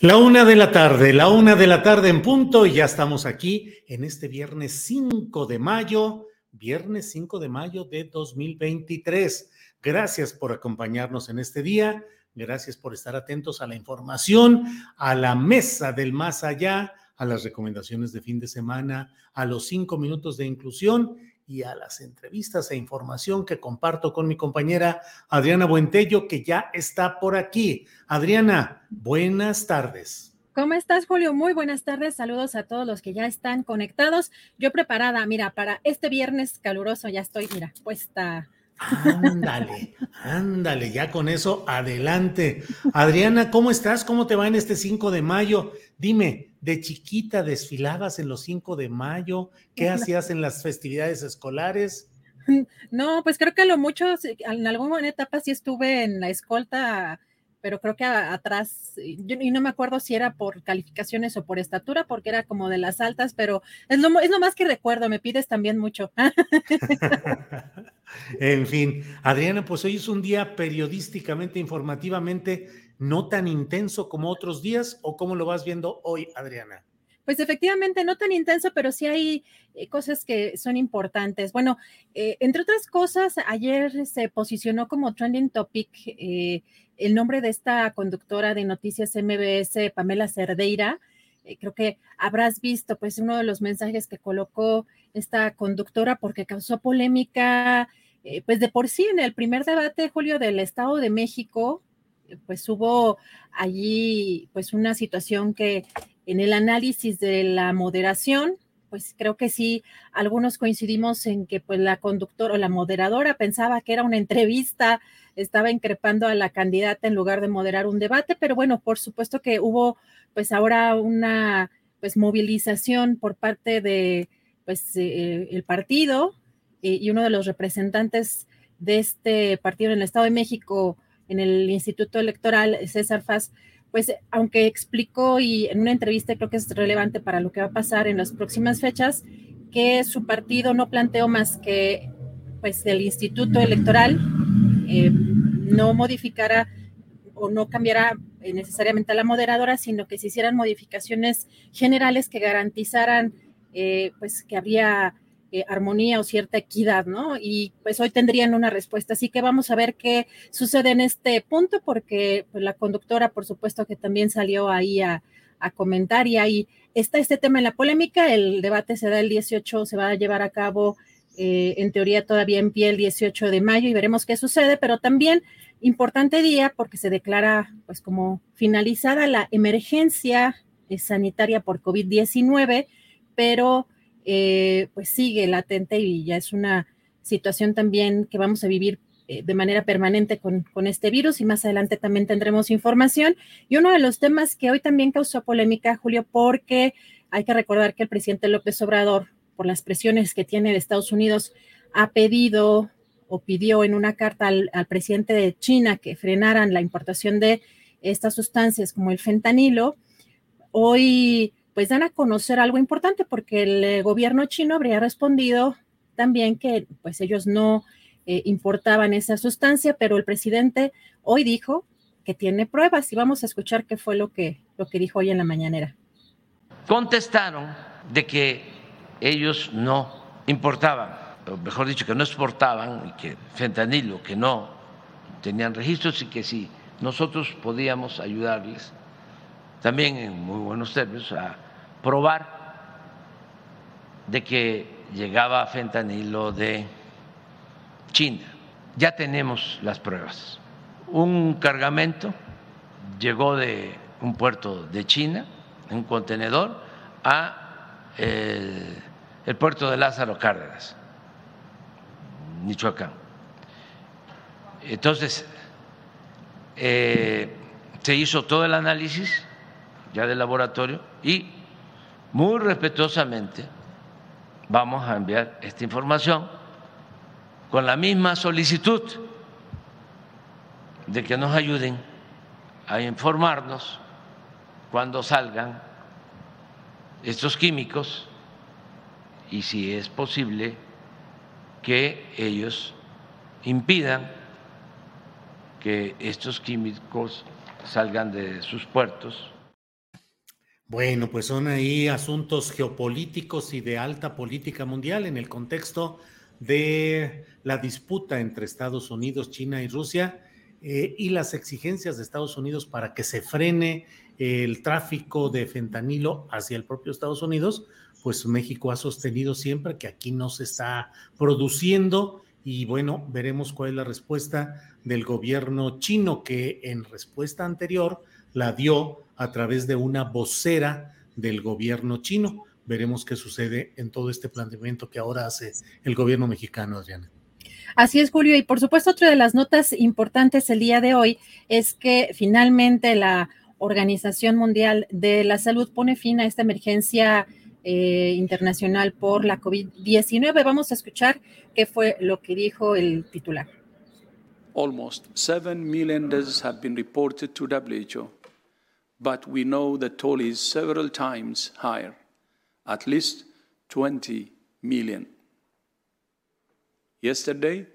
La una de la tarde, la una de la tarde en punto, y ya estamos aquí en este viernes 5 de mayo, viernes 5 de mayo de 2023. Gracias por acompañarnos en este día, gracias por estar atentos a la información, a la mesa del más allá, a las recomendaciones de fin de semana, a los cinco minutos de inclusión y a las entrevistas e información que comparto con mi compañera Adriana Buentello, que ya está por aquí. Adriana, buenas tardes. ¿Cómo estás, Julio? Muy buenas tardes. Saludos a todos los que ya están conectados. Yo preparada, mira, para este viernes caluroso ya estoy, mira, puesta. Ándale, ándale, ya con eso, adelante. Adriana, ¿cómo estás? ¿Cómo te va en este 5 de mayo? Dime, de chiquita desfilabas en los 5 de mayo, ¿qué hacías en las festividades escolares? No, pues creo que a lo mucho, en alguna etapa sí estuve en la escolta, pero creo que atrás, y no me acuerdo si era por calificaciones o por estatura, porque era como de las altas, pero es lo, es lo más que recuerdo, me pides también mucho. en fin, Adriana, pues hoy es un día periodísticamente, informativamente no tan intenso como otros días o cómo lo vas viendo hoy, Adriana? Pues efectivamente, no tan intenso, pero sí hay eh, cosas que son importantes. Bueno, eh, entre otras cosas, ayer se posicionó como trending topic eh, el nombre de esta conductora de noticias MBS, Pamela Cerdeira. creo que habrás visto, pues, uno de los mensajes que colocó esta conductora porque causó polémica, pues, de por sí en el primer debate, Julio, del Estado de México, pues hubo allí pues una situación que en el análisis de la moderación, pues creo que sí, algunos coincidimos en que pues la conductora o la moderadora pensaba que era una entrevista, estaba increpando a la candidata en lugar de moderar un debate, pero bueno, por supuesto que hubo pues ahora una pues movilización por parte de pues eh, el partido eh, y uno de los representantes de este partido en el Estado de México, en el Instituto Electoral, César Faz, pues aunque explicó y en una entrevista creo que es relevante para lo que va a pasar en las próximas fechas, que su partido no planteó más que pues el Instituto Electoral eh, no modificara o no cambiara necesariamente a la moderadora, sino que se hicieran modificaciones generales que garantizaran eh, pues que había eh, armonía o cierta equidad, ¿no? Y pues hoy tendrían una respuesta. Así que vamos a ver qué sucede en este punto, porque pues, la conductora, por supuesto, que también salió ahí a, comentar y ahí está este tema en la polémica. El debate se da el 18, se va a llevar a cabo eh, en teoría todavía en pie el 18 de mayo y veremos qué sucede, pero también importante día porque se declara pues como finalizada la emergencia eh, sanitaria por COVID-19, pero eh, pues sigue latente y ya es una situación también que vamos a vivir eh, de manera permanente con, con, este virus y más adelante también tendremos información. Y uno de los temas que hoy también causó polémica, Julio, porque hay que recordar que el presidente López Obrador, por las presiones que tiene de Estados Unidos, ha pedido o pidió en una carta al, presidente de China que frenaran la importación de estas sustancias como el fentanilo. Hoy pues dan a conocer algo importante porque el eh, gobierno chino habría respondido también que pues ellos no eh, importaban esa sustancia, pero el presidente hoy dijo que tiene pruebas y vamos a escuchar qué fue lo que, lo que dijo hoy en la mañanera. Contestaron de que ellos no importaban mejor dicho, que no exportaban, y que fentanilo, que no tenían registros y que si nosotros podíamos ayudarles, también en muy buenos términos, a probar de que llegaba fentanilo de China. Ya tenemos las pruebas. Un cargamento llegó de un puerto de China, un contenedor, a el, el puerto de Lázaro Cárdenas Michoacán. Entonces, eh, se hizo todo el análisis ya del laboratorio y muy respetuosamente vamos a enviar esta información con la misma solicitud de que nos ayuden a informarnos cuando salgan estos químicos y si es posible que ellos impidan que estos químicos salgan de sus puertos. Bueno, pues son ahí asuntos geopolíticos y de alta política mundial en el contexto de la disputa entre Estados Unidos, China y Rusia eh, y las exigencias de Estados Unidos para que se frene el tráfico de fentanilo hacia el propio Estados Unidos, pues México ha sostenido siempre que aquí no se está produciendo y bueno, veremos cuál es la respuesta del gobierno chino que en respuesta anterior la dio a través de una vocera del gobierno chino. Veremos qué sucede en todo este planteamiento que ahora hace el gobierno mexicano, Adriana. Así es, Julio. Y por supuesto, otra de las notas importantes el día de hoy es que finalmente la Organización Mundial de la Salud pone fin a esta emergencia eh, internacional por la COVID-19. Vamos a escuchar qué fue lo que dijo el titular. Almost 7 million deaths have been reported to WHO, but we know the toll is several times higher, at least 20 million. Yesterday,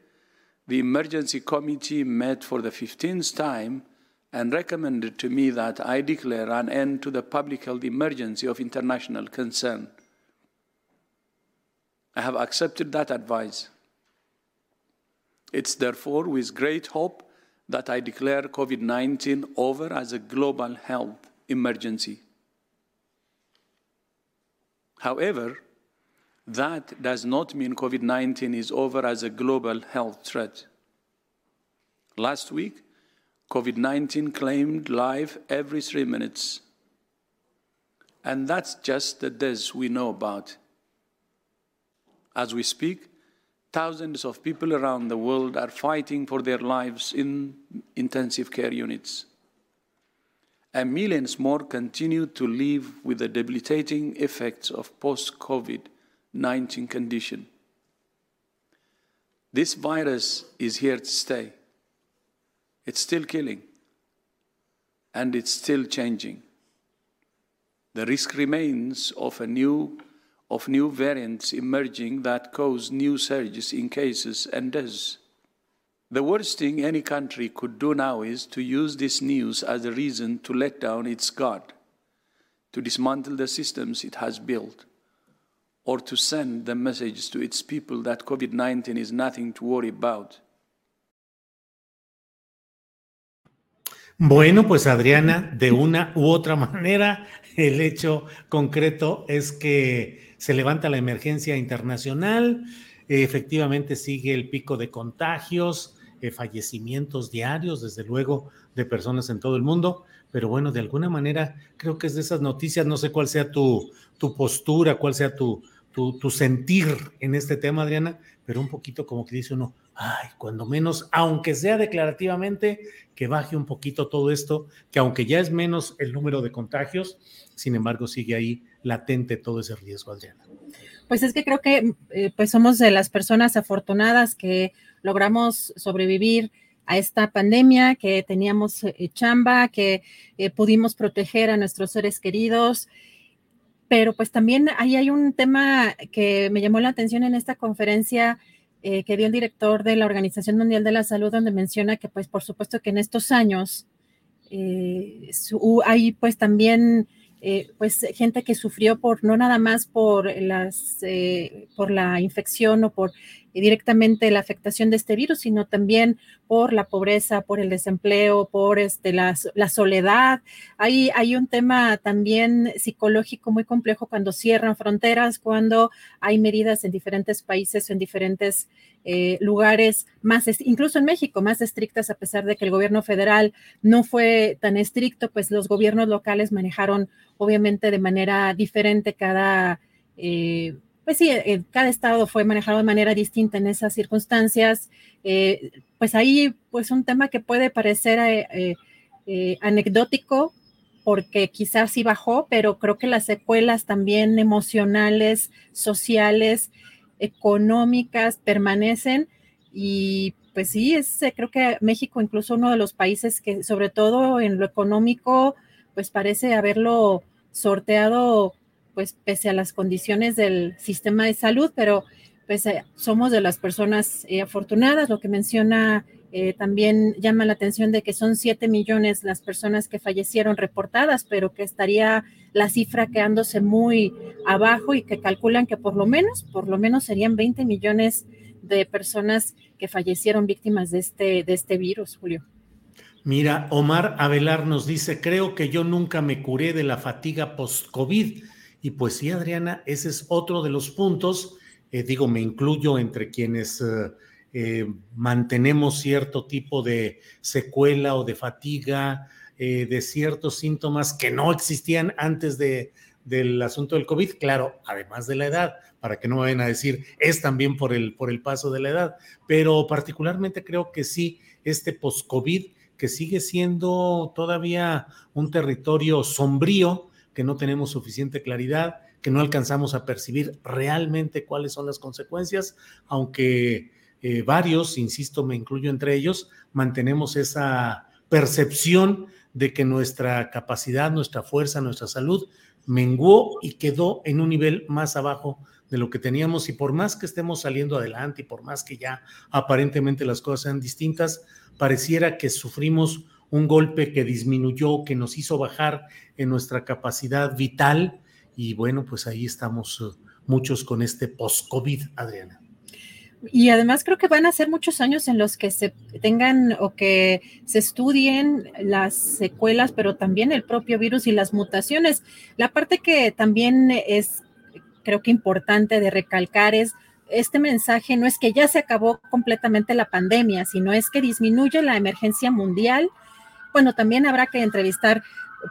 the emergency committee met for the 15th time and recommended to me that I declare an end to the public health emergency of international concern. I have accepted that advice. It's therefore with great hope that I declare COVID 19 over as a global health emergency. However, that does not mean COVID 19 is over as a global health threat. Last week, COVID 19 claimed life every three minutes. And that's just the deaths we know about. As we speak, thousands of people around the world are fighting for their lives in intensive care units. And millions more continue to live with the debilitating effects of post COVID 19 condition. This virus is here to stay. It's still killing, and it's still changing. The risk remains of a new of new variants emerging that cause new surges in cases and deaths. The worst thing any country could do now is to use this news as a reason to let down its guard, to dismantle the systems it has built, or to send the message to its people that COVID 19 is nothing to worry about. Bueno, pues Adriana, de una u otra manera, el hecho concreto es que se levanta la emergencia internacional, efectivamente sigue el pico de contagios, eh, fallecimientos diarios, desde luego, de personas en todo el mundo, pero bueno, de alguna manera creo que es de esas noticias, no sé cuál sea tu, tu postura, cuál sea tu, tu, tu sentir en este tema, Adriana, pero un poquito como que dice uno, ay, cuando menos, aunque sea declarativamente, que baje un poquito todo esto, que aunque ya es menos el número de contagios, sin embargo sigue ahí latente todo ese riesgo, Adriana? Pues es que creo que eh, pues somos de las personas afortunadas que logramos sobrevivir a esta pandemia, que teníamos eh, chamba, que eh, pudimos proteger a nuestros seres queridos. Pero pues también ahí hay un tema que me llamó la atención en esta conferencia que dio el director de la Organización Mundial de la Salud, donde menciona que pues por supuesto que en estos años hay pues también eh, pues gente que sufrió por no nada más por las eh, por la infección o por directamente la afectación de este virus, sino también por la pobreza, por el desempleo, por este, la, la soledad. Hay, hay un tema también psicológico muy complejo cuando cierran fronteras, cuando hay medidas en diferentes países en diferentes eh, lugares más, incluso en México, más estrictas, a pesar de que el gobierno federal no fue tan estricto, pues los gobiernos locales manejaron obviamente de manera diferente cada... Eh, pues sí, eh, cada estado fue manejado de manera distinta en esas circunstancias. Eh, pues ahí, pues un tema que puede parecer eh, anecdótico, porque quizás sí bajó, pero creo que las secuelas también emocionales, sociales, económicas permanecen y pues sí, es, creo que México incluso uno de los países que sobre todo en lo económico, pues parece haberlo sorteado pues pese a las condiciones del sistema de salud, pero pues eh, somos de las personas eh, afortunadas. Lo que menciona eh, también llama la atención de que son 7 millones las personas que fallecieron reportadas, pero que estaría la cifra quedándose muy abajo y que calculan que por lo menos, por lo menos serían 20 millones de personas que fallecieron víctimas de este, de este virus, Julio. Mira, Omar Avelar nos dice, creo que yo nunca me curé de la fatiga post-COVID y pues sí, Adriana, ese es otro de los puntos, eh, digo, me incluyo entre quienes eh, eh, mantenemos cierto tipo de secuela o de fatiga, de ciertos síntomas que no existían antes de, del asunto del COVID, claro, además de la edad, para que no vayan a decir, es también por el, por el paso de la edad, pero particularmente creo que sí, este post-COVID, que sigue siendo todavía un territorio sombrío, que no tenemos suficiente claridad, que no alcanzamos a percibir realmente cuáles son las consecuencias, aunque eh, varios, insisto, me incluyo entre ellos, mantenemos esa percepción de que nuestra capacidad, nuestra fuerza, nuestra salud menguó y quedó en un nivel más abajo de lo que teníamos. Y por más que estemos saliendo adelante y por más que ya aparentemente las cosas sean distintas, pareciera que sufrimos un golpe que disminuyó, que nos hizo bajar en nuestra capacidad vital y bueno, pues ahí estamos eh, muchos con este post-COVID, Adriana. Y además creo que van a ser muchos años en los que se tengan o que se estudien las secuelas, pero también el propio virus y las mutaciones. La parte que también es, creo que importante de recalcar es, este mensaje no es que ya se acabó completamente la pandemia, sino es que disminuye la emergencia mundial bueno, también habrá que entrevistar,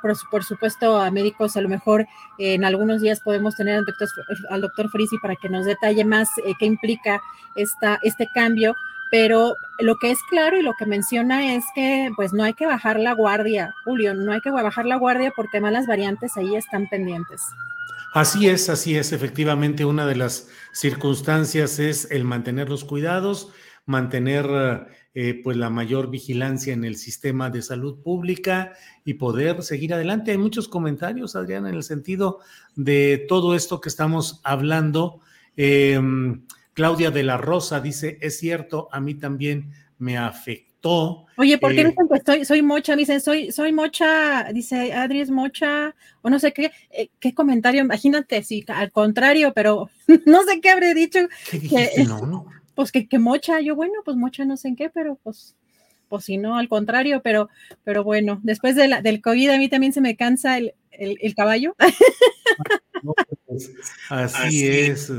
por, supuesto, a médicos. A lo mejor en algunos días podemos tener al doctor, al doctor Frisi para que nos detalle más eh, qué implica esta, este cambio. Pero lo que es claro y lo que menciona es que pues no hay que bajar la guardia, Julio, no hay que bajar la guardia porque malas variantes ahí están pendientes. Así es, así es. Efectivamente, una de las circunstancias es el mantener los cuidados, mantener eh, pues la mayor vigilancia en el sistema de salud pública y poder seguir adelante. Hay muchos comentarios, Adriana, en el sentido de todo esto que estamos hablando. Em, Claudia de la Rosa dice, es cierto, a mí también me afectó. Oye, ¿por qué eh, dicen que soy, soy mocha? Dicen, soy, soy mocha, dice Adri es mocha, o no sé qué, eh, qué comentario, imagínate, si al contrario, pero no sé qué habré dicho. ¿Qué no, no pues que, mocha, yo bueno, pues mocha no sé en qué, pero pues, pues si no, al contrario, pero, pero bueno, después de la, del COVID a mí también se me cansa el, caballo. Pues, así, es.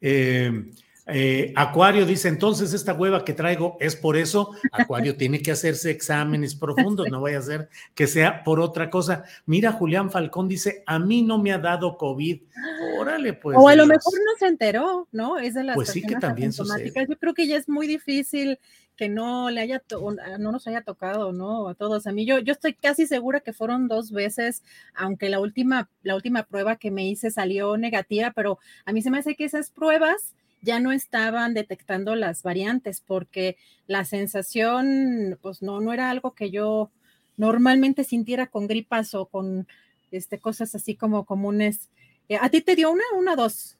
Eh, eh, Acuario dice, entonces esta hueva que traigo es por eso. Acuario tiene que hacerse exámenes profundos, no vaya a ser que sea por otra cosa. Mira, Julián Falcón dice, a mí no me ha dado COVID. órale, pues. O a lo mejor no se enteró, ¿no? Es de las pues sí que también sucede. Yo creo que ya es muy difícil que no le haya, no nos haya tocado, ¿no? A todos. A mí yo, yo estoy casi segura que fueron dos veces, aunque la última, la última prueba que me hice salió negativa, pero a mí se me hace que esas pruebas ya no estaban detectando las variantes porque la sensación, pues no, no era algo que yo normalmente sintiera con gripas o con este, cosas así como comunes. Eh, ¿A ti te dio una, una, dos?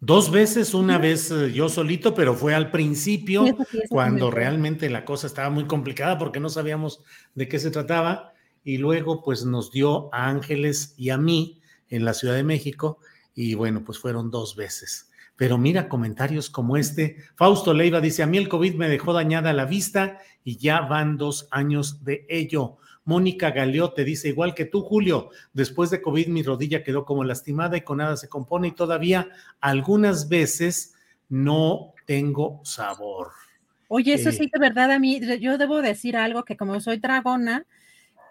Dos veces, una vez eh, yo solito, pero fue al principio, cuando realmente la cosa estaba muy complicada porque no sabíamos de qué se trataba. Y luego, pues nos dio a Ángeles y a mí en la Ciudad de México. Y bueno, pues fueron dos veces. Pero mira comentarios como este. Fausto Leiva dice, a mí el COVID me dejó dañada la vista y ya van dos años de ello. Mónica Galeó te dice, igual que tú, Julio, después de COVID mi rodilla quedó como lastimada y con nada se compone y todavía algunas veces no tengo sabor. Oye, eso sí, eh, de verdad, a mí, yo debo decir algo que como soy dragona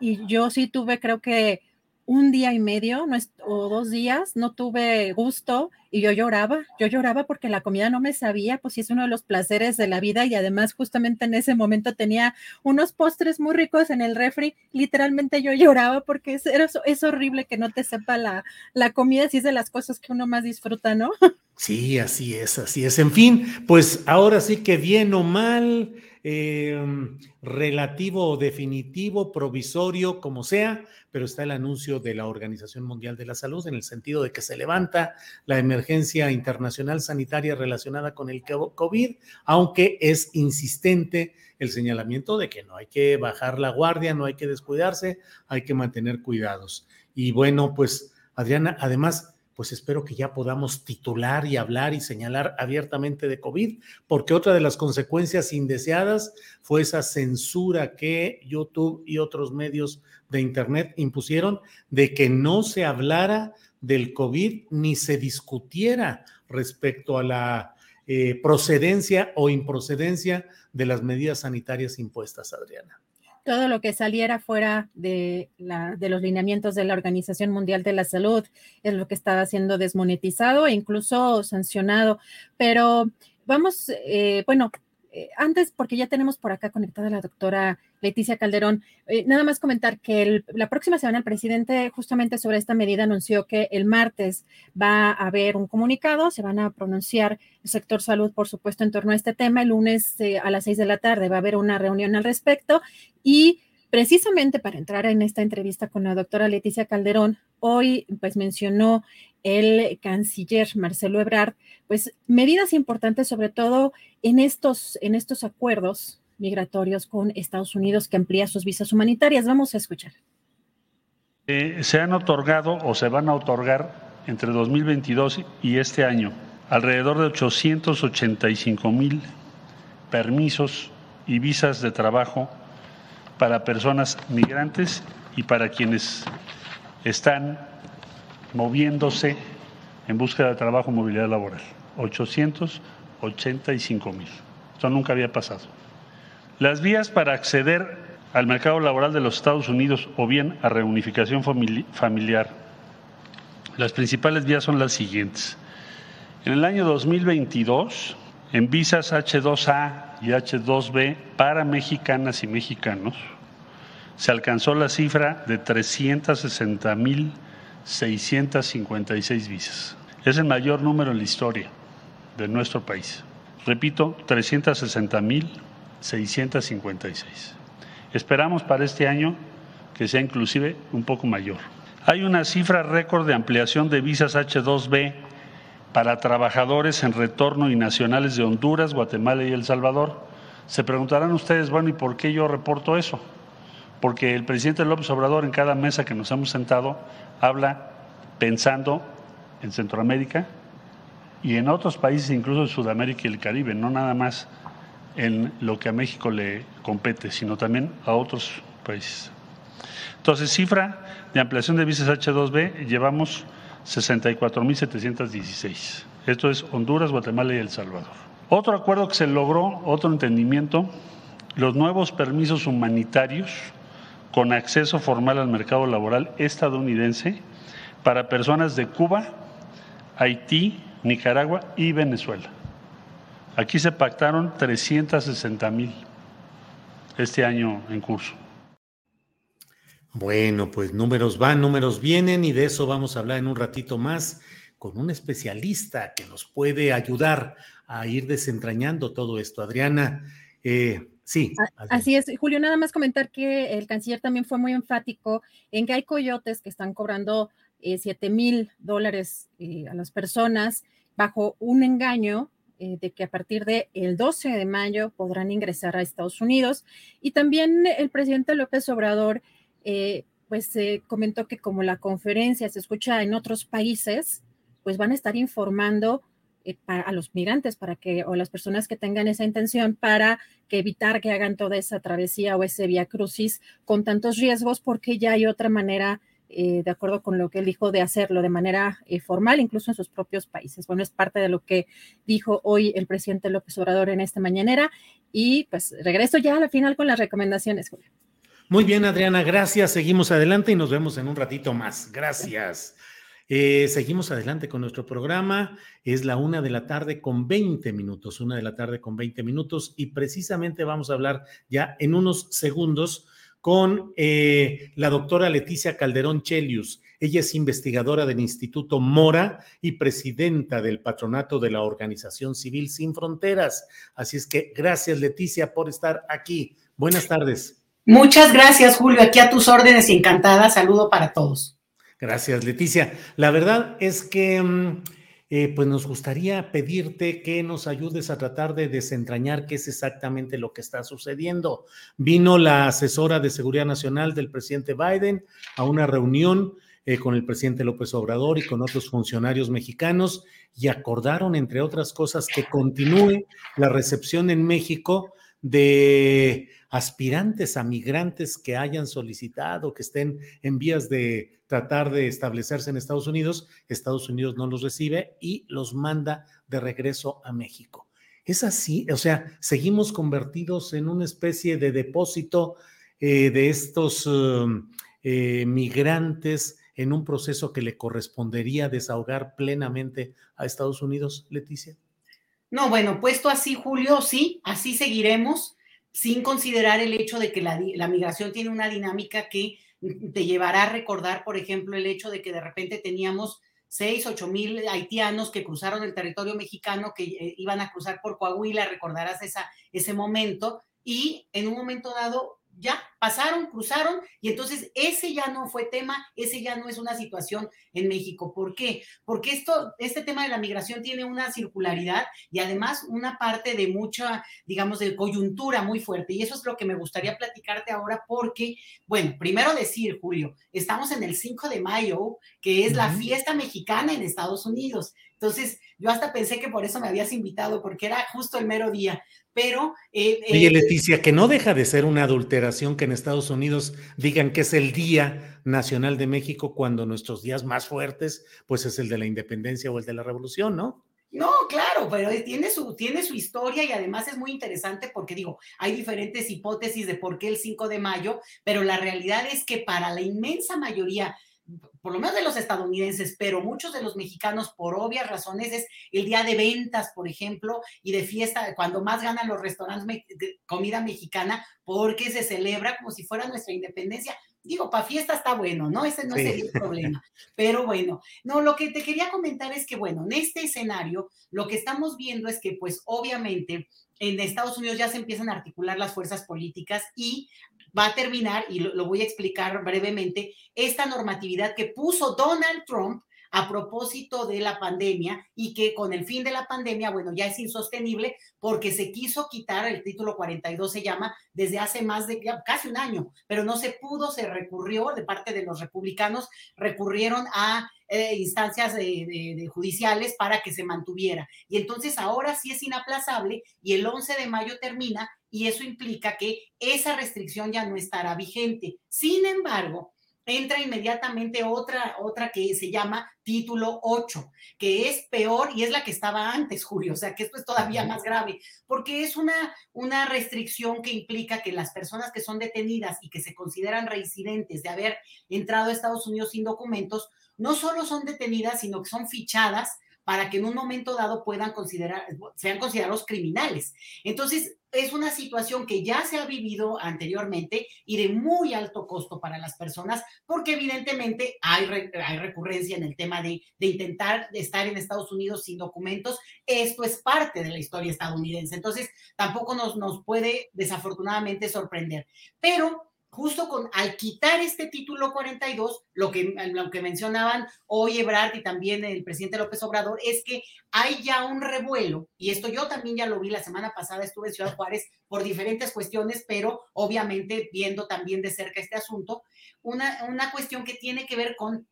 y yo sí tuve, creo que un día y medio o dos días no tuve gusto y yo lloraba, yo lloraba porque la comida no me sabía, pues sí es uno de los placeres de la vida y además justamente en ese momento tenía unos postres muy ricos en el refri, literalmente yo lloraba porque es, es horrible que no te sepa la, la comida, si es de las cosas que uno más disfruta, ¿no? Sí, así es, así es. En fin, pues ahora sí que bien o mal, Em, relativo o definitivo, provisorio, como sea, pero está el anuncio de la Organización Mundial de la Salud en el sentido de que se levanta la emergencia internacional sanitaria relacionada con el COVID, aunque es insistente el señalamiento de que no hay que bajar la guardia, no hay que descuidarse, hay que mantener cuidados. Y bueno, pues Adriana, además pues espero que ya podamos titular y hablar y señalar abiertamente de COVID, porque otra de las consecuencias indeseadas fue esa censura que YouTube y otros medios de Internet impusieron de que no se hablara del COVID ni se discutiera respecto a la eh, procedencia o improcedencia de las medidas sanitarias impuestas, Adriana todo lo que saliera fuera de, la, de, los lineamientos de la Organización Mundial de la Salud es lo que estaba siendo desmonetizado e incluso sancionado. Pero vamos, eh, bueno, eh, antes, porque ya tenemos por acá conectada la doctora Leticia Calderón, eh, nada más comentar que la próxima semana el presidente justamente sobre esta medida anunció que el martes va a haber un comunicado, se van a pronunciar el sector salud, por supuesto, en torno a este tema. El lunes eh, a las seis de la tarde va a haber una reunión al respecto y precisamente para entrar en esta entrevista con la doctora Leticia Calderón, hoy pues mencionó el canciller Marcelo Ebrard, pues medidas importantes sobre todo en estos, en estos acuerdos migratorios con Estados Unidos que amplía sus visas humanitarias. Vamos a escuchar. Eh, se han otorgado o se van a otorgar entre 2022 y este año alrededor de 885 mil permisos y visas de trabajo para personas migrantes y para quienes están moviéndose en búsqueda de trabajo, movilidad laboral. 885 mil. Esto nunca había pasado. Las vías para acceder al mercado laboral de los Estados Unidos o bien a reunificación familiar. Las principales vías son las siguientes. En el año 2022, en visas H2A y H2B para mexicanas y mexicanos, se alcanzó la cifra de 360 mil 656 visas. Es el mayor número en la historia de nuestro país. Repito, 360.656. Esperamos para este año que sea inclusive un poco mayor. Hay una cifra récord de ampliación de visas H2B para trabajadores en retorno y nacionales de Honduras, Guatemala y El Salvador. Se preguntarán ustedes, bueno, ¿y por qué yo reporto eso? Porque el presidente López Obrador en cada mesa que nos hemos sentado habla pensando en Centroamérica y en otros países, incluso en Sudamérica y el Caribe, no nada más en lo que a México le compete, sino también a otros países. Entonces, cifra de ampliación de visas H2B, llevamos 64.716. Esto es Honduras, Guatemala y El Salvador. Otro acuerdo que se logró, otro entendimiento, los nuevos permisos humanitarios con acceso formal al mercado laboral estadounidense para personas de Cuba, Haití, Nicaragua y Venezuela. Aquí se pactaron 360 mil este año en curso. Bueno, pues números van, números vienen y de eso vamos a hablar en un ratito más con un especialista que nos puede ayudar a ir desentrañando todo esto. Adriana, eh, sí. Así es, Julio, nada más comentar que el canciller también fue muy enfático en que hay coyotes que están cobrando eh, 7 mil dólares eh, a las personas bajo un engaño eh, de que a partir del el 12 de mayo podrán ingresar a Estados Unidos. Y también el presidente López Obrador eh, pues comentó que como la conferencia se escucha en otros países, pues van a estar informando eh, a los migrantes para que, o las personas que tengan esa intención para que evitar que hagan toda esa travesía o ese vía crucis con tantos riesgos, porque ya hay otra manera, eh, de acuerdo con lo que él dijo, de hacerlo de manera formal, incluso en sus propios países. Bueno, es parte de lo que dijo hoy el presidente López Obrador en esta mañanera. Y pues regreso ya al final con las recomendaciones. Muy bien, Adriana, gracias. Seguimos adelante y nos vemos en un ratito más. Gracias. Eh, seguimos adelante con nuestro programa. Es la una de la tarde con 20 minutos, una de la tarde con 20 minutos y precisamente vamos a hablar ya en unos segundos con eh, la doctora Leticia Calderón Chelius. Ella es investigadora del Instituto Mora y presidenta del patronato de la Organización Civil Sin Fronteras. Así es que gracias, Leticia, por estar aquí. Buenas tardes. Muchas gracias, Julio. Aquí a tus órdenes encantada. Saludo para todos. Gracias, Leticia. La verdad es que mm, eh, pues nos gustaría pedirte que nos ayudes a tratar de desentrañar qué es exactamente lo que está sucediendo. Vino la asesora de Seguridad Nacional del presidente Biden a una reunión eh, con el presidente López Obrador y con otros funcionarios mexicanos y acordaron, entre otras cosas, que continúe la recepción en México de aspirantes a migrantes que hayan solicitado, que estén en vías de tratar de establecerse en Estados Unidos, Estados Unidos no los recibe y los manda de regreso a México. Es así, o sea, seguimos convertidos en una especie de depósito eh, de estos um, eh, migrantes en un proceso que le correspondería desahogar plenamente a Estados Unidos, Leticia. No, bueno, puesto así, Julio, sí, así seguiremos sin considerar el hecho de que la, migración tiene una dinámica que te llevará a recordar, por ejemplo, el hecho de que de repente teníamos seis, ocho mil haitianos que cruzaron el territorio mexicano, que eh, iban a cruzar por Coahuila, recordarás esa, ese momento, y en un momento dado ya pasaron, cruzaron, y entonces ese ya no fue tema, ese ya no es una situación en México. ¿Por qué? Porque esto, este tema de la migración tiene una circularidad y además una parte de mucha, digamos, de coyuntura muy fuerte. Y eso es lo que me gustaría platicarte ahora porque, bueno, primero decir, Julio, estamos en el 5 de mayo, que es la fiesta mexicana en Estados Unidos. Entonces, yo hasta pensé que por eso me habías invitado, porque era justo el mero día. Pero. Eh, Oye, eh, Leticia, que no deja de ser una adulteración que en Estados Unidos digan que es el Día Nacional de México cuando nuestros días más fuertes, pues es el de la independencia o el de la revolución, ¿no? No, claro, pero tiene su, tiene su historia y además es muy interesante porque digo, hay diferentes hipótesis de por qué el 5 de mayo, pero la realidad es que para la inmensa mayoría por lo menos de los estadounidenses, pero muchos de los mexicanos, por obvias razones, es el día de ventas, por ejemplo, y de fiesta, cuando más ganan los restaurantes de comida mexicana, porque se celebra como si fuera nuestra independencia. Digo, para fiesta está bueno, ¿no? Ese no es el problema. Pero bueno, no, lo que te quería comentar es que, bueno, en este escenario, lo que estamos viendo es que, pues, obviamente, en Estados Unidos ya se empiezan a articular las fuerzas políticas y va a terminar, y lo, voy a explicar brevemente, esta normatividad que puso Donald Trump a propósito de la pandemia y que con el fin de la pandemia, bueno, ya es insostenible porque se quiso quitar el título 42, se llama, desde hace más de casi un año, pero no se pudo, se recurrió de parte de los republicanos, recurrieron a eh, instancias de, judiciales para que se mantuviera. Y entonces ahora sí es inaplazable y el 11 de mayo termina y eso implica que esa restricción ya no estará vigente. Sin embargo, entra inmediatamente otra, otra que se llama título 8, que es peor y es la que estaba antes, Julio, o sea que esto es todavía más grave, porque es una, una restricción que implica que las personas que son detenidas y que se consideran reincidentes de haber entrado a Estados Unidos sin documentos, no solo son detenidas, sino que son fichadas para que en un momento dado puedan considerar, sean considerados criminales. Entonces, es una situación que ya se ha vivido anteriormente y de muy alto costo para las personas, porque evidentemente hay, hay recurrencia en el tema de, de, intentar estar en Estados Unidos sin documentos. Esto es parte de la historia estadounidense, entonces tampoco nos, nos puede desafortunadamente sorprender. Pero justo con al quitar este título 42, lo que, lo que mencionaban hoy Ebrard y también el presidente López Obrador, es que hay ya un revuelo, y esto yo también ya lo vi la semana pasada, estuve en Ciudad Juárez por diferentes cuestiones, pero obviamente viendo también de cerca este asunto, una, una cuestión que tiene que ver con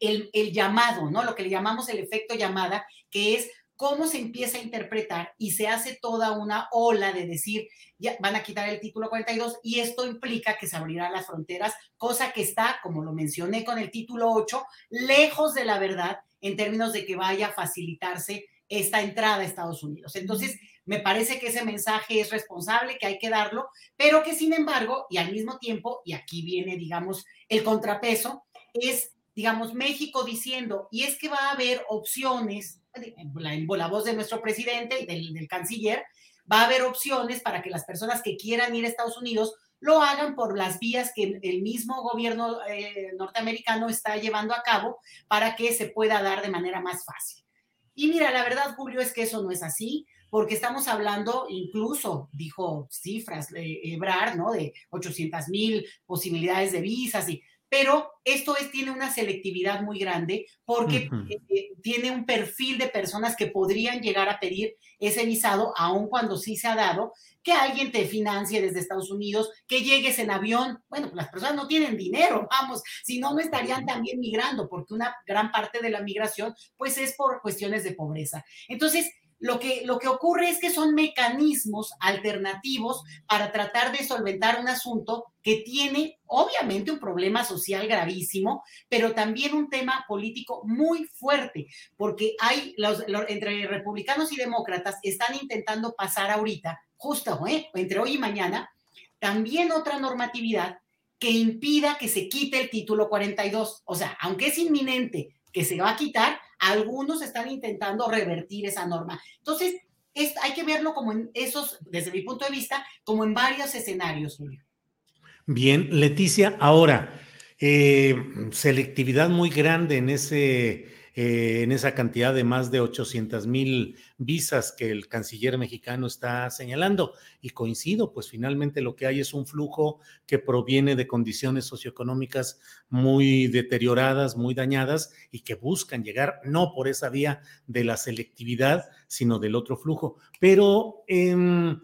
el, el, llamado, ¿no? Lo que le llamamos el efecto llamada, que es cómo se empieza a interpretar y se hace toda una ola de decir, ya van a quitar el título 42 y esto implica que se abrirán las fronteras, cosa que está, como lo mencioné con el título 8, lejos de la verdad en términos de que vaya a facilitarse esta entrada a Estados Unidos. Entonces, me parece que ese mensaje es responsable, que hay que darlo, pero que sin embargo, y al mismo tiempo, y aquí viene, digamos, el contrapeso, es, digamos, México diciendo, y es que va a haber opciones la, voz de nuestro presidente y del, canciller, va a haber opciones para que las personas que quieran ir a Estados Unidos lo hagan por las vías que el mismo gobierno eh, norteamericano está llevando a cabo para que se pueda dar de manera más fácil. Y mira, la verdad, Julio, es que eso no es así, porque estamos hablando, incluso dijo cifras, de Ebrar, ¿no? De 800 mil posibilidades de visas y pero esto es, tiene una selectividad muy grande porque eh, tiene un perfil de personas que podrían llegar a pedir ese visado, aun cuando sí se ha dado, que alguien te financie desde Estados Unidos, que llegues en avión. Bueno, las personas no tienen dinero, vamos, si no, no estarían también migrando, porque una gran parte de la migración, pues es por cuestiones de pobreza. Entonces, lo que, lo que ocurre es que son mecanismos alternativos para tratar de solventar un asunto que tiene obviamente un problema social gravísimo, pero también un tema político muy fuerte, porque hay los, entre republicanos y demócratas están intentando pasar ahorita, justo ¿eh? entre hoy y mañana, también otra normatividad que impida que se quite el título 42. O sea, aunque es inminente que se va a quitar, algunos están intentando revertir esa norma. Entonces, hay que verlo como en esos, desde mi punto de vista, como en varios escenarios, Julio. Bien, Leticia, ahora, eh, selectividad muy grande en ese eh, en esa cantidad de más de 800 mil visas que el canciller mexicano está señalando. Y coincido, pues finalmente lo que hay es un flujo que proviene de condiciones socioeconómicas muy deterioradas, muy dañadas y que buscan llegar no por esa vía de la selectividad, sino del otro flujo. Pero em,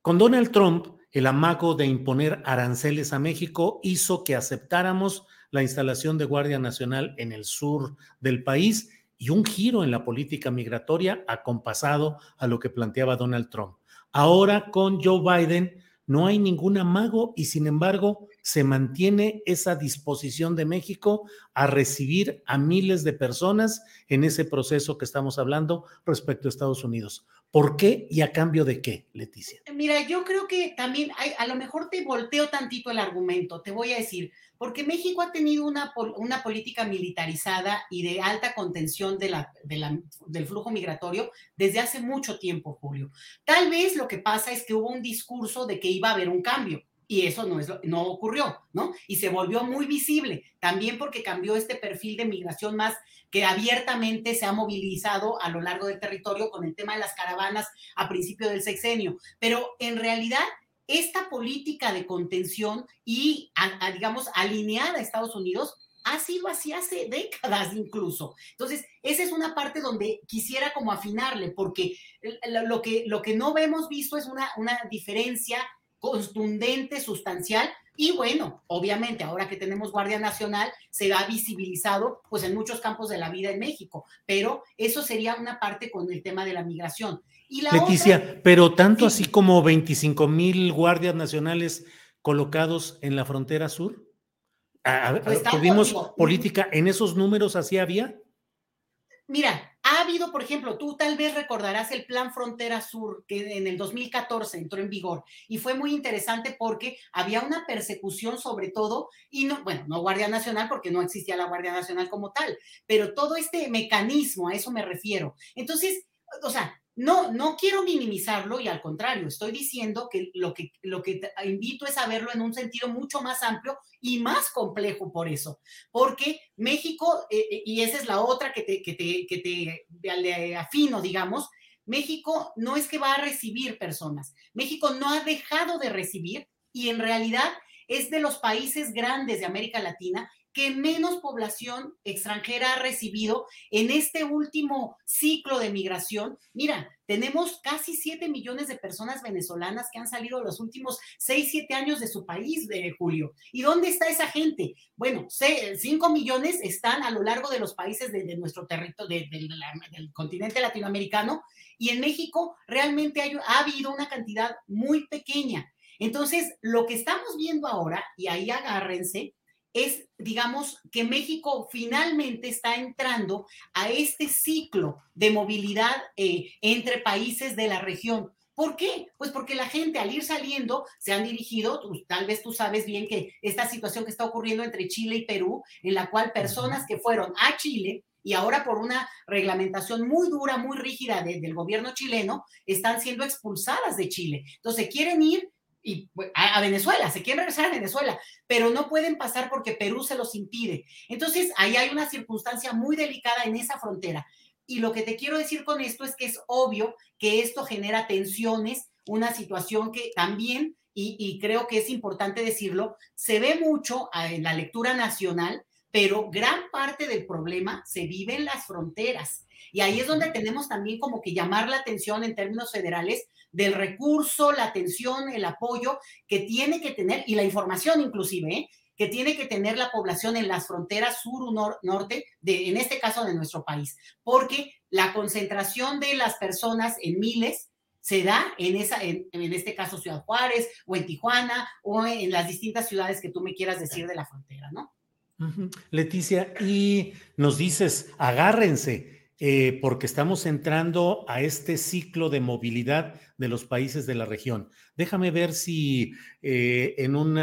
con Donald Trump, el amago de imponer aranceles a México hizo que aceptáramos la instalación de Guardia Nacional en el sur del país y un giro en la política migratoria acompasado a lo que planteaba Donald Trump. Ahora con Joe Biden no hay ningún amago y sin embargo se mantiene esa disposición de México a recibir a miles de personas en ese proceso que estamos hablando respecto a Estados Unidos. ¿Por qué y a cambio de qué, Leticia? Mira, yo creo que también hay, a lo mejor te volteo tantito el argumento, te voy a decir, porque México ha tenido una, una política militarizada y de alta contención de la, del flujo migratorio desde hace mucho tiempo, Julio. Tal vez lo que pasa es que hubo un discurso de que iba a haber un cambio y eso no, es, no ocurrió, ¿no? Y se volvió muy visible, también porque cambió este perfil de migración más que abiertamente se ha movilizado a lo largo del territorio con el tema de las caravanas a principio del sexenio. Pero en realidad, esta política de contención y, digamos, alineada a Estados Unidos ha sido así hace décadas incluso. Entonces, esa es una parte donde quisiera como afinarle, porque lo que, lo que no hemos visto es una, una diferencia contundente, sustancial. Y bueno, obviamente, ahora que tenemos Guardia Nacional, se ha visibilizado pues en muchos campos de la vida en México, pero eso sería una parte con el tema de la migración. Y la Leticia, pero tanto así como 25 mil guardias nacionales colocados en la frontera sur. ¿Tuvimos política en esos números así había? Mira, ha habido, por ejemplo, tú tal vez recordarás el Plan Frontera Sur que en el 2014 entró en vigor y fue muy interesante porque había una persecución sobre todo y no, bueno, no Guardia Nacional porque no existía la Guardia Nacional como tal, pero todo este mecanismo, a eso me refiero. Entonces, o sea, no, no quiero minimizarlo y al contrario, estoy diciendo que lo que, lo que invito es a verlo en un sentido mucho más amplio y más complejo por eso, porque México, eh, eh, y esa es la otra que te, que te, que te afino, digamos, México no es que va a recibir personas, México no ha dejado de recibir y en realidad es de los países grandes de América Latina que menos población extranjera ha recibido en este último ciclo de migración. Mira, tenemos casi 7 millones de personas venezolanas que han salido los últimos 6, 7 años de su país, de Julio. ¿Y dónde está esa gente? Bueno, 5 millones están a lo largo de los países de, nuestro territorio, del continente latinoamericano, y en México realmente ha habido una cantidad muy pequeña. Entonces, lo que estamos viendo ahora, y ahí agárrense, es, digamos, que México finalmente está entrando a este ciclo de movilidad eh, entre países de la región. ¿Por qué? Pues porque la gente al ir saliendo se han dirigido, tal vez tú sabes bien que esta situación que está ocurriendo entre Chile y Perú, en la cual personas que fueron a Chile y ahora por una reglamentación muy dura, muy rígida del gobierno chileno, están siendo expulsadas de Chile. Entonces quieren ir y pues, a, Venezuela, se quieren regresar a Venezuela, pero no pueden pasar porque Perú se los impide. Entonces, ahí hay una circunstancia muy delicada en esa frontera. Y lo que te quiero decir con esto es que es obvio que esto genera tensiones, una situación que también, y, y creo que es importante decirlo, se ve mucho en la lectura nacional, pero gran parte del problema se vive en las fronteras. Y ahí es donde tenemos también como que llamar la atención en términos federales del recurso, la atención, el apoyo que tiene que tener, y la información inclusive, ¿eh? que tiene que tener la población en las fronteras sur o norte, de, en este caso de nuestro país, porque la concentración de las personas en miles se da en, esa, en, este caso Ciudad Juárez o en Tijuana o en las distintas ciudades que tú me quieras decir de la frontera, ¿no? Leticia, y nos dices, agárrense, eh, porque estamos entrando a este ciclo de movilidad de los países de la región. Déjame ver si eh, en un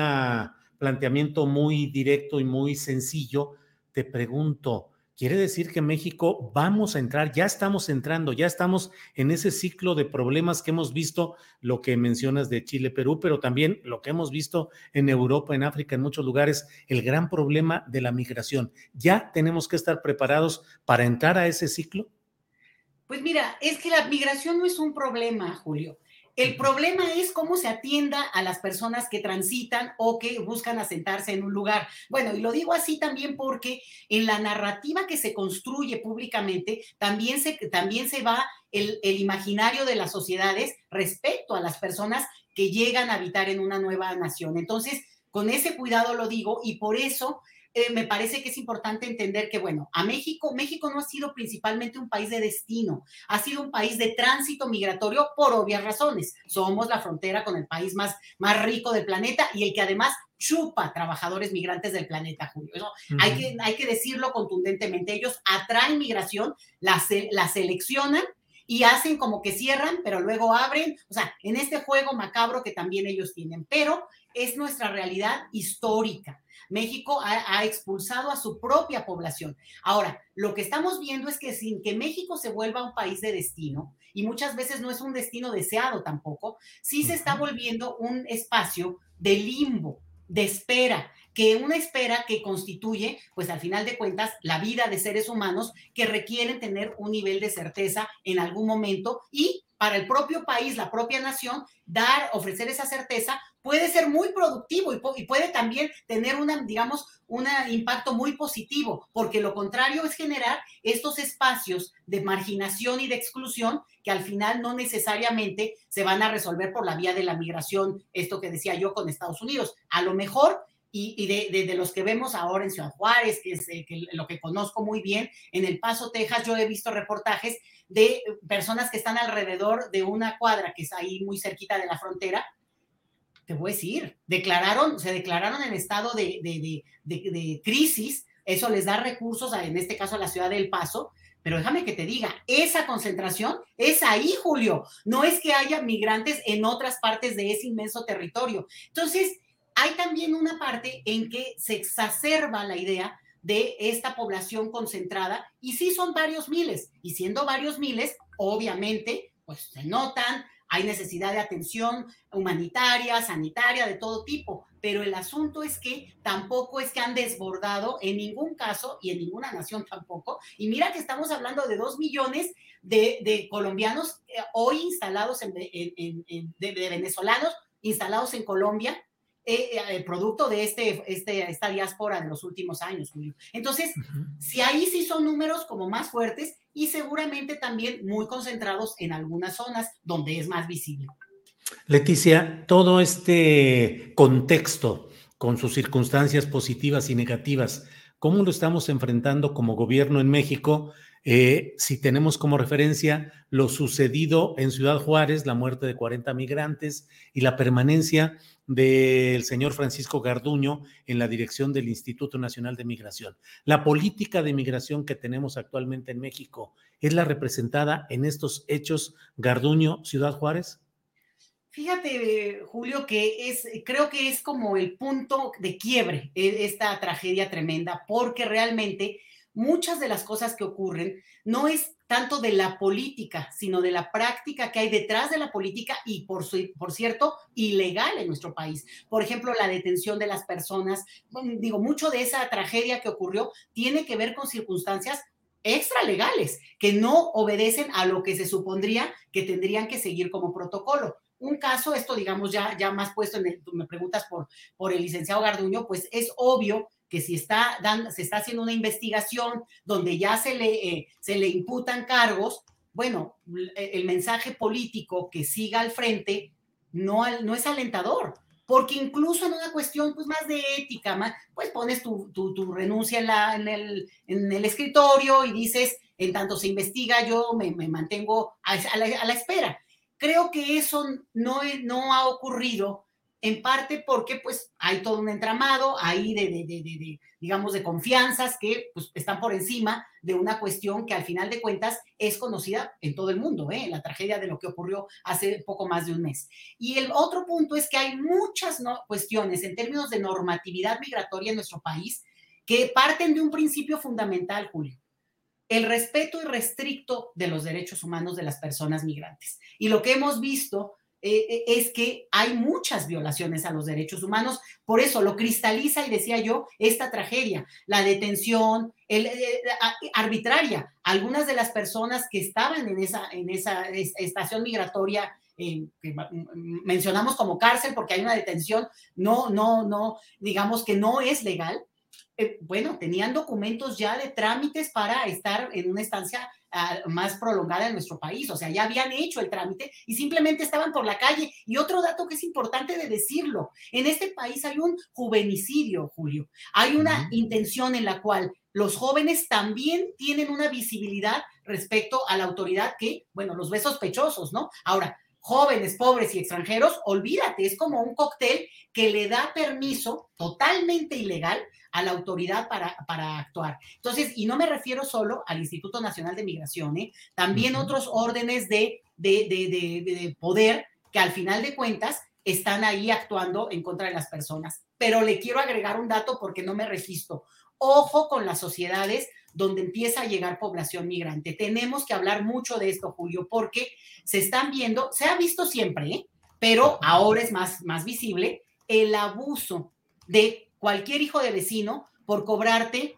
planteamiento muy directo y muy sencillo te pregunto, Quiere decir que México vamos a entrar, ya estamos entrando, ya estamos en ese ciclo de problemas que hemos visto, lo que mencionas de Chile, Perú, pero también lo que hemos visto en Europa, en África, en muchos lugares, el gran problema de la migración. ¿Ya tenemos que estar preparados para entrar a ese ciclo? Pues mira, es que la migración no es un problema, Julio. El problema es cómo se atienda a las personas que transitan o que buscan asentarse en un lugar. Bueno, y lo digo así también porque en la narrativa que se construye públicamente también se, también se va el, el imaginario de las sociedades respecto a las personas que llegan a habitar en una nueva nación. Entonces, con ese cuidado lo digo y por eso eh, me parece que es importante entender que, bueno, a México, México no ha sido principalmente un país de destino, ha sido un país de tránsito migratorio por obvias razones. Somos la frontera con el país más, más rico del planeta y el que además chupa trabajadores migrantes del planeta, Julio. hay, que, hay que decirlo contundentemente. Ellos atraen migración, la, la seleccionan y hacen como que cierran, pero luego abren, o sea, en este juego macabro que también ellos tienen, pero es nuestra realidad histórica. México ha, expulsado a su propia población. Ahora, lo que estamos viendo es que sin que México se vuelva un país de destino, y muchas veces no es un destino deseado tampoco, sí se está volviendo un espacio de limbo, de espera, que una espera que constituye, pues al final de cuentas, la vida de seres humanos que requieren tener un nivel de certeza en algún momento y para el propio país, la propia nación, dar, ofrecer esa certeza puede ser muy productivo y, puede también tener una, digamos, un impacto muy positivo, porque lo contrario es generar estos espacios de marginación y de exclusión que al final no necesariamente se van a resolver por la vía de la migración, esto que decía yo con Estados Unidos. A lo mejor y, de, los que vemos ahora en Ciudad Juárez, que es eh, lo que conozco muy bien, en El Paso, Texas, yo he visto reportajes de personas que están alrededor de una cuadra que es ahí muy cerquita de la frontera. Te voy a decir, declararon, se declararon en estado de, de crisis, eso les da recursos, en este caso a la ciudad del Paso, Pero déjame que te diga, esa concentración es ahí, Julio. No es que haya migrantes en otras partes de ese inmenso territorio. Entonces, hay también una parte en que se exacerba la idea de esta población concentrada y sí son varios miles y siendo varios miles, obviamente, pues se notan, hay necesidad de atención humanitaria, sanitaria, de todo tipo, pero el asunto es que tampoco es que han desbordado en ningún caso y en ninguna nación tampoco. Y mira que estamos hablando de dos millones de, colombianos eh, hoy instalados en, de venezolanos instalados en Colombia eh, eh, producto de este, este, esta diáspora de los últimos años, Julio. Entonces, si ahí sí son números como más fuertes y seguramente también muy concentrados en algunas zonas donde es más visible. Leticia, todo este contexto con sus circunstancias positivas y negativas, ¿cómo lo estamos enfrentando como gobierno en México? Eh, si tenemos como referencia lo sucedido en Ciudad Juárez, la muerte de 40 migrantes y la permanencia del señor Francisco Garduño en la dirección del Instituto Nacional de Migración. La política de migración que tenemos actualmente en México es la representada en estos hechos Garduño Ciudad Juárez. Fíjate, Julio, que es, creo que es como el punto de quiebre e, esta tragedia tremenda, porque realmente muchas de las cosas que ocurren no es tanto de la política, sino de la práctica que hay detrás de la política y, por, por cierto, ilegal en nuestro país. Por ejemplo, la detención de las personas. Digo, mucho de esa tragedia que ocurrió tiene que ver con circunstancias extralegales que no obedecen a lo que se supondría que tendrían que seguir como protocolo. Un caso, esto digamos ya, ya más puesto en el, tú me preguntas por, por el licenciado Garduño, pues es obvio que si está se está haciendo una investigación donde ya se le, eh, se le imputan cargos, bueno, el mensaje político que siga al frente no, no es alentador, porque incluso en una cuestión pues, más de ética, más, pues pones tu, tu, renuncia en, la, en, el, en, el, escritorio y dices, en tanto se investiga, yo me, mantengo a, a, la, a, la, espera. Creo que eso no, no ha ocurrido en parte porque pues hay todo un entramado ahí de, de, de, digamos, de confianzas que pues, están por encima de una cuestión que al final de cuentas es conocida en todo el mundo, ¿eh? la tragedia de lo que ocurrió hace poco más de un mes. Y el otro punto es que hay muchas cuestiones en términos de normatividad migratoria en nuestro país que parten de un principio fundamental, Julio, el respeto irrestricto de los derechos humanos de las personas migrantes. Y lo que hemos visto eh, eh, es que hay muchas violaciones a los derechos humanos. Por eso lo cristaliza y decía yo esta tragedia, la detención el, eh, arbitraria. Algunas de las personas que estaban en esa, en esa estación migratoria mencionamos como cárcel porque hay una detención, no, no, no, digamos que no es legal. Bueno, tenían documentos ya de trámites para estar en una estancia más prolongada en nuestro país. O sea, ya habían hecho el trámite y simplemente estaban por la calle. Y otro dato que es importante de decirlo, en este país hay un juvenicidio, Julio. Hay una intención en la cual los jóvenes también tienen una visibilidad respecto a la autoridad que, bueno, los ve sospechosos, ¿no? Ahora, jóvenes, pobres y extranjeros, olvídate, es como un cóctel que le da permiso totalmente ilegal a la autoridad para, para actuar. Entonces, y no me refiero solo al Instituto Nacional de Migración, ¿eh? también otros órdenes de, de, de, de poder que al final de cuentas están ahí actuando en contra de las personas. Pero le quiero agregar un dato porque no me registro. Ojo con las sociedades donde empieza a llegar población migrante. Tenemos que hablar mucho de esto, Julio, porque se están viendo, se ha visto siempre, ¿eh? pero ahora es más, más visible el abuso de cualquier hijo de vecino por cobrarte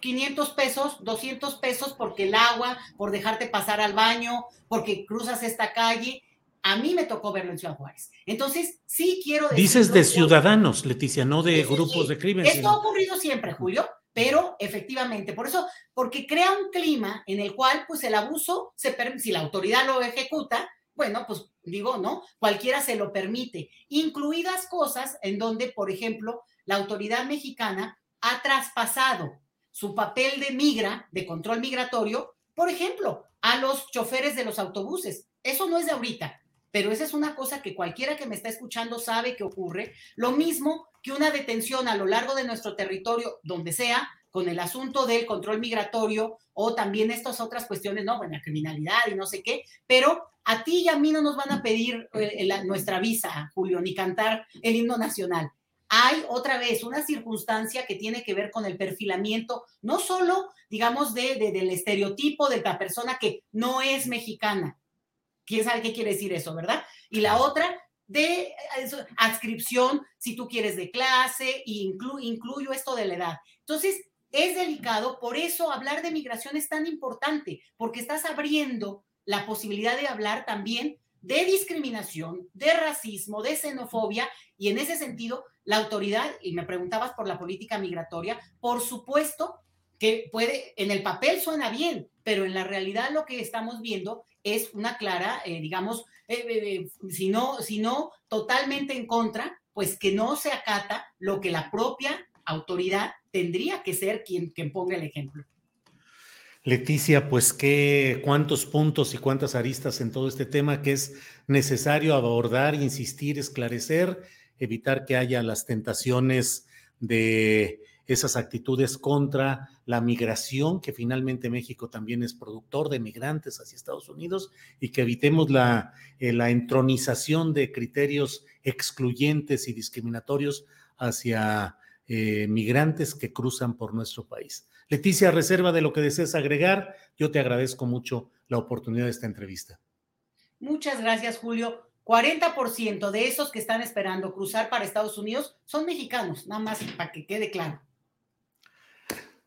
500 pesos, 200 pesos porque el agua, por dejarte pasar al baño, porque cruzas esta calle. A mí me tocó verlo en Ciudad Juárez. Entonces, sí quiero decir. Dices de ciudadanos, Leticia, no de grupos de crimen. Esto ha ocurrido siempre, Julio, pero efectivamente, por eso, porque crea un clima en el cual, pues el abuso, se, si la autoridad lo ejecuta, bueno, pues digo, ¿no? Cualquiera se lo permite, incluidas cosas en donde, por ejemplo, la autoridad mexicana ha traspasado su papel de migra, de control migratorio, por ejemplo, a los choferes de los autobuses. Eso no es de ahorita, pero esa es una cosa que cualquiera que me está escuchando sabe que ocurre. Lo mismo que una detención a lo largo de nuestro territorio, donde sea, con el asunto del control migratorio o también estas otras cuestiones, ¿no? Bueno, la criminalidad y no sé qué, pero a ti y a mí no nos van a pedir eh, nuestra visa, Julio, ni cantar el himno nacional. Hay otra vez una circunstancia que tiene que ver con el perfilamiento, no solo, digamos, de, del estereotipo de la persona que no es mexicana. ¿Quién sabe qué quiere decir eso, verdad? Y la otra, de adscripción, si tú quieres, de clase, e incluyo esto de la edad. Entonces, es delicado, por eso hablar de migración es tan importante, porque estás abriendo la posibilidad de hablar también de discriminación, de racismo, de xenofobia, y en ese sentido, la autoridad, y me preguntabas por la política migratoria, por supuesto que puede, en el papel suena bien, pero en la realidad lo que estamos viendo es una clara, eh, digamos, eh, eh, si, no, si no totalmente en contra, pues que no se acata lo que la propia autoridad tendría que ser quien, quien ponga el ejemplo. Leticia, pues qué cuántos puntos y cuántas aristas en todo este tema que es necesario abordar, insistir, esclarecer, evitar que haya las tentaciones de esas actitudes contra la migración, que finalmente México también es productor de migrantes hacia Estados Unidos, y que evitemos la, eh, la entronización de criterios excluyentes y discriminatorios hacia eh, migrantes que cruzan por nuestro país. Leticia, reserva de lo que desees agregar, yo te agradezco mucho la oportunidad de esta entrevista. Muchas gracias, Julio. 40% de esos que están esperando cruzar para Estados Unidos son mexicanos, nada más para que quede claro.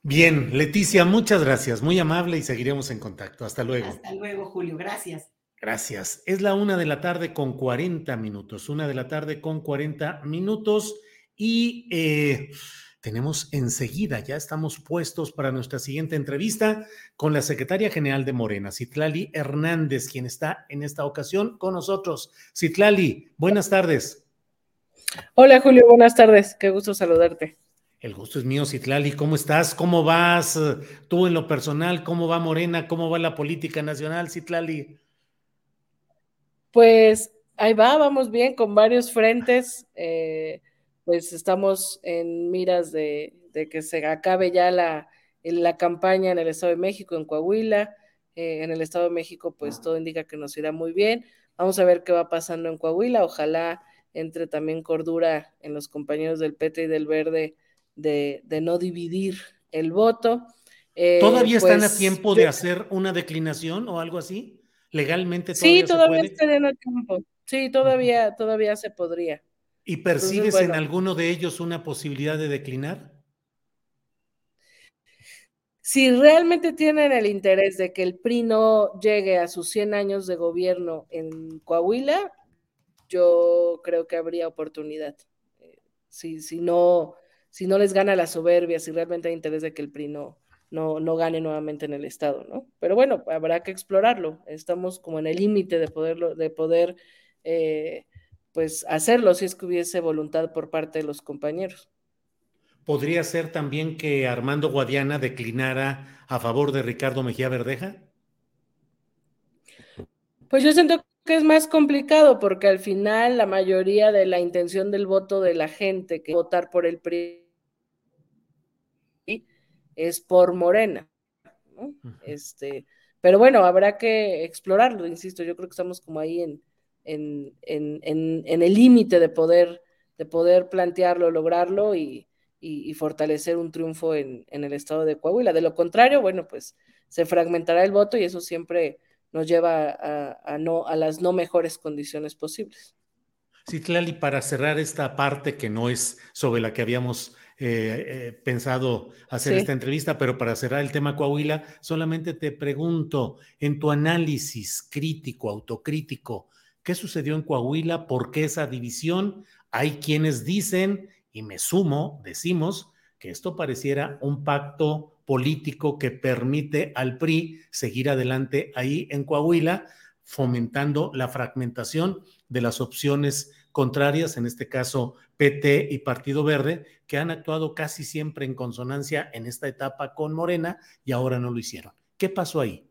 Bien, Leticia, muchas gracias, muy amable y seguiremos en contacto. Hasta luego. Hasta luego, Julio, gracias. Gracias. Es la una de la tarde con 40 minutos, una de la tarde con 40 minutos y eh, tenemos enseguida, ya estamos puestos para nuestra siguiente entrevista con la secretaria general de Morena, Citlali Hernández, quien está en esta ocasión con nosotros. Citlali, buenas tardes. Hola Julio, buenas tardes, qué gusto saludarte. El gusto es mío, Citlali. ¿Cómo estás? ¿Cómo vas eh, tú en lo personal? ¿Cómo va Morena? ¿Cómo va la política nacional, Citlali? Pues ahí va, vamos bien con varios frentes. Eh, pues estamos en miras de, que se acabe ya la, la, campaña en el Estado de México, en Coahuila. Eh, en el Estado de México, pues todo indica que nos irá muy bien. Vamos a ver qué va pasando en Coahuila. Ojalá entre también cordura en los compañeros del PT y del Verde de, no dividir el voto. Eh, ¿Todavía están a pues, tiempo de hacer una declinación o algo así? ¿Legalmente todavía Sí, todavía están a tiempo. Sí, todavía, todavía se podría. ¿Y percibes en alguno de ellos una posibilidad de declinar? Si realmente tienen el interés de que el PRI no llegue a sus 100 años de gobierno en Coahuila, yo creo que habría oportunidad. Eh, si, si, no, si no les gana la soberbia, si realmente hay interés de que el PRI no, no, gane nuevamente en el Estado, ¿no? Pero bueno, habrá que explorarlo. Estamos como en el límite de, poderlo, de poder eh, pues hacerlo si es que hubiese voluntad por parte de los compañeros. ¿Podría ser también que Armando Guadiana declinara a favor de Ricardo Mejía Verdeja? Pues yo siento que es más complicado porque al final la mayoría de la intención del voto de la gente que votar por el PRI es por Morena. Este, pero bueno, habrá que explorarlo, insisto, yo creo que estamos como ahí en, en, en, el límite de poder, de poder plantearlo, lograrlo y, y, fortalecer un triunfo en, el estado de Coahuila. De lo contrario, bueno, pues se fragmentará el voto y eso siempre nos lleva a, no, a las no mejores condiciones posibles. Sí, Tlali, para cerrar esta parte que no es sobre la que habíamos eh, eh, pensado hacer esta entrevista, pero para cerrar el tema Coahuila, solamente te pregunto, en tu análisis crítico, autocrítico, ¿qué sucedió en Coahuila? ¿Por qué esa división? Hay quienes dicen, y me sumo, decimos, que esto pareciera un pacto político que permite al PRI seguir adelante ahí en Coahuila, fomentando la fragmentación de las opciones contrarias, en este caso PT y Partido Verde, que han actuado casi siempre en consonancia en esta etapa con Morena y ahora no lo hicieron. ¿Qué pasó ahí?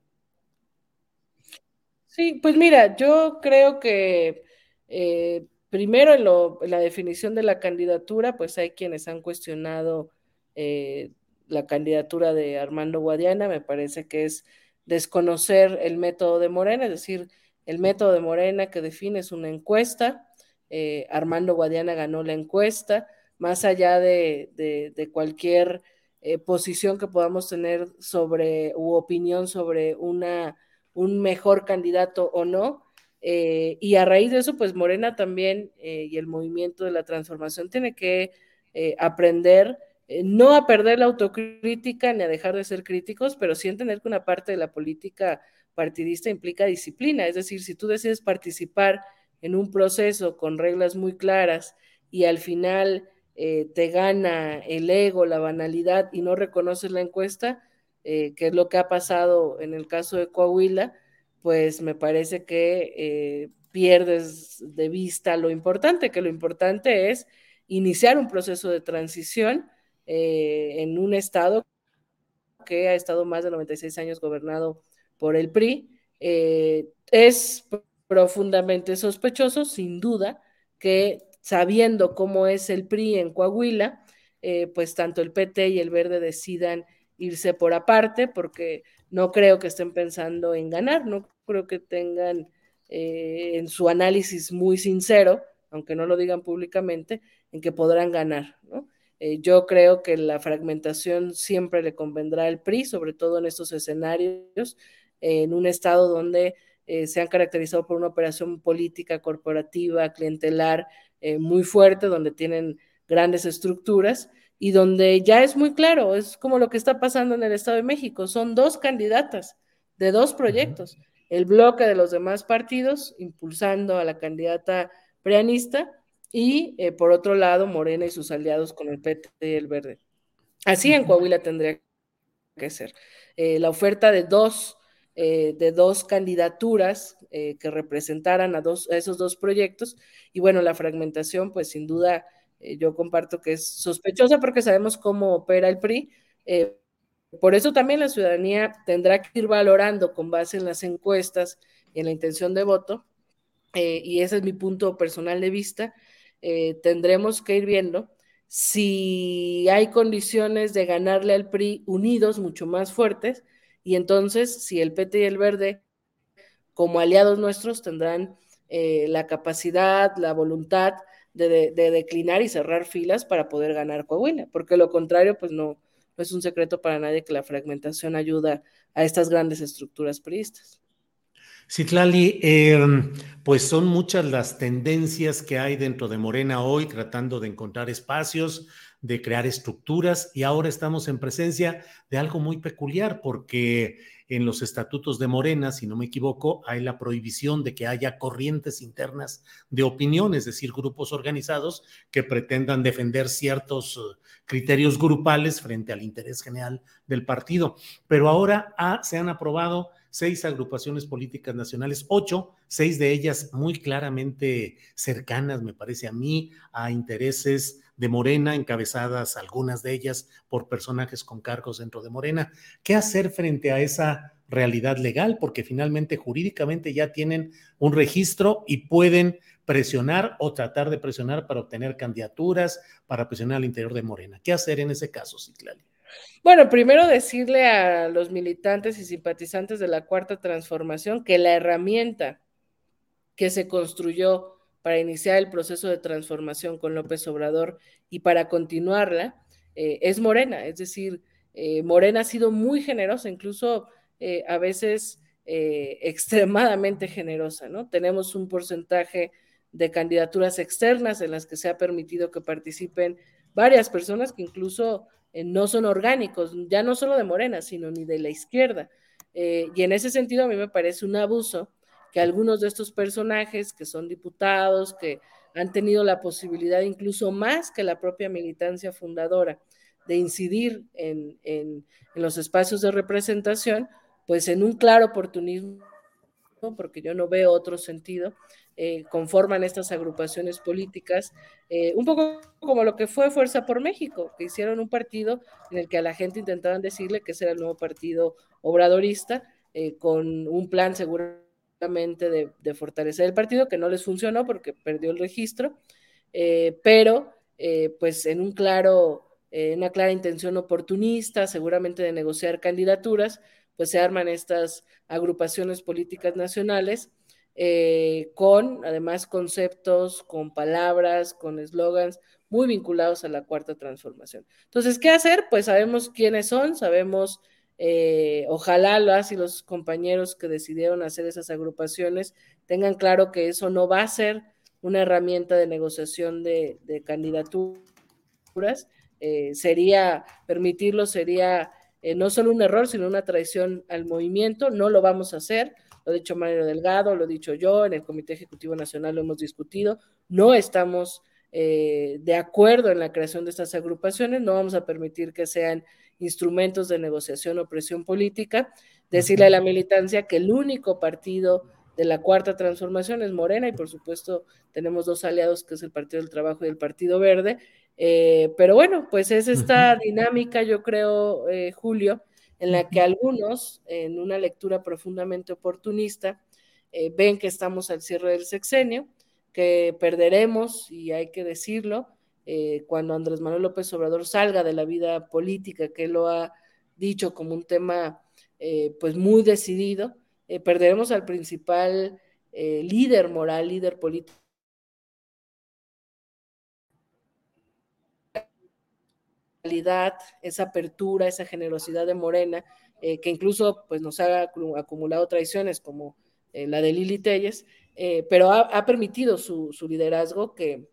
Sí, pues mira, yo creo que eh, primero en, la definición de la candidatura, pues hay quienes han cuestionado eh, la candidatura de Armando Guadiana, me parece que es desconocer el método de Morena, es decir, el método de Morena que define es una encuesta, eh, Armando Guadiana ganó la encuesta, más allá de, cualquier posición que podamos tener sobre u opinión sobre una, un mejor candidato o no. Eh, y a raíz de eso, pues Morena también y el movimiento de la transformación tiene que aprender no a perder la autocrítica ni a dejar de ser críticos, pero sí entender que una parte de la política partidista implica disciplina. Es decir, si tú decides participar en un proceso con reglas muy claras y al final eh, te gana el ego, la banalidad y no reconoces la encuesta, eh, que es lo que ha pasado en el caso de Coahuila, pues me parece que eh, pierdes de vista lo importante, que lo importante es iniciar un proceso de transición en un estado que ha estado más de 96 años gobernado por el PRI. es profundamente sospechoso, sin duda, que sabiendo cómo es el PRI en Coahuila, eh, pues tanto el PT y el Verde decidan irse por aparte, porque no creo que estén pensando en ganar, no creo que tengan eh, en su análisis muy sincero, aunque no lo digan públicamente, en que podrán ganar. Eh, yo creo que la fragmentación siempre le convendrá al PRI, sobre todo en estos escenarios, en un estado donde eh, se han caracterizado por una operación política, corporativa, clientelar muy fuerte, donde tienen grandes estructuras y donde ya es muy claro, es como lo que está pasando en el Estado de México, son dos candidatas de dos proyectos, el bloque de los demás partidos impulsando a la candidata preanista y eh, por otro lado Morena y sus aliados con el PT y el Verde. Así en Coahuila tendría que ser. la oferta de dos eh, de dos candidaturas eh, que representaran a, dos, esos dos proyectos. Y bueno, la fragmentación, pues sin duda, eh, yo comparto que es sospechosa porque sabemos cómo opera el PRI. por eso también la ciudadanía tendrá que ir valorando con base en las encuestas y en la intención de voto, y ese es mi punto personal de vista, tendremos que ir viendo si hay condiciones de ganarle al PRI unidos, mucho más fuertes, y entonces, si el PT y el Verde, como aliados nuestros, tendrán eh, la capacidad, la voluntad de, declinar y cerrar filas para poder ganar Coahuila, porque lo contrario, pues no, no es un secreto para nadie que la fragmentación ayuda a estas grandes estructuras priistas. Citlali, em, pues son muchas las tendencias que hay dentro de Morena hoy, tratando de encontrar espacios, de crear estructuras y ahora estamos en presencia de algo muy peculiar porque en los estatutos de Morena, si no me equivoco, hay la prohibición de que haya corrientes internas de opinión, es decir, grupos organizados que pretendan defender ciertos eh, criterios grupales frente al interés general del partido. Pero ahora ah, se han aprobado seis agrupaciones políticas nacionales, ocho, seis de ellas muy claramente cercanas, me parece a mí, a intereses de Morena, encabezadas algunas de ellas por personajes con cargos dentro de Morena. ¿Qué hacer frente a esa realidad legal? Porque finalmente jurídicamente ya tienen un registro y pueden presionar o tratar de presionar para obtener candidaturas, para presionar al interior de Morena. ¿Qué hacer en ese caso, Citlali? Bueno, primero decirle a los militantes y simpatizantes de la Cuarta Transformación que la herramienta que se construyó para iniciar el proceso de transformación con López Obrador y para continuarla, eh, es Morena. Es decir, eh, Morena ha sido muy generosa, incluso eh, a veces extremadamente generosa, ¿no? Tenemos un porcentaje de candidaturas externas en las que se ha permitido que participen varias personas que incluso no son orgánicos, ya no solo de Morena, sino ni de la izquierda. y en ese sentido a mí me parece un abuso que algunos de estos personajes que son diputados, que han tenido la posibilidad incluso más que la propia militancia fundadora de incidir en, los espacios de representación, pues en un claro oportunismo, porque yo no veo otro sentido, eh, conforman estas agrupaciones políticas, eh, un poco como lo que fue Fuerza por México, que hicieron un partido en el que a la gente intentaban decirle que ese era el nuevo partido obradorista, eh, con un plan seguro de, de, fortalecer el partido, que no les funcionó porque perdió el registro, eh, pero eh, pues en un claro eh, una clara intención oportunista, seguramente de negociar candidaturas, pues se arman estas agrupaciones políticas nacionales con además conceptos, con palabras, con eslogans muy vinculados a la cuarta transformación. Entonces, ¿qué hacer? Pues sabemos quiénes son, sabemos, eh, ojalá las y los compañeros que decidieron hacer esas agrupaciones tengan claro que eso no va a ser una herramienta de negociación de, candidaturas. Eh, sería, permitirlo sería eh, no solo un error, sino una traición al movimiento. No lo vamos a hacer. Lo ha dicho Mario Delgado, lo he dicho yo, en el Comité Ejecutivo Nacional lo hemos discutido. No estamos de acuerdo en la creación de estas agrupaciones, no vamos a permitir que sean instrumentos de negociación o presión política. Decirle a la militancia que el único partido de la cuarta transformación es Morena y por supuesto tenemos dos aliados que es el Partido del Trabajo y el Partido Verde. Eh, pero bueno, pues es esta dinámica, yo creo, eh, Julio, en la que algunos, en una lectura profundamente oportunista, ven que estamos al cierre del sexenio, que perderemos, y hay que decirlo, eh, cuando Andrés Manuel López Obrador salga de la vida política, que lo ha dicho como un tema eh, pues muy decidido, eh, perderemos al principal líder moral, líder político. esa apertura, esa generosidad de Morena, que incluso pues, nos ha acumulado traiciones como la de Lili Telles, pero ha, permitido su, liderazgo que,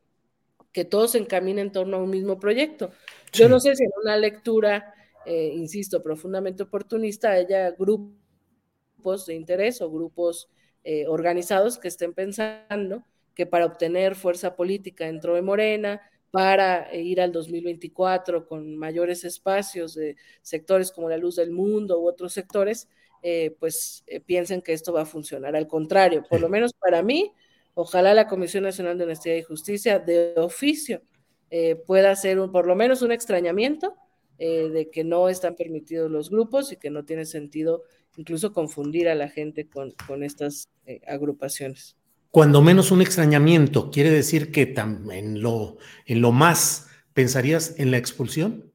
que todos se encaminen en torno a un mismo proyecto. Yo no sé si en una lectura, eh, insisto, profundamente oportunista, haya grupos de interés o grupos eh, organizados que estén pensando que para obtener fuerza política dentro de Morena, para ir al 2024 con mayores espacios de sectores como la luz del mundo u otros sectores, eh, pues eh, piensen que esto va a funcionar. Al contrario, por lo menos para mí, ojalá la Comisión Nacional de Honestidad y Justicia de oficio eh, pueda hacer un, por lo menos un extrañamiento de que no están permitidos los grupos y que no tiene sentido incluso confundir a la gente con, con estas agrupaciones. Cuando menos un extrañamiento, ¿quiere decir que en lo, en lo más pensarías en la expulsión?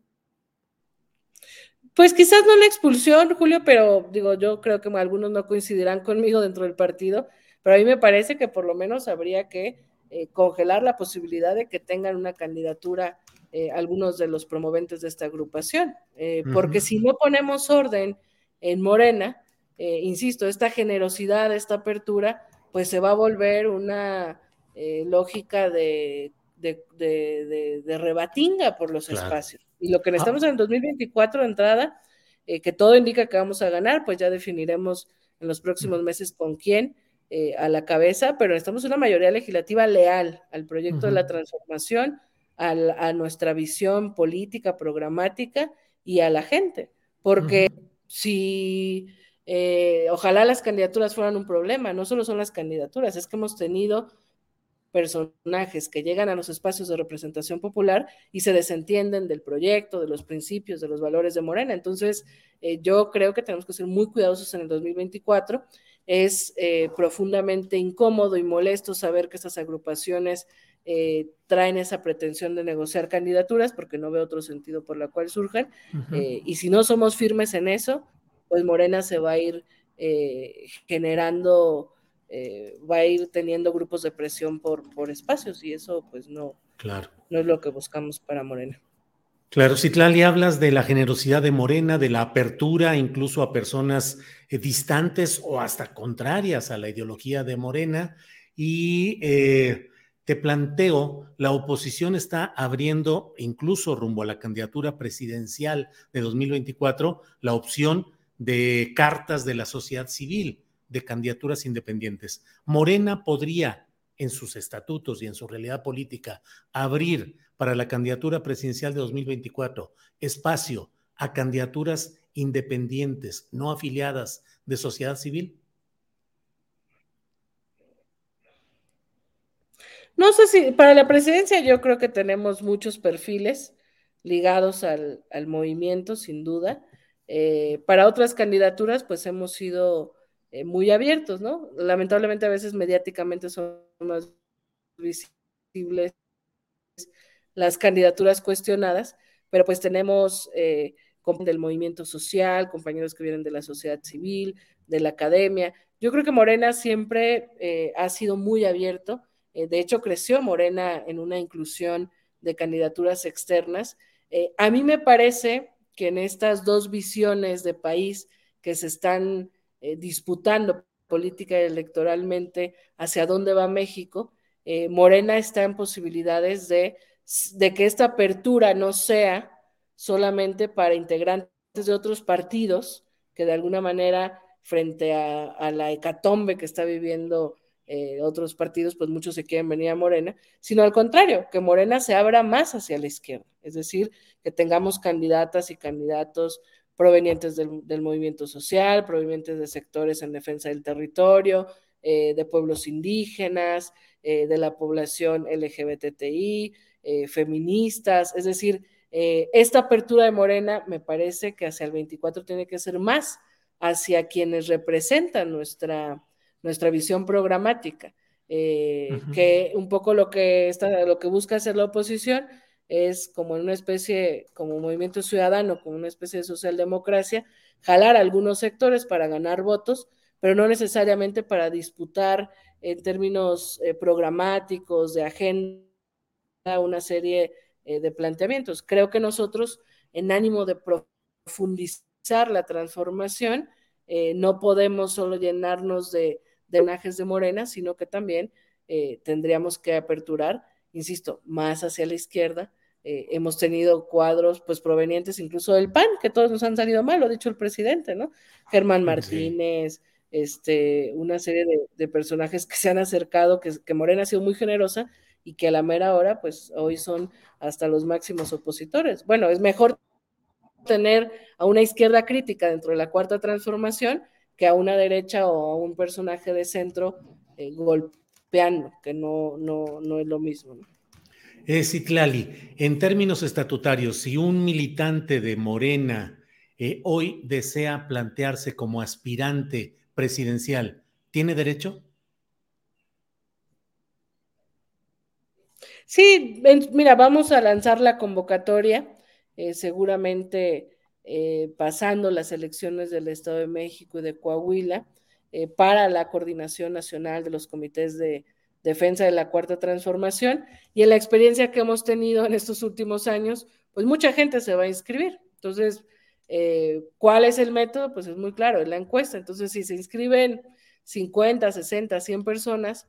Pues quizás no la expulsión, Julio, pero digo, yo creo que algunos no coincidirán conmigo dentro del partido, pero a mí me parece que por lo menos habría que eh, congelar la posibilidad de que tengan una candidatura eh, algunos de los promoventes de esta agrupación, eh, porque si no ponemos orden en Morena, insisto, esta generosidad, esta apertura, pues se va a volver una lógica de, de, rebatinga por los espacios. Y lo que necesitamos ah. en el 2024 de entrada, que todo indica que vamos a ganar, pues ya definiremos en los próximos meses con quién eh, a la cabeza, pero necesitamos una mayoría legislativa leal al proyecto de la transformación, a nuestra visión política, programática y a la gente. Porque si eh, ojalá las candidaturas fueran un problema, no solo son las candidaturas, es que hemos tenido personajes que llegan a los espacios de representación popular y se desentienden del proyecto, de los principios, de los valores de Morena. Entonces, eh, yo creo que tenemos que ser muy cuidadosos en el 2024. Es eh, profundamente incómodo y molesto saber que estas agrupaciones eh, traen esa pretensión de negociar candidaturas porque no veo otro sentido por la cual surjan. y si no somos firmes en eso, pues Morena se va a ir generando eh, va a ir teniendo grupos de presión por, por espacios y eso pues no, claro. no es lo que buscamos para Morena. Claro, Citlali, hablas de la generosidad de Morena, de la apertura incluso a personas eh, distantes o hasta contrarias a la ideología de Morena y eh, te planteo, la oposición está abriendo incluso rumbo a la candidatura presidencial de 2024 la opción de cartas de la sociedad civil de candidaturas independientes. Morena podría, en sus estatutos y en su realidad política, abrir para la candidatura presidencial de 2024 espacio a candidaturas independientes, no afiliadas de sociedad civil? No sé si para la presidencia yo creo que tenemos muchos perfiles ligados al, movimiento, sin duda. Eh, para otras candidaturas, pues hemos sido eh, muy abiertos, ¿no? Lamentablemente a veces mediáticamente son más visibles las candidaturas cuestionadas, pero pues tenemos eh, del movimiento social, compañeros que vienen de la sociedad civil, de la academia. Yo creo que Morena siempre eh, ha sido muy abierto. Eh, de hecho, creció Morena en una inclusión de candidaturas externas. Eh, a mí me parece que en estas dos visiones de país que se están disputando política y electoralmente hacia dónde va México, Morena está en posibilidades de, de que esta apertura no sea solamente para integrantes de otros partidos que de alguna manera frente a, la hecatombe que está viviendo eh, otros partidos, pues muchos se quieren venir a Morena, sino al contrario, que Morena se abra más hacia la izquierda, es decir, que tengamos candidatas y candidatos provenientes del, movimiento social, provenientes de sectores en defensa del territorio, eh, de pueblos indígenas, eh, de la población LGBTI, feministas, es decir, eh, esta apertura de Morena me parece que hacia el 24 tiene que ser más hacia quienes representan nuestra, nuestra visión programática, eh, que un poco lo que, está, lo que busca hacer la oposición es como en una especie, como movimiento ciudadano, como una especie de socialdemocracia, jalar algunos sectores para ganar votos, pero no necesariamente para disputar en términos eh, programáticos, de agenda, una serie eh, de planteamientos. Creo que nosotros, en ánimo de profundizar la transformación, eh, no podemos solo llenarnos de, de de Morena, sino que también eh, tendríamos que aperturar, insisto, más hacia la izquierda. hemos tenido cuadros pues provenientes incluso del PAN, que todos nos han salido mal, lo ha dicho el presidente, ¿no? Germán Martínez, este, una serie de, personajes que se han acercado, que, que Morena ha sido muy generosa, y que a la mera hora, pues hoy son hasta los máximos opositores. Bueno, es mejor tener a una izquierda crítica dentro de la cuarta transformación que a una derecha o a un personaje de centro eh, golpeando, que no, no, no es lo mismo. ¿no? Eh, Citlali, en términos estatutarios, si un militante de Morena eh, hoy desea plantearse como aspirante presidencial, ¿tiene derecho? Sí, mira, vamos a lanzar la convocatoria, eh, seguramente eh, pasando las elecciones del Estado de México y de Coahuila, eh, para la coordinación nacional de los comités de defensa de la cuarta transformación. Y en la experiencia que hemos tenido en estos últimos años, pues mucha gente se va a inscribir. Entonces, ¿cuál es el método? Pues es muy claro, es la encuesta. Entonces, si se inscriben 50, 60, 100 personas,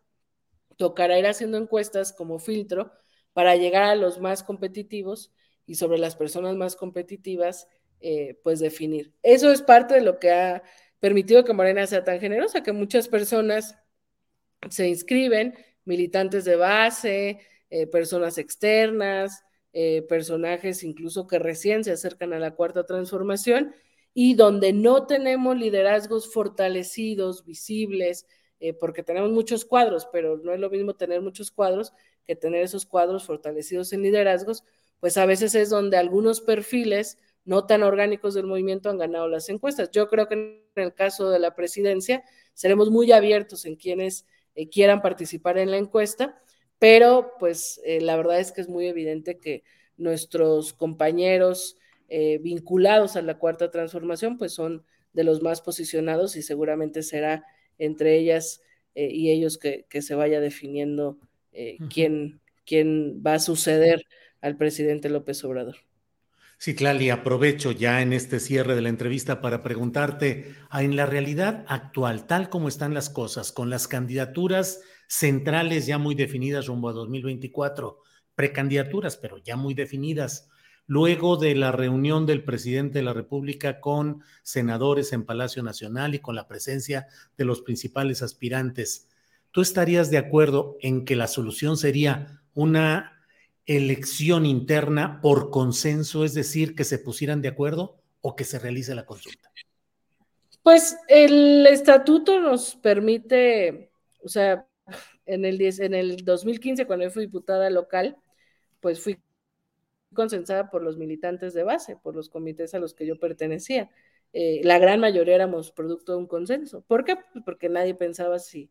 tocará ir haciendo encuestas como filtro para llegar a los más competitivos y sobre las personas más competitivas, eh, pues definir. Eso es parte de lo que ha permitido que Morena sea tan generosa, que muchas personas se inscriben, militantes de base, eh, personas externas, eh, personajes incluso que recién se acercan a la cuarta transformación y donde no tenemos liderazgos fortalecidos, visibles, eh, porque tenemos muchos cuadros, pero no es lo mismo tener muchos cuadros que tener esos cuadros fortalecidos en liderazgos, pues a veces es donde algunos perfiles no tan orgánicos del movimiento han ganado las encuestas. Yo creo que en el caso de la presidencia seremos muy abiertos en quienes eh, quieran participar en la encuesta, pero pues eh, la verdad es que es muy evidente que nuestros compañeros vinculados a la cuarta transformación pues son de los más posicionados y seguramente será entre ellas eh, y ellos que, se vaya definiendo eh, quién, quién va a suceder al presidente López Obrador. Sí, Clali, aprovecho ya en este cierre de la entrevista para preguntarte, ah, en la realidad actual, tal como están las cosas, con las candidaturas centrales ya muy definidas rumbo a 2024, precandidaturas, pero ya muy definidas, luego de la reunión del presidente de la República con senadores en Palacio Nacional y con la presencia de los principales aspirantes, ¿tú estarías de acuerdo en que la solución sería una elección interna por consenso, es decir, que se pusieran de acuerdo o que se realice la consulta? Pues el estatuto nos permite, o sea, en el, en el 2015, cuando yo fui diputada local, pues fui consensada por los militantes de base, por los comités a los que yo pertenecía. Eh, la gran mayoría éramos producto de un consenso. ¿Por qué? Pues porque nadie pensaba si,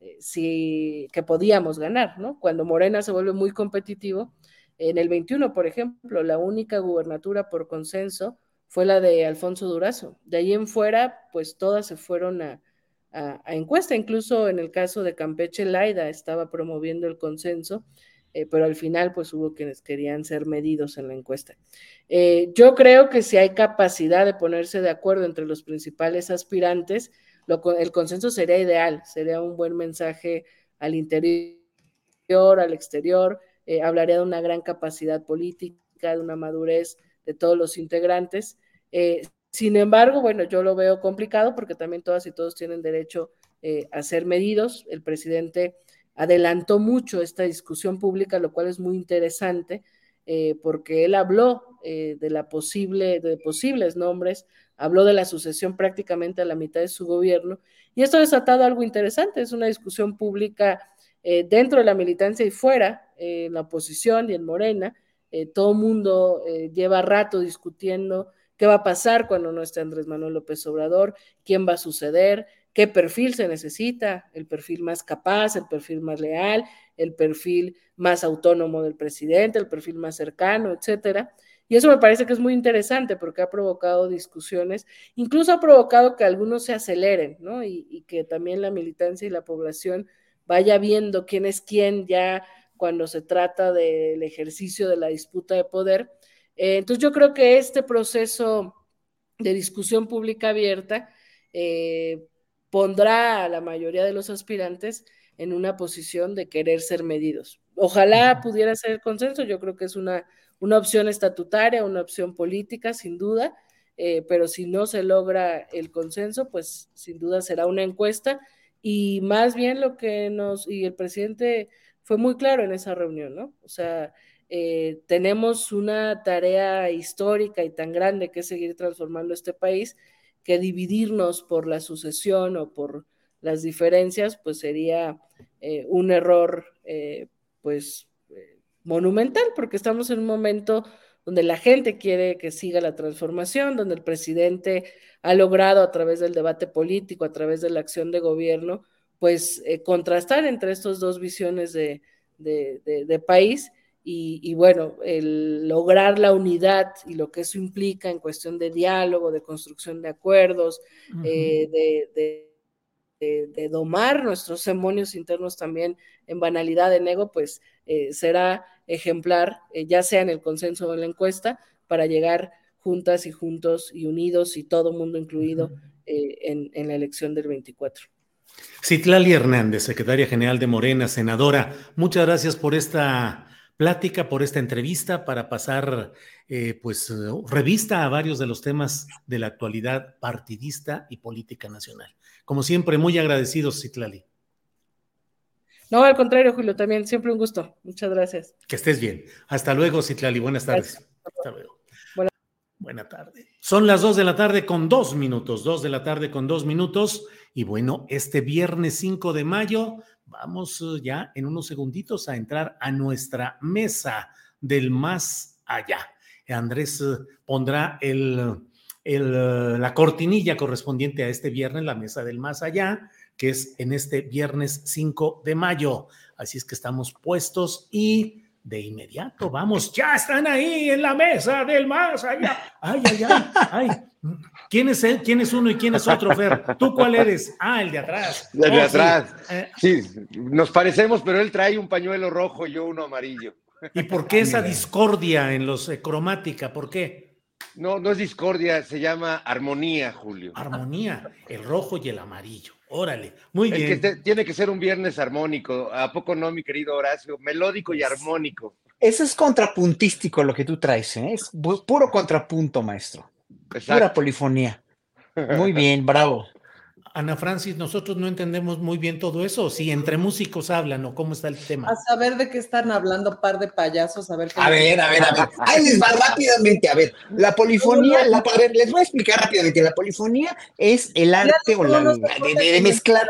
eh, si que podíamos ganar, ¿no? Cuando Morena se vuelve muy competitivo, En el 21, por ejemplo, la única gubernatura por consenso fue la de Alfonso Durazo. De ahí en fuera, pues todas se fueron a, encuesta. Incluso en el caso de Campeche, Laida estaba promoviendo el consenso, eh, pero al final, pues hubo quienes querían ser medidos en la encuesta. Eh, yo creo que si hay capacidad de ponerse de acuerdo entre los principales aspirantes, el consenso sería ideal, sería un buen mensaje al interior, al exterior, eh, hablaría de una gran capacidad política, de una madurez de todos los integrantes. Sin embargo, bueno, yo lo veo complicado porque también todas y todos tienen derecho a ser medidos. El presidente adelantó mucho esta discusión pública, lo cual es muy interesante, porque él habló de la posible, de posibles nombres habló de la sucesión prácticamente a la mitad de su gobierno, y esto ha desatado algo interesante, es una discusión pública eh, dentro de la militancia y fuera, eh, en la oposición y en Morena, eh, todo mundo lleva rato discutiendo qué va a pasar cuando no esté Andrés Manuel López Obrador, quién va a suceder, qué perfil se necesita, el perfil más capaz, el perfil más leal, el perfil más autónomo del presidente, el perfil más cercano, etcétera. Y eso me parece que es muy interesante porque ha provocado discusiones, incluso ha provocado que algunos se aceleren, ¿no? Y, que también la militancia y la población vaya viendo quién es quién ya cuando se trata del ejercicio de la disputa de poder. Eh, entonces yo creo que este proceso de discusión pública abierta eh, pondrá a la mayoría de los aspirantes en una posición de querer ser medidos. Ojalá pudiera ser consenso, yo creo que es una una opción estatutaria, una opción política, sin duda, eh, pero si no se logra el consenso, pues sin duda será una encuesta y más bien lo que nos, y el presidente fue muy claro en esa reunión, ¿no? O sea, eh, tenemos una tarea histórica y tan grande que es seguir transformando este país, que dividirnos por la sucesión o por las diferencias, pues sería eh, un error, pues monumental, porque estamos en un momento donde la gente quiere que siga la transformación, donde el presidente ha logrado a través del debate político, a través de la acción de gobierno, pues eh, contrastar entre estas dos visiones de, país y, bueno, el lograr la unidad y lo que eso implica en cuestión de diálogo, de construcción de acuerdos, eh, de de, domar nuestros demonios internos también en banalidad, de ego, pues eh, será ejemplar, eh, ya sea en el consenso o en la encuesta, para llegar juntas y juntos y unidos y todo mundo incluido en, en, la elección del 24. Citlali Hernández, secretaria general de Morena, senadora, muchas gracias por esta plática, por esta entrevista, para pasar pues revista a varios de los temas de la actualidad partidista y política nacional. Como siempre, muy agradecidos, Citlali. No, al contrario, Julio, también siempre un gusto. Muchas gracias. Que estés bien. Hasta luego, Citlali. Buenas tardes. Hasta luego. Buena tarde. Son las dos de la tarde con dos minutos, dos de la tarde con dos minutos. Y bueno, este viernes 5 de mayo vamos eh, ya en unos segunditos a entrar a nuestra mesa del más allá. Andrés eh, pondrá el la cortinilla correspondiente a este viernes, la mesa del más allá, que es en este viernes 5 de mayo. Así es que estamos puestos y de inmediato vamos, ya están ahí en la mesa del más allá. Ay, ay, ay, ay. ¿Quién es él? ¿Quién es uno y quién es otro, Fer? ¿Tú cuál eres? Ah, el de atrás. El de oh, atrás. Eh, sí. nos parecemos, pero él trae un pañuelo rojo y yo uno amarillo. ¿Y por qué esa discordia en los eh, cromática? ¿Por qué? No, no es discordia, se llama armonía, Julio. Armonía, el rojo y el amarillo. Órale, muy bien. que tiene que ser un viernes armónico. ¿A poco no, mi querido Horacio? Melódico y armónico. Eso es contrapuntístico lo que tú traes, ¿eh? es puro contrapunto, maestro. Pura polifonía. Muy bien, bravo. Ana Francis, nosotros no entendemos muy bien todo eso, si entre músicos hablan o cómo está el tema. A saber de qué están hablando par de payasos, a ver. a ver, a ver, a ver. Ahí les va rápidamente, a ver. La polifonía, la, a ver, les voy a explicar rápidamente. La polifonía es el arte o la, de, mezclar.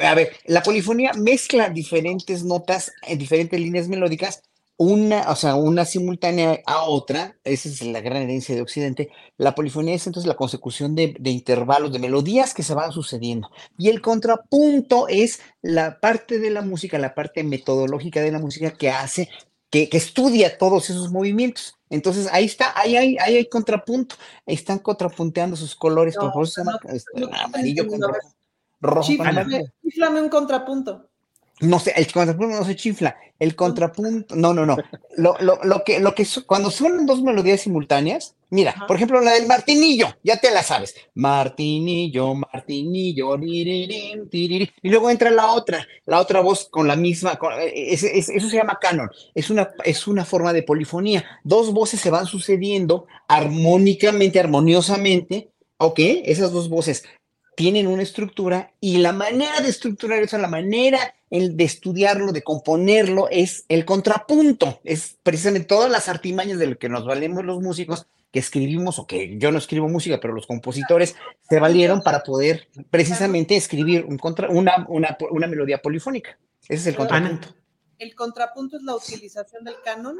a ver, la polifonía mezcla diferentes notas en diferentes líneas melódicas una, o sea, una simultánea a otra, esa es la gran herencia de Occidente, la polifonía es entonces la consecución de, intervalos, de melodías que se van sucediendo. Y el contrapunto es la parte de la música, la parte metodológica de la música que hace que, que estudia todos esos movimientos. Entonces ahí está, ahí hay, ahí hay contrapunto, ahí están contrapunteando sus colores, por eso se llama este, amarillo con rojo. Chiflame, chiflame un contrapunto. No sé, el contrapunto no se chifla. El contrapunto, no, no, no. Lo, lo, lo que, lo que cuando suenan dos melodías simultáneas, mira, por ejemplo, la del martinillo, ya te la sabes. Martinillo, martinillo, ririrín, tiriri. y luego entra la otra, la otra voz con la misma, con- eh, es- es- eso se llama canon. Es una, es una forma de polifonía. Dos voces se van sucediendo armónicamente, armoniosamente. Ok, esas dos voces tienen una estructura y la manera de estructurar eso, la manera el de estudiarlo, de componerlo, es el contrapunto. Es precisamente todas las artimañas de lo que nos valemos los músicos que escribimos, o que yo no escribo música, pero los compositores se valieron para poder precisamente escribir un contra, una, una, una melodía polifónica. Ese es el contrapunto. El contrapunto es la utilización del canon.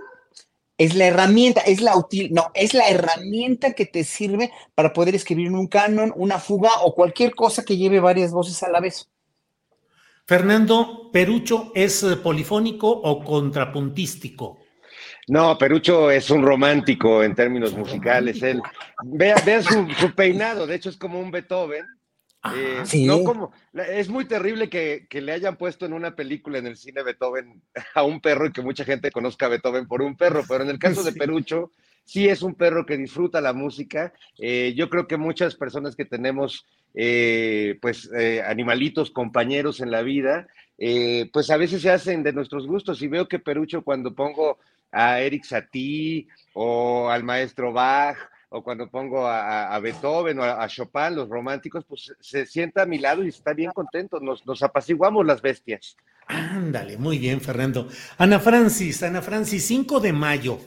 Es la herramienta, es la útil, no, es la herramienta que te sirve para poder escribir un canon, una fuga o cualquier cosa que lleve varias voces a la vez. Fernando, ¿Perucho es eh, polifónico o contrapuntístico? No, Perucho es un romántico en términos musicales. Él, vean, vean su, su peinado, de hecho es como un Beethoven. Eh, Sí. no como, es muy terrible que, que le hayan puesto en una película en el cine Beethoven a un perro y que mucha gente conozca a Beethoven por un perro, pero en el caso de. Perucho, sí es un perro que disfruta la música. Eh, yo creo que muchas personas que tenemos, eh, pues, eh, animalitos, compañeros en la vida, pues a veces se hacen de nuestros gustos. Y veo que Perucho, cuando pongo a Eric Satie o al maestro Bach, o cuando pongo a, Beethoven o a, a Chopin, los románticos, pues se sienta a mi lado y está bien contento. Nos, nos apaciguamos las bestias. Ándale, muy bien, Fernando. Ana Francis, Ana Francis, 5 de mayo.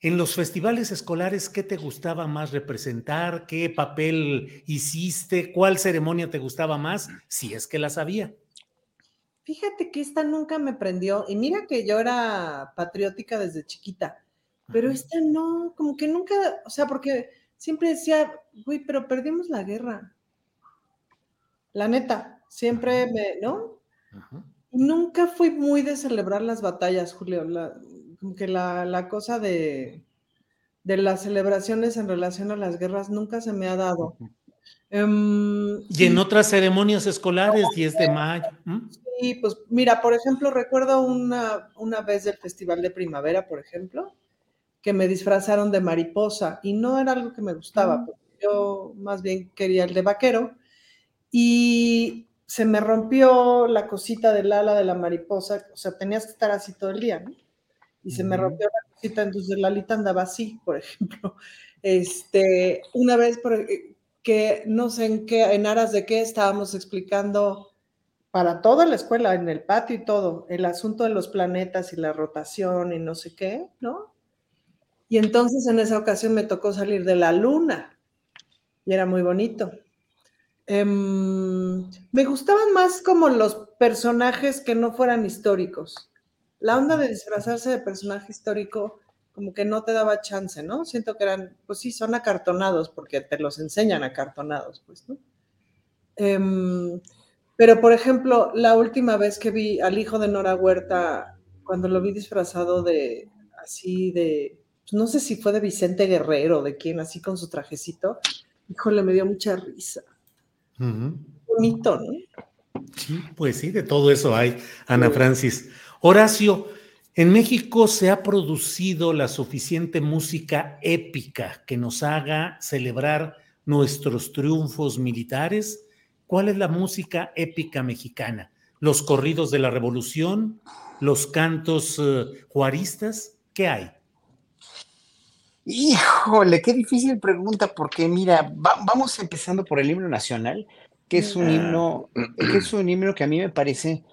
En los festivales escolares, ¿qué te gustaba más representar? ¿Qué papel hiciste? ¿Cuál ceremonia te gustaba más? Si es que la sabía. Fíjate que esta nunca me prendió. Y mira que yo era patriótica desde chiquita, pero esta no, como que nunca, o sea, porque siempre decía, güey, pero perdimos la guerra. La neta, siempre me, ¿no? Nunca fui muy de celebrar las batallas, Julio. La- como que la, la cosa de, de las celebraciones en relación a las guerras nunca se me ha dado. Em, Y en otras ceremonias escolares, 10 de mayo. ¿m? Sí, pues mira, por ejemplo, recuerdo una, una vez del Festival de Primavera, por ejemplo, que me disfrazaron de mariposa y no era algo que me gustaba, porque yo más bien quería el de vaquero y se me rompió la cosita del ala de la mariposa, o sea, tenías que estar así todo el día, ¿no? Y se me rompió la cosita, entonces la alita andaba así, por ejemplo. Este, una vez por- eh, que no sé en qué, en aras de qué estábamos explicando para toda la escuela, en el patio y todo, el asunto de los planetas y la rotación y no sé qué, ¿no? Y entonces en esa ocasión me tocó salir de la luna y era muy bonito. Em, me gustaban más como los personajes que no fueran históricos. La onda de disfrazarse de personaje histórico como que no te daba chance, ¿no? Siento que eran, pues sí, son acartonados porque te los enseñan acartonados, pues, ¿no? Em, pero, por ejemplo, la última vez que vi al hijo de Nora Huerta, cuando lo vi disfrazado de, así de, no sé si fue de Vicente Guerrero, de quién, así con su trajecito, híjole, me dio mucha risa. Bonito, ¿no? Sí, pues sí, de todo eso hay, Ana Francis. Horacio, en México se ha producido la suficiente música épica que nos haga celebrar nuestros triunfos militares. ¿Cuál es la música épica mexicana? ¿Los corridos de la revolución? ¿Los cantos eh, juaristas? ¿Qué hay? Híjole, qué difícil pregunta, porque mira, va- vamos empezando por el himno nacional, que es un himno, que es un himno que a mí me parece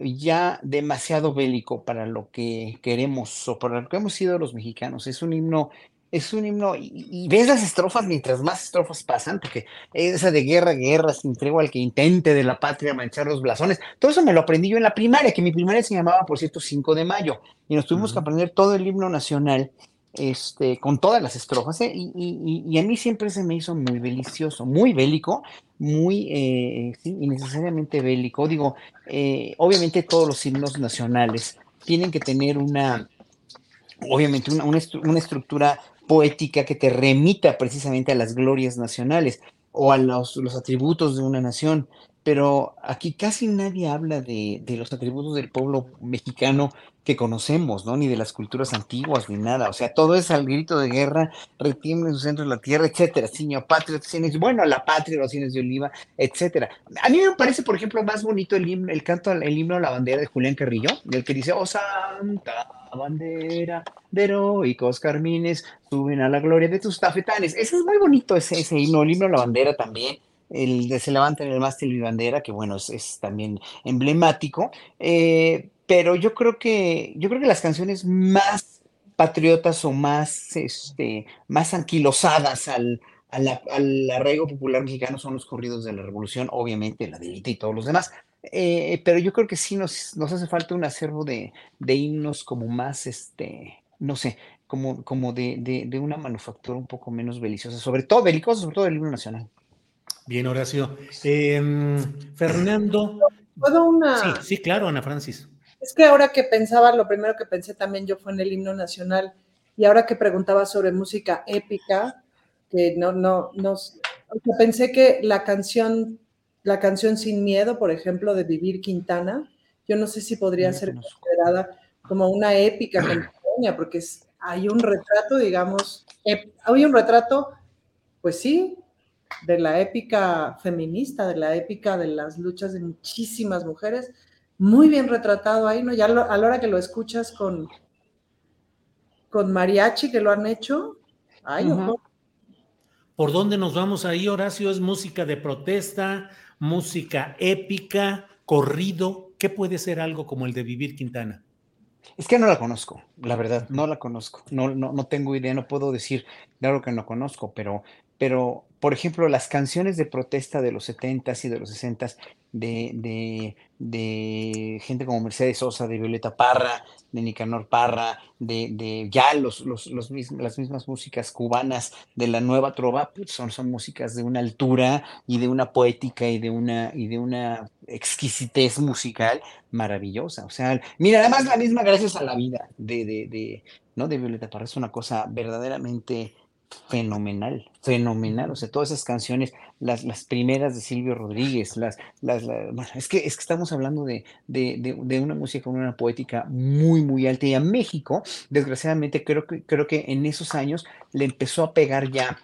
ya demasiado bélico para lo que queremos o para lo que hemos sido los mexicanos. Es un himno, es un himno, y, y ves las estrofas mientras más estrofas pasan, porque esa de guerra, guerra, sin tregua al que intente de la patria manchar los blasones, todo eso me lo aprendí yo en la primaria, que mi primaria se llamaba, por cierto, 5 de mayo, y nos tuvimos que aprender todo el himno nacional este, con todas las estrofas, ¿eh? y, y- y- a mí siempre se me hizo muy delicioso, muy bélico, muy eh, sí, innecesariamente bélico. Digo, eh, obviamente todos los himnos nacionales tienen que tener una, obviamente, una, una estructura poética que te remita precisamente a las glorias nacionales o a los, los atributos de una nación pero aquí casi nadie habla de, de, los atributos del pueblo mexicano que conocemos, ¿no? Ni de las culturas antiguas, ni nada. O sea, todo es al grito de guerra, retiembla en su centro de la tierra, etcétera. Señor patria, bueno, la patria, los cines de oliva, etcétera. A mí me parece, por ejemplo, más bonito el, himno, el canto, el himno a la bandera de Julián Carrillo, del que dice, oh santa bandera de heroicos carmines, suben a la gloria de tus tafetanes. Ese es muy bonito, ese, ese himno, el himno a la bandera también el de Se levanta en el mástil y bandera, que bueno, es, también emblemático, eh, pero yo creo que, yo creo que las canciones más patriotas o más, este, más anquilosadas al, al, arraigo popular mexicano son los corridos de la revolución, obviamente la delita y todos los demás. Eh, pero yo creo que sí nos, nos hace falta un acervo de, de himnos como más, este, no sé, como, como de, de, de, una manufactura un poco menos beliciosa, sobre todo belicosa, sobre todo el himno nacional. Bien, Horacio. Em, Fernando. ¿Puedo una? Sí, sí, claro, Ana Francis. Es que ahora que pensaba, lo primero que pensé también yo fue en el himno nacional, y ahora que preguntaba sobre música épica, que no, no, no, pensé que la canción, la canción Sin Miedo, por ejemplo, de Vivir Quintana, yo no sé si podría ser considerada como una épica contemporánea, porque hay un retrato, digamos, hay un retrato, pues sí, de la épica feminista, de la épica de las luchas de muchísimas mujeres, muy bien retratado ahí, ¿no? Ya a la hora que lo escuchas con, con mariachi, que lo han hecho, ay, ¿Por dónde nos vamos ahí, Horacio? ¿Es música de protesta, música épica, corrido? ¿Qué puede ser algo como el de Vivir Quintana? Es que no la conozco, la verdad, no la conozco. No, no, no tengo idea, no puedo decir, claro que no conozco, pero, pero por ejemplo, las canciones de protesta de los 70s y de los 60s de, de, gente como Mercedes Sosa, de Violeta Parra, de Nicanor Parra, de, ya los, los, los las mismas músicas cubanas de la nueva trova, pues son, son músicas de una altura y de una poética y de una, y de una exquisitez musical maravillosa. O sea, mira, además la misma gracias a la vida de, de, ¿no? de Violeta Parra es una cosa verdaderamente fenomenal, fenomenal. O sea, todas esas canciones, las, las primeras de Silvio Rodríguez, las, las, es, que, es que estamos hablando de, de, de, una música con una poética muy, muy alta. Y a México, desgraciadamente, creo que, creo que en esos años le empezó a pegar ya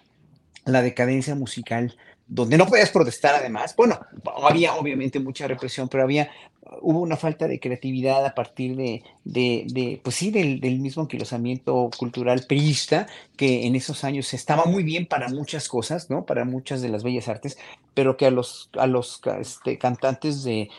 la decadencia musical donde no podías protestar además. Bueno, había obviamente mucha represión, pero había hubo una falta de creatividad a partir de, de, pues sí, del, del, mismo anquilosamiento cultural priista, que en esos años estaba muy bien para muchas cosas, ¿no? Para muchas de las bellas artes, pero que a los, a los este, cantantes de,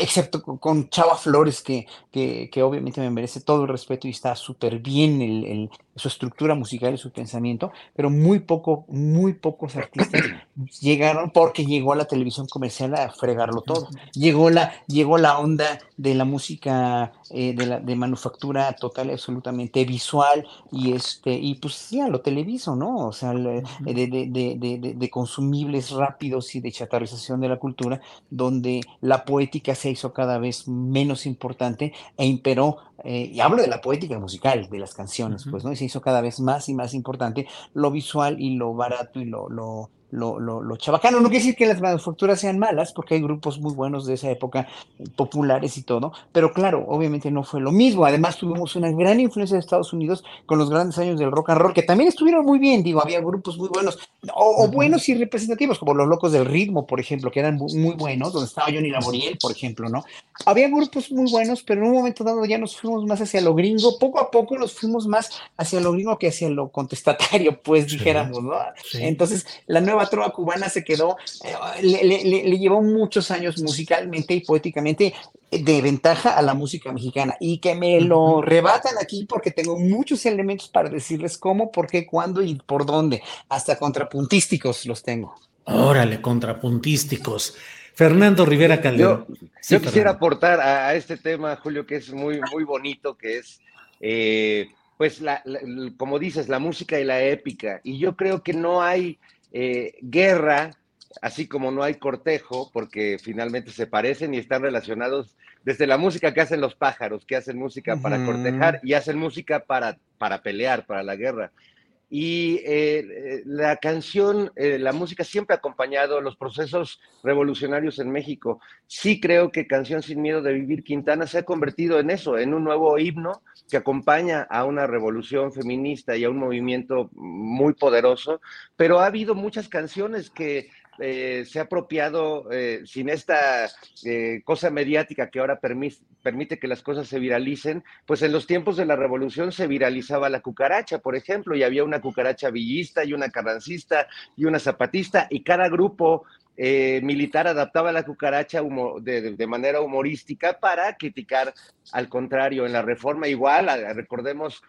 excepto con Chava Flores, que, que, que, obviamente me merece todo el respeto y está súper bien el, el, su estructura musical y su pensamiento, pero muy poco, muy pocos artistas llegaron porque llegó a la televisión comercial a fregarlo todo. Llegó la, llegó la onda de la música eh, de, la, de manufactura total absolutamente visual y este y pues ya lo televiso, ¿no? O sea, de, de, de, consumibles rápidos y de chatarrización de la cultura, donde la poética se hizo cada vez menos importante e imperó eh, y hablo de la poética musical de las canciones, pues, ¿no? Y se hizo cada vez más y más importante lo visual y lo barato y lo, lo, lo, lo, chabacano. No quiere decir que las manufacturas sean malas, porque hay grupos muy buenos de esa época, populares y todo, pero claro, obviamente no fue lo mismo. Además, tuvimos una gran influencia de Estados Unidos con los grandes años del rock and roll, que también estuvieron muy bien, digo, había grupos muy buenos, o, buenos y representativos, como los Locos del Ritmo, por ejemplo, que eran muy, buenos, donde estaba Johnny Laboriel, por ejemplo, ¿no? Había grupos muy buenos, pero en un momento dado ya nos fuimos más hacia lo gringo, poco a poco nos fuimos más hacia lo gringo que hacia lo contestatario, pues dijéramos, ¿no? Entonces, la nueva trova cubana se quedó, eh, le, llevó muchos años musicalmente y poéticamente de ventaja a la música mexicana y que me lo rebatan aquí porque tengo muchos elementos para decirles cómo, por qué, cuándo y por dónde, hasta contrapuntísticos los tengo. Órale, contrapuntísticos. Fernando Rivera Calderón. Yo, quisiera aportar a, este tema, Julio, que es muy, muy bonito, que es eh, pues, como dices, la música y la épica. Y yo creo que no hay eh, guerra así como no hay cortejo, porque finalmente se parecen y están relacionados desde la música que hacen los pájaros, que hacen música para cortejar y hacen música para, para pelear, para la guerra. Y eh, la canción, eh, la música siempre ha acompañado los procesos revolucionarios en México. Sí creo que Canción sin Miedo de Vivir Quintana se ha convertido en eso, en un nuevo himno que acompaña a una revolución feminista y a un movimiento muy poderoso, pero ha habido muchas canciones que eh, se ha apropiado eh, sin esta eh, cosa mediática que ahora permite que las cosas se viralicen, pues en los tiempos de la revolución se viralizaba la cucaracha, por ejemplo, y había una cucaracha villista y una carrancista y una zapatista, y cada grupo militar adaptaba la cucaracha de, manera humorística para criticar al contrario. En la reforma igual, recordemos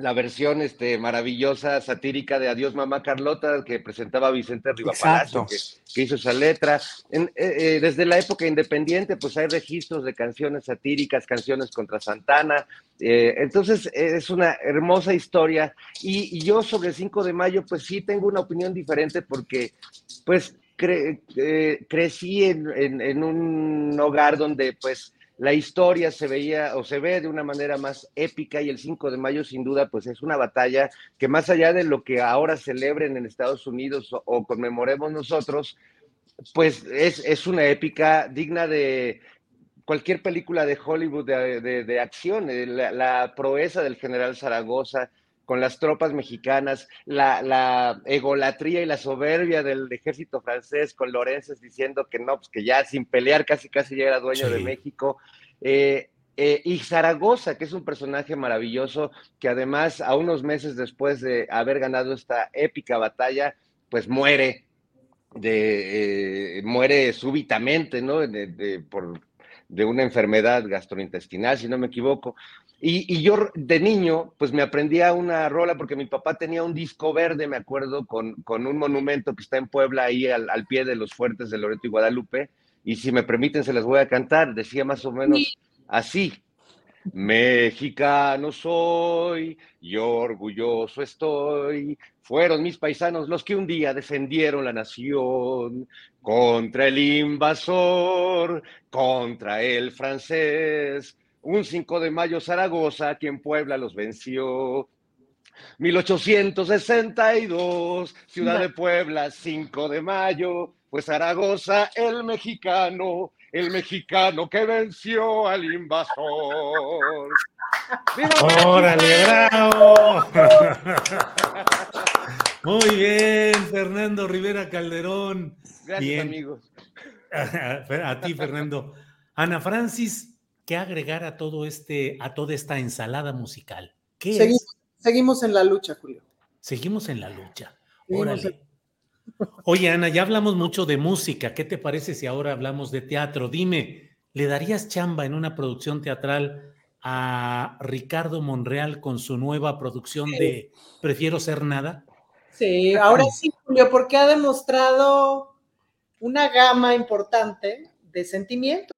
la versión este, maravillosa, satírica de Adiós Mamá Carlota que presentaba Vicente Rivapalacio, que, que, hizo esa letra. Eh, eh, desde la época independiente, pues hay registros de canciones satíricas, canciones contra Santana. Eh, entonces, es una hermosa historia. Y, yo sobre el 5 de mayo, pues sí tengo una opinión diferente porque, pues, crecí en, en un hogar donde, pues, la historia se veía o se ve de una manera más épica y el 5 de mayo sin duda pues es una batalla que más allá de lo que ahora celebren en Estados Unidos o, conmemoremos nosotros, pues es, una épica digna de cualquier película de Hollywood de, acción, eh, la, proeza del general Zaragoza, con las tropas mexicanas, la, egolatría y la soberbia del ejército francés con Lorences diciendo que no, pues que ya sin pelear casi casi ya era dueño de México. Eh, eh, y Zaragoza, que es un personaje maravilloso, que además a unos meses después de haber ganado esta épica batalla, pues muere, de, eh, muere súbitamente, ¿no? por, de una enfermedad gastrointestinal, si no me equivoco. Y, yo de niño, pues me aprendía una rola porque mi papá tenía un disco verde, me acuerdo, con, con un monumento que está en Puebla, ahí al, pie de los fuertes de Loreto y Guadalupe. Y si me permiten, se las voy a cantar. Decía más o menos así. Mexicano soy y orgulloso estoy. Fueron mis paisanos los que un día defendieron la nación contra el invasor, contra el francés un 5 de mayo Zaragoza, quien Puebla los venció. 1862, Ciudad de Puebla, 5 de mayo, pues Zaragoza, el mexicano, el mexicano que venció al invasor. ¡Órale, bravo! Muy bien, Fernando Rivera Calderón. Gracias, amigos. A ti, Fernando. Ana Francis, ¿qué agregar a todo este, a toda esta ensalada musical? ¿Qué seguimos, es? seguimos en la lucha, Julio. Seguimos en la lucha. Órale. Oye, Ana, ya hablamos mucho de música. ¿Qué te parece si ahora hablamos de teatro? Dime, ¿le darías chamba en una producción teatral a Ricardo Monreal con su nueva producción de Prefiero ser nada? Sí, ahora sí, Julio, porque ha demostrado una gama importante de sentimientos.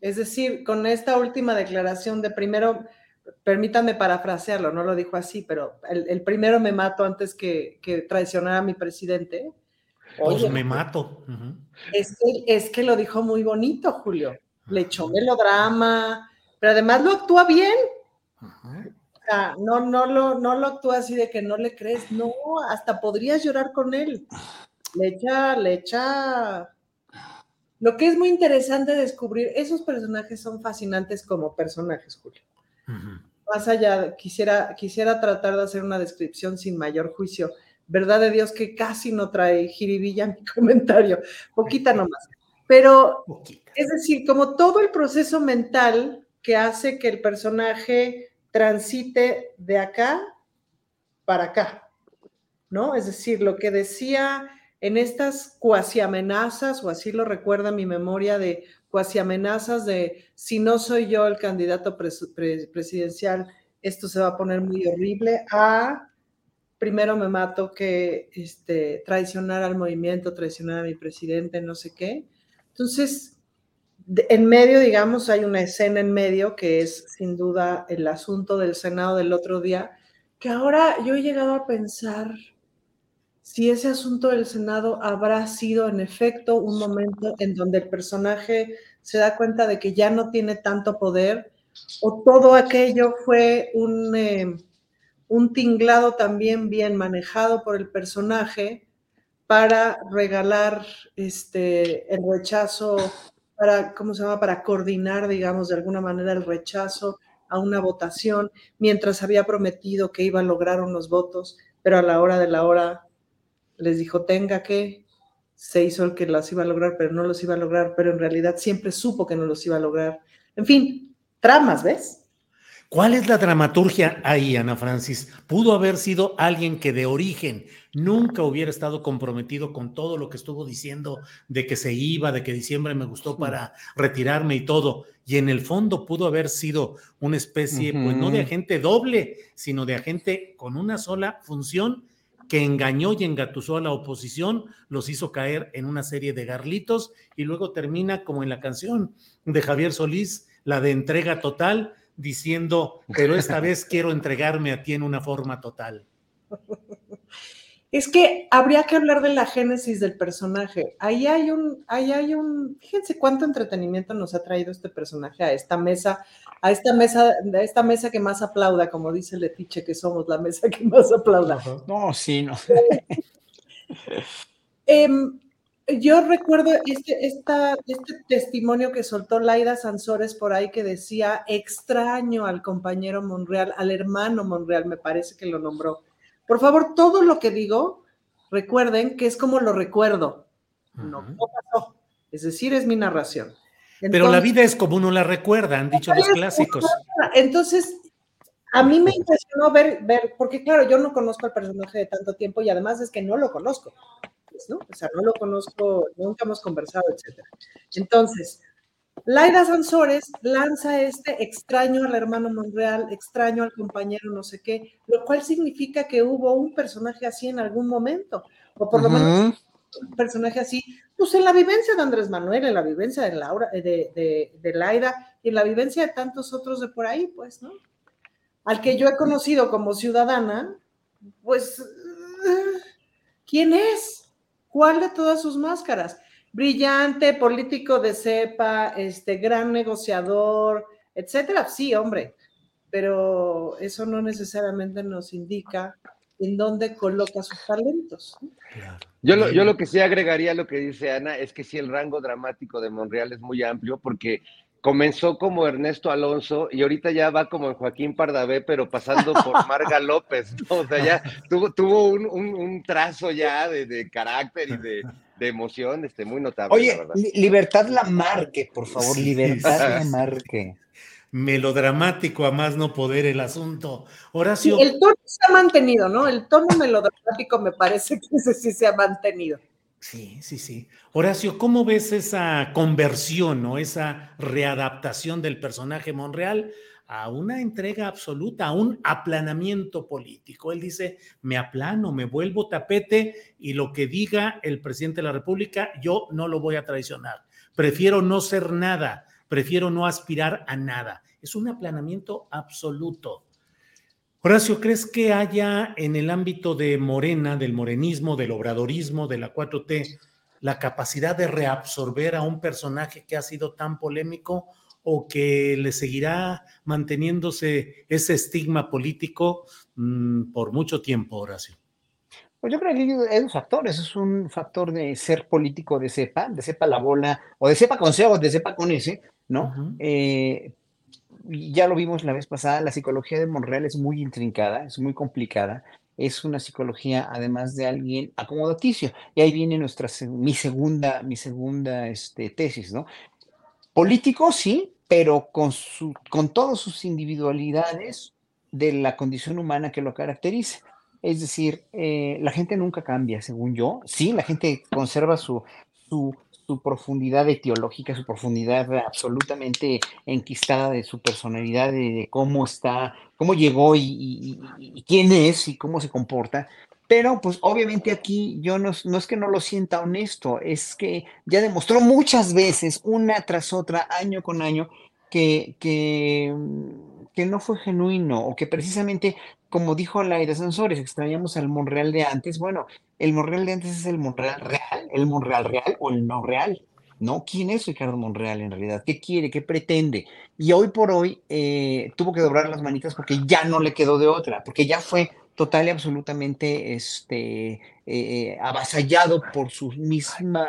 Es decir, con esta última declaración de primero, permítanme parafrasearlo, no lo dijo así, pero el, el primero me mato antes que, que traicionar a mi presidente. Pues Oye, me mato. es, que, es que lo dijo muy bonito, Julio. Le echó melodrama, pero además lo actúa bien. sea, no, no lo, no lo actúa así de que no le crees, no, hasta podrías llorar con él. Le echa, le echa. Lo que es muy interesante descubrir, esos personajes son fascinantes como personajes, Julio. Más allá, quisiera, quisiera tratar de hacer una descripción sin mayor juicio. Verdad de Dios que casi no trae jiribilla mi comentario, poquita nomás. Pero, es decir, como todo el proceso mental que hace que el personaje transite de acá para acá, ¿no? Es decir, lo que decía en estas cuasi amenazas, o así lo recuerda mi memoria de cuasi amenazas de si no soy yo el candidato presidencial, esto se va a poner muy horrible, a primero me mato que este, traicionar al movimiento, traicionar a mi presidente, no sé qué. Entonces, en medio, digamos, hay una escena en medio que es sin duda el asunto del Senado del otro día, que ahora yo he llegado a pensar si ese asunto del Senado habrá sido en efecto un momento en donde el personaje se da cuenta de que ya no tiene tanto poder o todo aquello fue un, eh, un tinglado también bien manejado por el personaje para regalar este, el rechazo, para, ¿cómo se llama? Para coordinar, digamos, de alguna manera el rechazo a una votación, mientras había prometido que iba a lograr unos votos, pero a la hora de la hora les dijo, tenga que, se hizo el que las iba a lograr, pero no los iba a lograr, pero en realidad siempre supo que no los iba a lograr. En fin, tramas, ¿ves? ¿Cuál es la dramaturgia ahí, Ana Francis? Pudo haber sido alguien que de origen nunca hubiera estado comprometido con todo lo que estuvo diciendo de que se iba, de que diciembre me gustó para retirarme y todo. Y en el fondo pudo haber sido una especie, pues no de agente doble, sino de agente con una sola función que engañó y engatusó a la oposición, los hizo caer en una serie de garlitos y luego termina como en la canción de Javier Solís, la de entrega total, diciendo, pero esta vez quiero entregarme a ti en una forma total. Es que habría que hablar de la génesis del personaje. Ahí hay un, ahí hay un, fíjense cuánto entretenimiento nos ha traído este personaje a esta mesa, a esta mesa, a esta mesa que más aplauda, como dice Letiche, que somos la mesa que más aplauda. No, sí, no. Em, yo recuerdo este, esta, este testimonio que soltó Laida Sansores por ahí que decía extraño al compañero Monreal, al hermano Monreal, me parece que lo nombró por favor, todo lo que digo, recuerden que es como lo recuerdo. No, pasó. Es decir, es mi narración. Pero la vida es como uno la recuerda, han dicho los clásicos. Entonces, a mí me impresionó ver, ver, porque claro, yo no conozco al personaje de tanto tiempo y además es que no lo conozco, pues, ¿no? O sea, no lo conozco, nunca hemos conversado, etcétera. Entonces, Laida Sansores lanza este extraño al hermano Monreal, extraño al compañero no sé qué, lo cual significa que hubo un personaje así en algún momento, o por lo menos personaje así, pues en la vivencia de Andrés Manuel, en la vivencia de Laura, de, de, Laida y en la vivencia de tantos otros de por ahí, pues, ¿no? Al que yo he conocido como ciudadana, pues, ¿quién es? ¿Cuál de todas sus máscaras? brillante, político de cepa, este, gran negociador, etcétera. Sí, hombre, pero eso no necesariamente nos indica en dónde coloca sus talentos. Yo lo, yo lo que sí agregaría a lo que dice Ana es que sí el rango dramático de Monreal es muy amplio porque comenzó como Ernesto Alonso y ahorita ya va como en Joaquín Pardavé, pero pasando por Marga López, O sea, ya tuvo, tuvo un, trazo ya de, carácter y de, emoción este, muy notable. Oye, Libertad Lamarque, por favor, Libertad Lamarque. Melodramático a más no poder el asunto. Horacio. el tono se ha mantenido, ¿no? El tono melodramático me parece que ese sí se ha mantenido. Sí, sí, sí. Horacio, ¿cómo ves esa conversión o esa readaptación del personaje Monreal a una entrega absoluta, a un aplanamiento político? Él dice, me aplano, me vuelvo tapete y lo que diga el presidente de la República, yo no lo voy a traicionar. Prefiero no ser nada, prefiero no aspirar a nada. Es un aplanamiento absoluto. Horacio, ¿crees que haya en el ámbito de Morena, del morenismo, del obradorismo, de la 4T, la capacidad de reabsorber a un personaje que ha sido tan polémico o que le seguirá manteniéndose ese estigma político mm, por mucho tiempo, Horacio? Pues yo creo que es un factor, es un factor de ser político de cepa, de cepa la bola, o de cepa con C o de cepa con S, ¿no? Eh, ya lo vimos la vez pasada, la psicología de Monreal es muy intrincada, es muy complicada, es una psicología además de alguien acomodaticio. Y ahí viene nuestra, mi segunda, mi segunda este, tesis, ¿no? Político, sí, pero con, su, con todas sus individualidades de la condición humana que lo caracteriza. Es decir, eh, la gente nunca cambia, según yo. Sí, la gente conserva su, su, profundidad etiológica, su profundidad absolutamente enquistada de su personalidad, de, cómo está, cómo llegó y, quién es y cómo se comporta. Pero pues obviamente aquí yo no, es que no lo sienta honesto, es que ya demostró muchas veces, una tras otra, año con año, que, que, que no fue genuino o que precisamente como dijo Laida Sansores, extrañamos al Monreal de antes. Bueno, el Monreal de antes es el Monreal real, el Monreal real o el no real. ¿No? ¿Quién es Ricardo Monreal en realidad? ¿Qué quiere? ¿Qué pretende? Y hoy por hoy eh, tuvo que doblar las manitas porque ya no le quedó de otra, porque ya fue total y absolutamente este, eh, eh, avasallado por su misma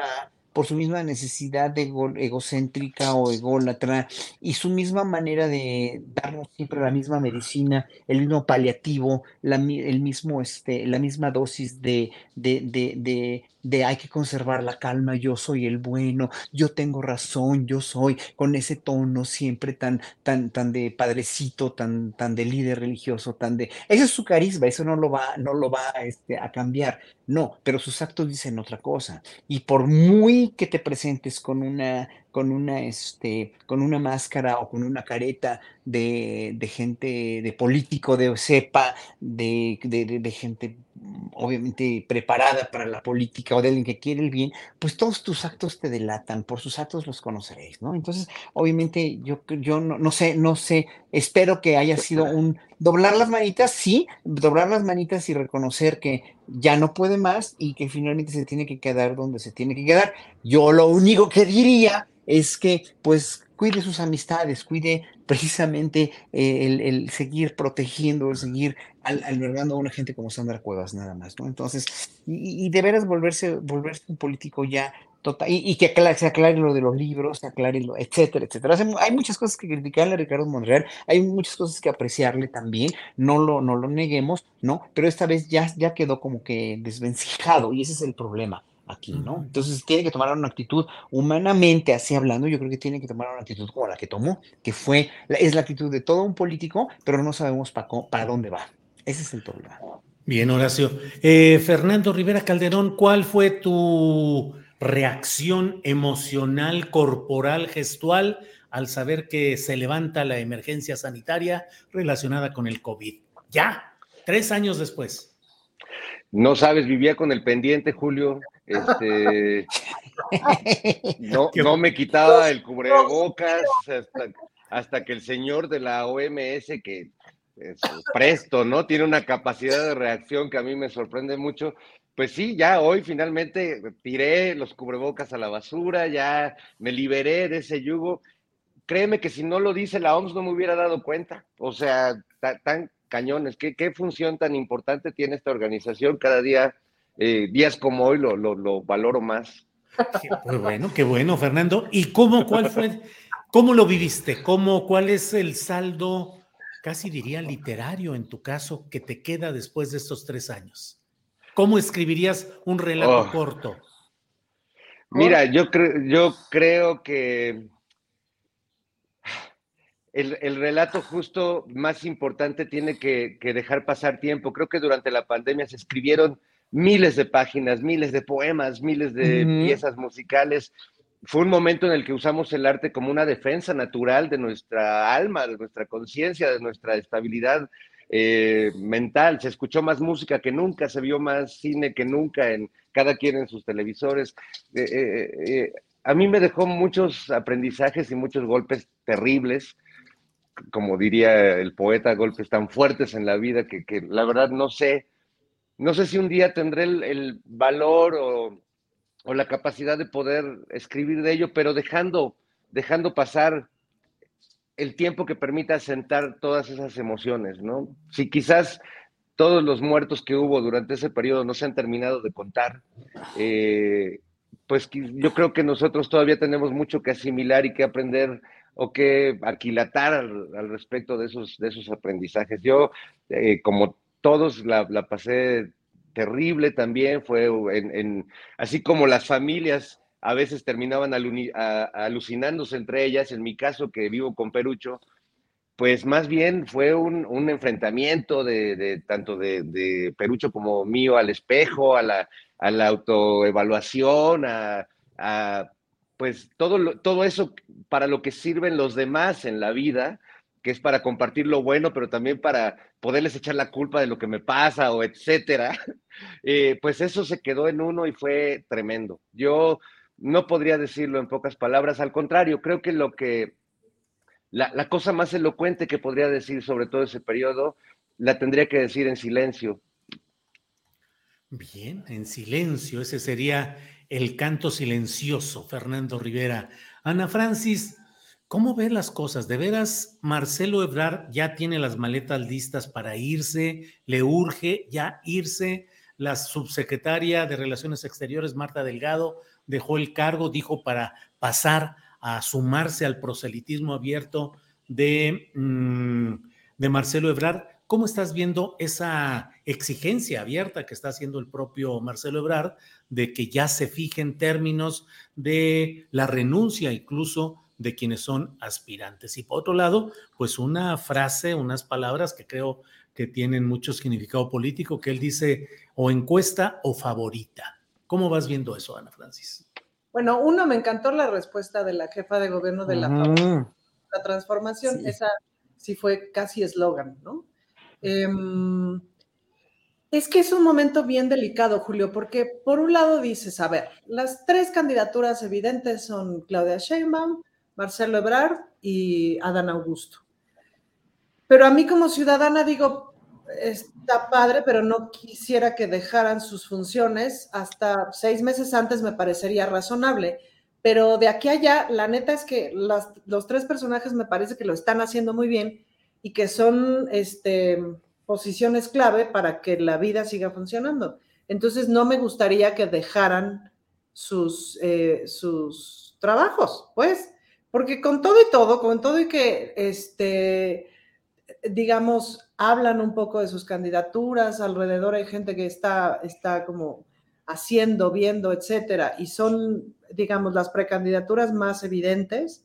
por su misma necesidad de egocéntrica o ególatra y su misma manera de darnos siempre la misma medicina, el mismo paliativo, la, el mismo, este, la misma dosis de, de, de de hay que conservar la calma, yo soy el bueno, yo tengo razón, yo soy, con ese tono siempre tan, tan, tan de padrecito, tan, tan de líder religioso, tan de, ese es su carisma, eso no lo va, no lo va este, a cambiar, no, pero sus actos dicen otra cosa. Y por muy que te presentes con una, con una, este, con una máscara o con una careta de, de gente, de político, de cepa, de, de, de gente obviamente preparada para la política o de alguien que quiere el bien, pues todos tus actos te delatan, por sus actos los conoceréis, ¿no? Entonces, obviamente, yo, yo no, no sé, no sé, espero que haya sido un doblar las manitas, sí, doblar las manitas y reconocer que ya no puede más y que finalmente se tiene que quedar donde se tiene que quedar. Yo lo único que diría es que, pues, cuide sus amistades, cuide precisamente eh, el, seguir protegiendo, el seguir albergando a una gente como Sandra Cuevas, nada más, ¿no? Entonces, y, de veras volverse, volverse un político ya total, y, que se aclare lo de los libros, se aclare lo, etcétera, etcétera. hay muchas cosas que criticarle a Ricardo Monreal, hay muchas cosas que apreciarle también, no lo, no lo neguemos, ¿no? Pero esta vez ya, ya quedó como que desvencijado, y ese es el problema aquí, ¿no? Entonces tiene que tomar una actitud humanamente, así hablando, yo creo que tiene que tomar una actitud como la que tomó, que fue, es la actitud de todo un político, pero no sabemos para, para dónde va. Ese es el problema. Bien, Horacio. Eh, Fernando Rivera Calderón, ¿cuál fue tu reacción emocional, corporal, gestual al saber que se levanta la emergencia sanitaria relacionada con el COVID? Ya, tres años después. No sabes, vivía con el pendiente, Julio. Este, no, no me quitaba el cubrebocas hasta, hasta, que el señor de la OMS, que es presto, ¿no? Tiene una capacidad de reacción que a mí me sorprende mucho. Pues sí, ya hoy finalmente tiré los cubrebocas a la basura, ya me liberé de ese yugo. Créeme que si no lo dice la OMS no me hubiera dado cuenta. O sea, tan, cañones. ¿Qué, ¿Qué función tan importante tiene esta organización? Cada día eh, días como hoy lo, lo, valoro más. Qué bueno, qué bueno, Fernando. ¿Y cómo, cuál fue, cómo lo viviste? ¿Cómo, cuál es el saldo, casi diría literario en tu caso, que te queda después de estos tres años? ¿Cómo escribirías un relato oh. corto? Mira, yo, creo, yo creo que el, el, relato justo más importante tiene que, que, dejar pasar tiempo. Creo que durante la pandemia se escribieron miles de páginas, miles de poemas, miles de piezas musicales. Fue un momento en el que usamos el arte como una defensa natural de nuestra alma, de nuestra conciencia, de nuestra estabilidad eh, mental. Se escuchó más música que nunca, se vio más cine que nunca en cada quien en sus televisores. Eh, eh, a mí me dejó muchos aprendizajes y muchos golpes terribles como diría el poeta, golpes tan fuertes en la vida que, que la verdad no sé no sé si un día tendré el, valor o, la capacidad de poder escribir de ello, pero dejando, dejando pasar el tiempo que permita sentar todas esas emociones, ¿no? Si quizás todos los muertos que hubo durante ese periodo no se han terminado de contar, eh, pues yo creo que nosotros todavía tenemos mucho que asimilar y que aprender o que aquilatar al, respecto de esos, de esos aprendizajes. Yo, eh, como todos, la, pasé terrible también, fue en, así como las familias a veces terminaban alucinándose entre ellas, en mi caso que vivo con Perucho, pues más bien fue un, enfrentamiento de, tanto de, Perucho como mío al espejo, a la, autoevaluación, a, pues todo, todo eso para lo que sirven los demás en la vida, que es para compartir lo bueno, pero también para poderles echar la culpa de lo que me pasa o etcétera, eh, pues eso se quedó en uno y fue tremendo. Yo no podría decirlo en pocas palabras, al contrario, creo que lo que la, cosa más elocuente que podría decir sobre todo ese periodo, la tendría que decir en silencio. Bien, en silencio, ese sería el canto silencioso, Fernando Rivera. Ana Francis, ¿cómo ven las cosas? ¿De veras Marcelo Ebrard ya tiene las maletas listas para irse? ¿Le urge ya irse? La subsecretaria de Relaciones Exteriores, Marta Delgado, dejó el cargo, dijo, para pasar a sumarse al proselitismo abierto de, mm, de Marcelo Ebrard. ¿Cómo estás viendo esa exigencia abierta que está haciendo el propio Marcelo Ebrard de que ya se fijen términos de la renuncia incluso de quienes son aspirantes? Y por otro lado, pues una frase, unas palabras que creo que tienen mucho significado político, que él dice o encuesta o favorita. ¿Cómo vas viendo eso, Ana Francis? Bueno, uno, me encantó la respuesta de la jefa de gobierno de la, la transformación. Esa sí fue casi eslogan, ¿no? Em, es que es un momento bien delicado, Julio, porque por un lado dices, a ver, las tres candidaturas evidentes son Claudia Sheinbaum, Marcelo Ebrard y Adán Augusto. Pero a mí como ciudadana digo, está padre, pero no quisiera que dejaran sus funciones hasta seis meses antes, me parecería razonable. Pero de aquí a allá, la neta es que los tres personajes me parece que lo están haciendo muy bien y que son este, posiciones clave para que la vida siga funcionando. Entonces, no me gustaría que dejaran sus, eh, sus trabajos, pues, porque con todo y todo, con todo y que este, digamos, hablan un poco de sus candidaturas, alrededor hay gente que está, está como haciendo, viendo, etcétera, y son, digamos, las precandidaturas más evidentes,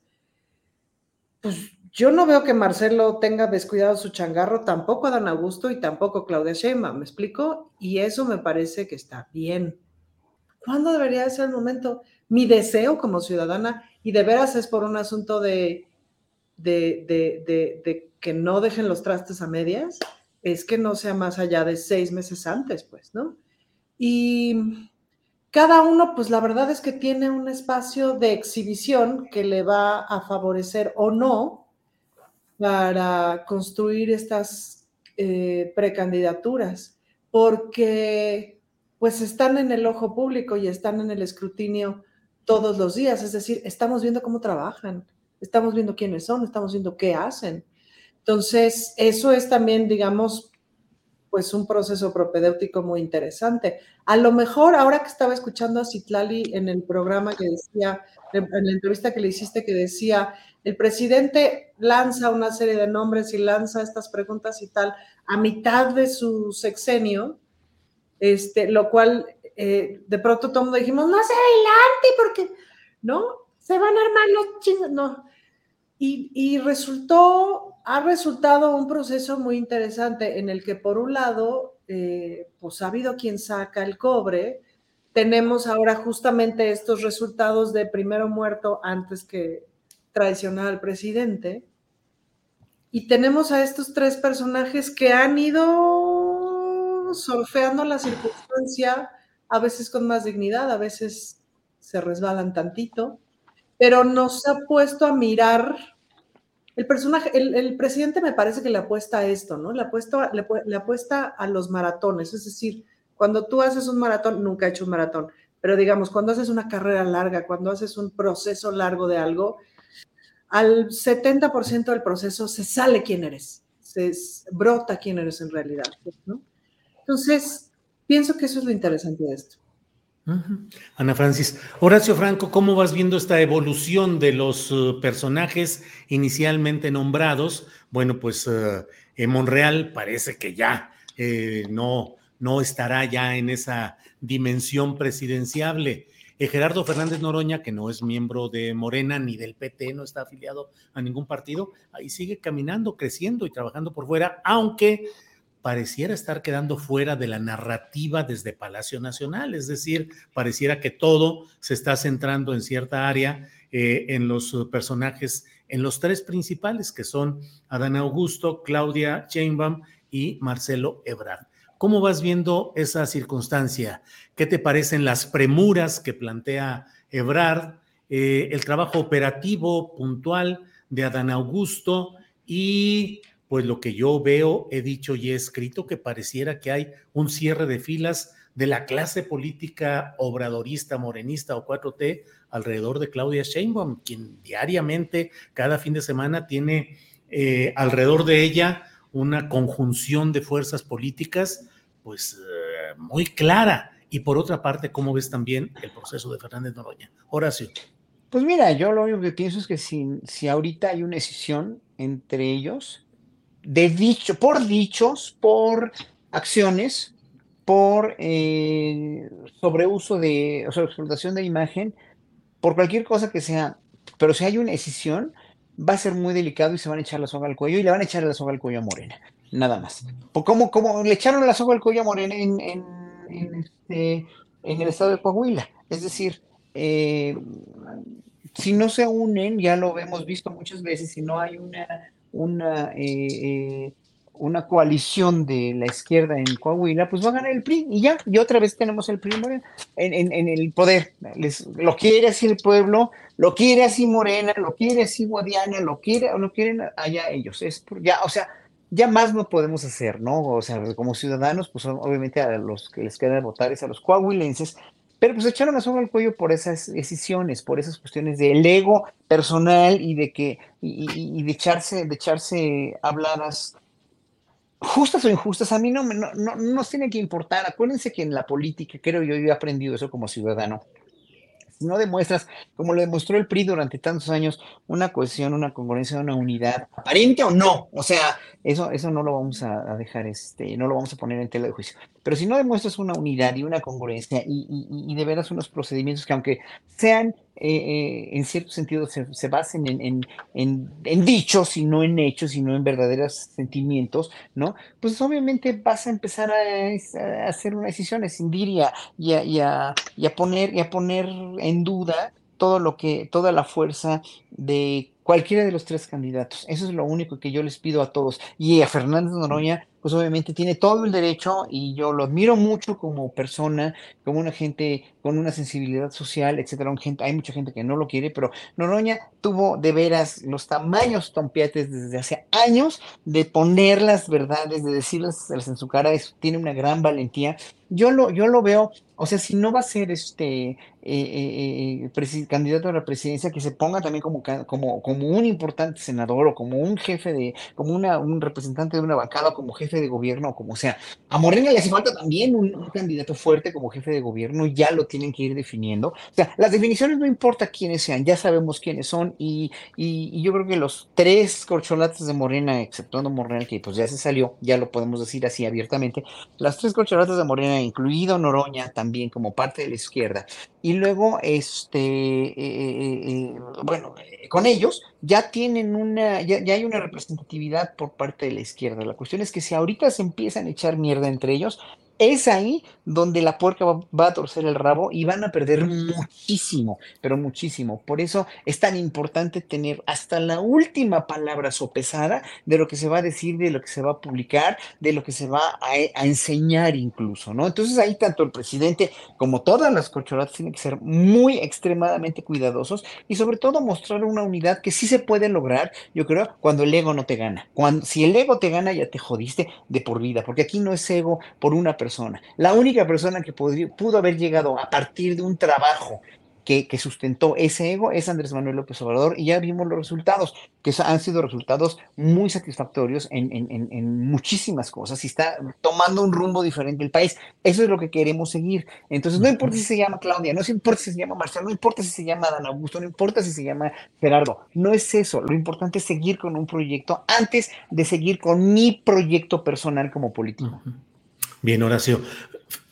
pues yo no veo que Marcelo tenga descuidado su changarro, tampoco a Dan Augusto y tampoco Claudia Sheinbaum, ¿me explico? Y eso me parece que está bien. ¿Cuándo debería ser el momento? Mi deseo como ciudadana, y de veras es por un asunto de, que no dejen los trastes a medias, es que no sea más allá de seis meses antes, pues, ¿no? Y cada uno, pues la verdad es que tiene un espacio de exhibición que le va a favorecer o no para construir estas eh, precandidaturas, porque pues están en el ojo público y están en el escrutinio todos los días, es decir, estamos viendo cómo trabajan, estamos viendo quiénes son, estamos viendo qué hacen. Entonces, eso es también, digamos, pues un proceso propedéutico muy interesante. A lo mejor, ahora que estaba escuchando a Citlali en el programa que decía, en la entrevista que le hiciste, que decía, el presidente lanza una serie de nombres y lanza estas preguntas y tal a mitad de su sexenio, este, lo cual eh, de pronto todo mundo dijimos, no se adelante porque, ¿no? Se van a armar los chingos, no. Y, resultó, ha resultado un proceso muy interesante en el que por un lado, eh, pues ha habido quien saca el cobre, tenemos ahora justamente estos resultados de primero muerto antes que traicionar al presidente, y tenemos a estos tres personajes que han ido surfeando la circunstancia, a veces con más dignidad, a veces se resbalan tantito, pero nos ha puesto a mirar el personaje, el, presidente me parece que le apuesta a esto, ¿no? Le apuesta, le, apuesta a los maratones, es decir, cuando tú haces un maratón, nunca he hecho un maratón, pero digamos, cuando haces una carrera larga, cuando haces un proceso largo de algo, al 70% del proceso se sale quién eres, se brota quién eres en realidad, ¿no? Entonces, pienso que eso es lo interesante de esto. Ana Francis. Horacio Franco, ¿cómo vas viendo esta evolución de los uh, personajes inicialmente nombrados? Bueno, pues en Monreal parece que ya eh, no, no estará ya en esa dimensión presidenciable. Eh, Gerardo Fernández Noroña, que no es miembro de Morena ni del PT, no está afiliado a ningún partido, ahí sigue caminando, creciendo y trabajando por fuera, aunque pareciera estar quedando fuera de la narrativa desde Palacio Nacional, es decir, pareciera que todo se está centrando en cierta área, eh, en los personajes, en los tres principales, que son Adán Augusto, Claudia Sheinbaum y Marcelo Ebrard. ¿Cómo vas viendo esa circunstancia? ¿Qué te parecen las premuras que plantea Ebrard, eh, el trabajo operativo puntual de Adán Augusto y pues lo que yo veo, he dicho y he escrito, que pareciera que hay un cierre de filas de la clase política obradorista, morenista o 4T alrededor de Claudia Sheinbaum, quien diariamente, cada fin de semana, tiene eh, alrededor de ella una conjunción de fuerzas políticas, pues eh, muy clara. Y por otra parte, ¿cómo ves también el proceso de Fernández Noroña? Horacio. Pues mira, yo lo único que pienso es que si, si ahorita hay una decisión entre ellos, de dicho, por dichos, por acciones, por eh, sobreuso de, o sea, explotación de imagen, por cualquier cosa que sea, pero si hay una decisión, va a ser muy delicado y se van a echar la soga al cuello y le van a echar la soga al cuello a Morena, nada más. ¿Cómo, cómo le echaron la soga al cuello a Morena en, en, en, este, el estado de Coahuila? Es decir, eh, si no se unen, ya lo hemos visto muchas veces, si no hay una una, eh, eh, una coalición de la izquierda en Coahuila, pues va a ganar el PRI y ya, y otra vez tenemos el PRI en, en, el poder. Lo quiere así el pueblo, lo quiere así Morena, lo quiere así Guadiana, lo quiere o lo quieren allá ellos. Es ya, o sea, ya más no podemos hacer, ¿no? O sea, como ciudadanos, pues obviamente a los que les queda votar es a los coahuilenses, pero pues echaron la soga al cuello por esas decisiones, por esas cuestiones del ego personal y de que, y, de echarse, de echarse habladas justas o injustas, a mí no, no, no, nos tiene que importar. Acuérdense que en la política, creo yo, yo he aprendido eso como ciudadano. No demuestras, como lo demostró el PRI durante tantos años, una cohesión, una congruencia, una unidad, aparente o no, o sea, eso, eso no lo vamos a, dejar, este, no lo vamos a poner en tela de juicio. Pero si no demuestras una unidad y una congruencia y, y, y de veras unos procedimientos que aunque sean eh, eh, en cierto sentido se, se basen en, en, en, dichos y no en hechos y no en verdaderos sentimientos, ¿no? Pues obviamente vas a empezar a, hacer una decisión, a escindir y a, y a, y a poner, y a poner en duda todo lo que, toda la fuerza de cualquiera de los tres candidatos. Eso es lo único que yo les pido a todos. Y a Fernández Noroña, pues obviamente tiene todo el derecho y yo lo admiro mucho como persona, como una gente con una sensibilidad social, etcétera. Hay mucha gente que no lo quiere, pero Noroña tuvo de veras los tamaños tompiates desde hace años de poner las verdades, de decirlas en su cara, eso tiene una gran valentía. Yo lo, yo lo veo, o sea, si no va a ser este eh, eh, eh candidato a la presidencia, que se ponga también como, como, como un importante senador o como un jefe de, como una, un representante de una bancada, como jefe de gobierno o como sea. A Morena le hace falta también un, candidato fuerte como jefe de gobierno, ya lo tienen que ir definiendo. O sea, las definiciones no importa quiénes sean, ya sabemos quiénes son y, y, yo creo que los tres corcholates de Morena, exceptuando Morena, que pues ya se salió, ya lo podemos decir así abiertamente, las tres corcholates de Morena, incluido Noroña también como parte de la izquierda, y luego, este, eh, eh, eh, bueno, con ellos ya tienen una, ya, ya, hay una representatividad por parte de la izquierda. La cuestión es que si ahorita se empiezan a echar mierda entre ellos, es ahí donde la puerca va, a torcer el rabo y van a perder muchísimo, pero muchísimo. Por eso es tan importante tener hasta la última palabra sopesada de lo que se va a decir, de lo que se va a publicar, de lo que se va a, enseñar incluso, ¿no? Entonces ahí tanto el presidente como todas las corcholatas tienen que ser muy extremadamente cuidadosos y sobre todo mostrar una unidad que sí se puede lograr, yo creo, cuando el ego no te gana. Cuando, si el ego te gana, ya te jodiste de por vida, porque aquí no es ego por una persona la única persona que pudo haber llegado a partir de un trabajo que, que, sustentó ese ego es Andrés Manuel López Obrador y ya vimos los resultados, que han sido resultados muy satisfactorios en, en, en, muchísimas cosas y está tomando un rumbo diferente el país. Eso es lo que queremos seguir. Entonces, no importa si se llama Claudia, no importa si se llama Marcelo, no importa si se llama Dan Augusto, no importa si se llama Gerardo, no es eso. Lo importante es seguir con un proyecto antes de seguir con mi proyecto personal como político. Bien, Horacio.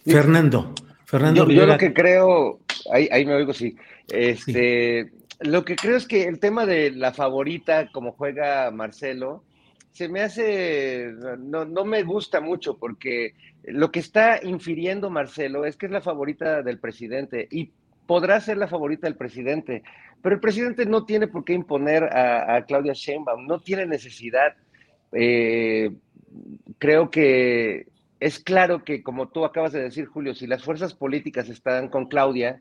Fernando. Fernando yo, yo lo que creo, ahí, ahí me oigo, sí. Este, Lo que creo es que el tema de la favorita, como juega Marcelo, se me hace, no, no me gusta mucho porque lo que está infiriendo Marcelo es que es la favorita del presidente y podrá ser la favorita del presidente, pero el presidente no tiene por qué imponer a, a Claudia Sheinbaum, no tiene necesidad. Eh, creo que es claro que, como tú acabas de decir, Julio, si las fuerzas políticas están con Claudia,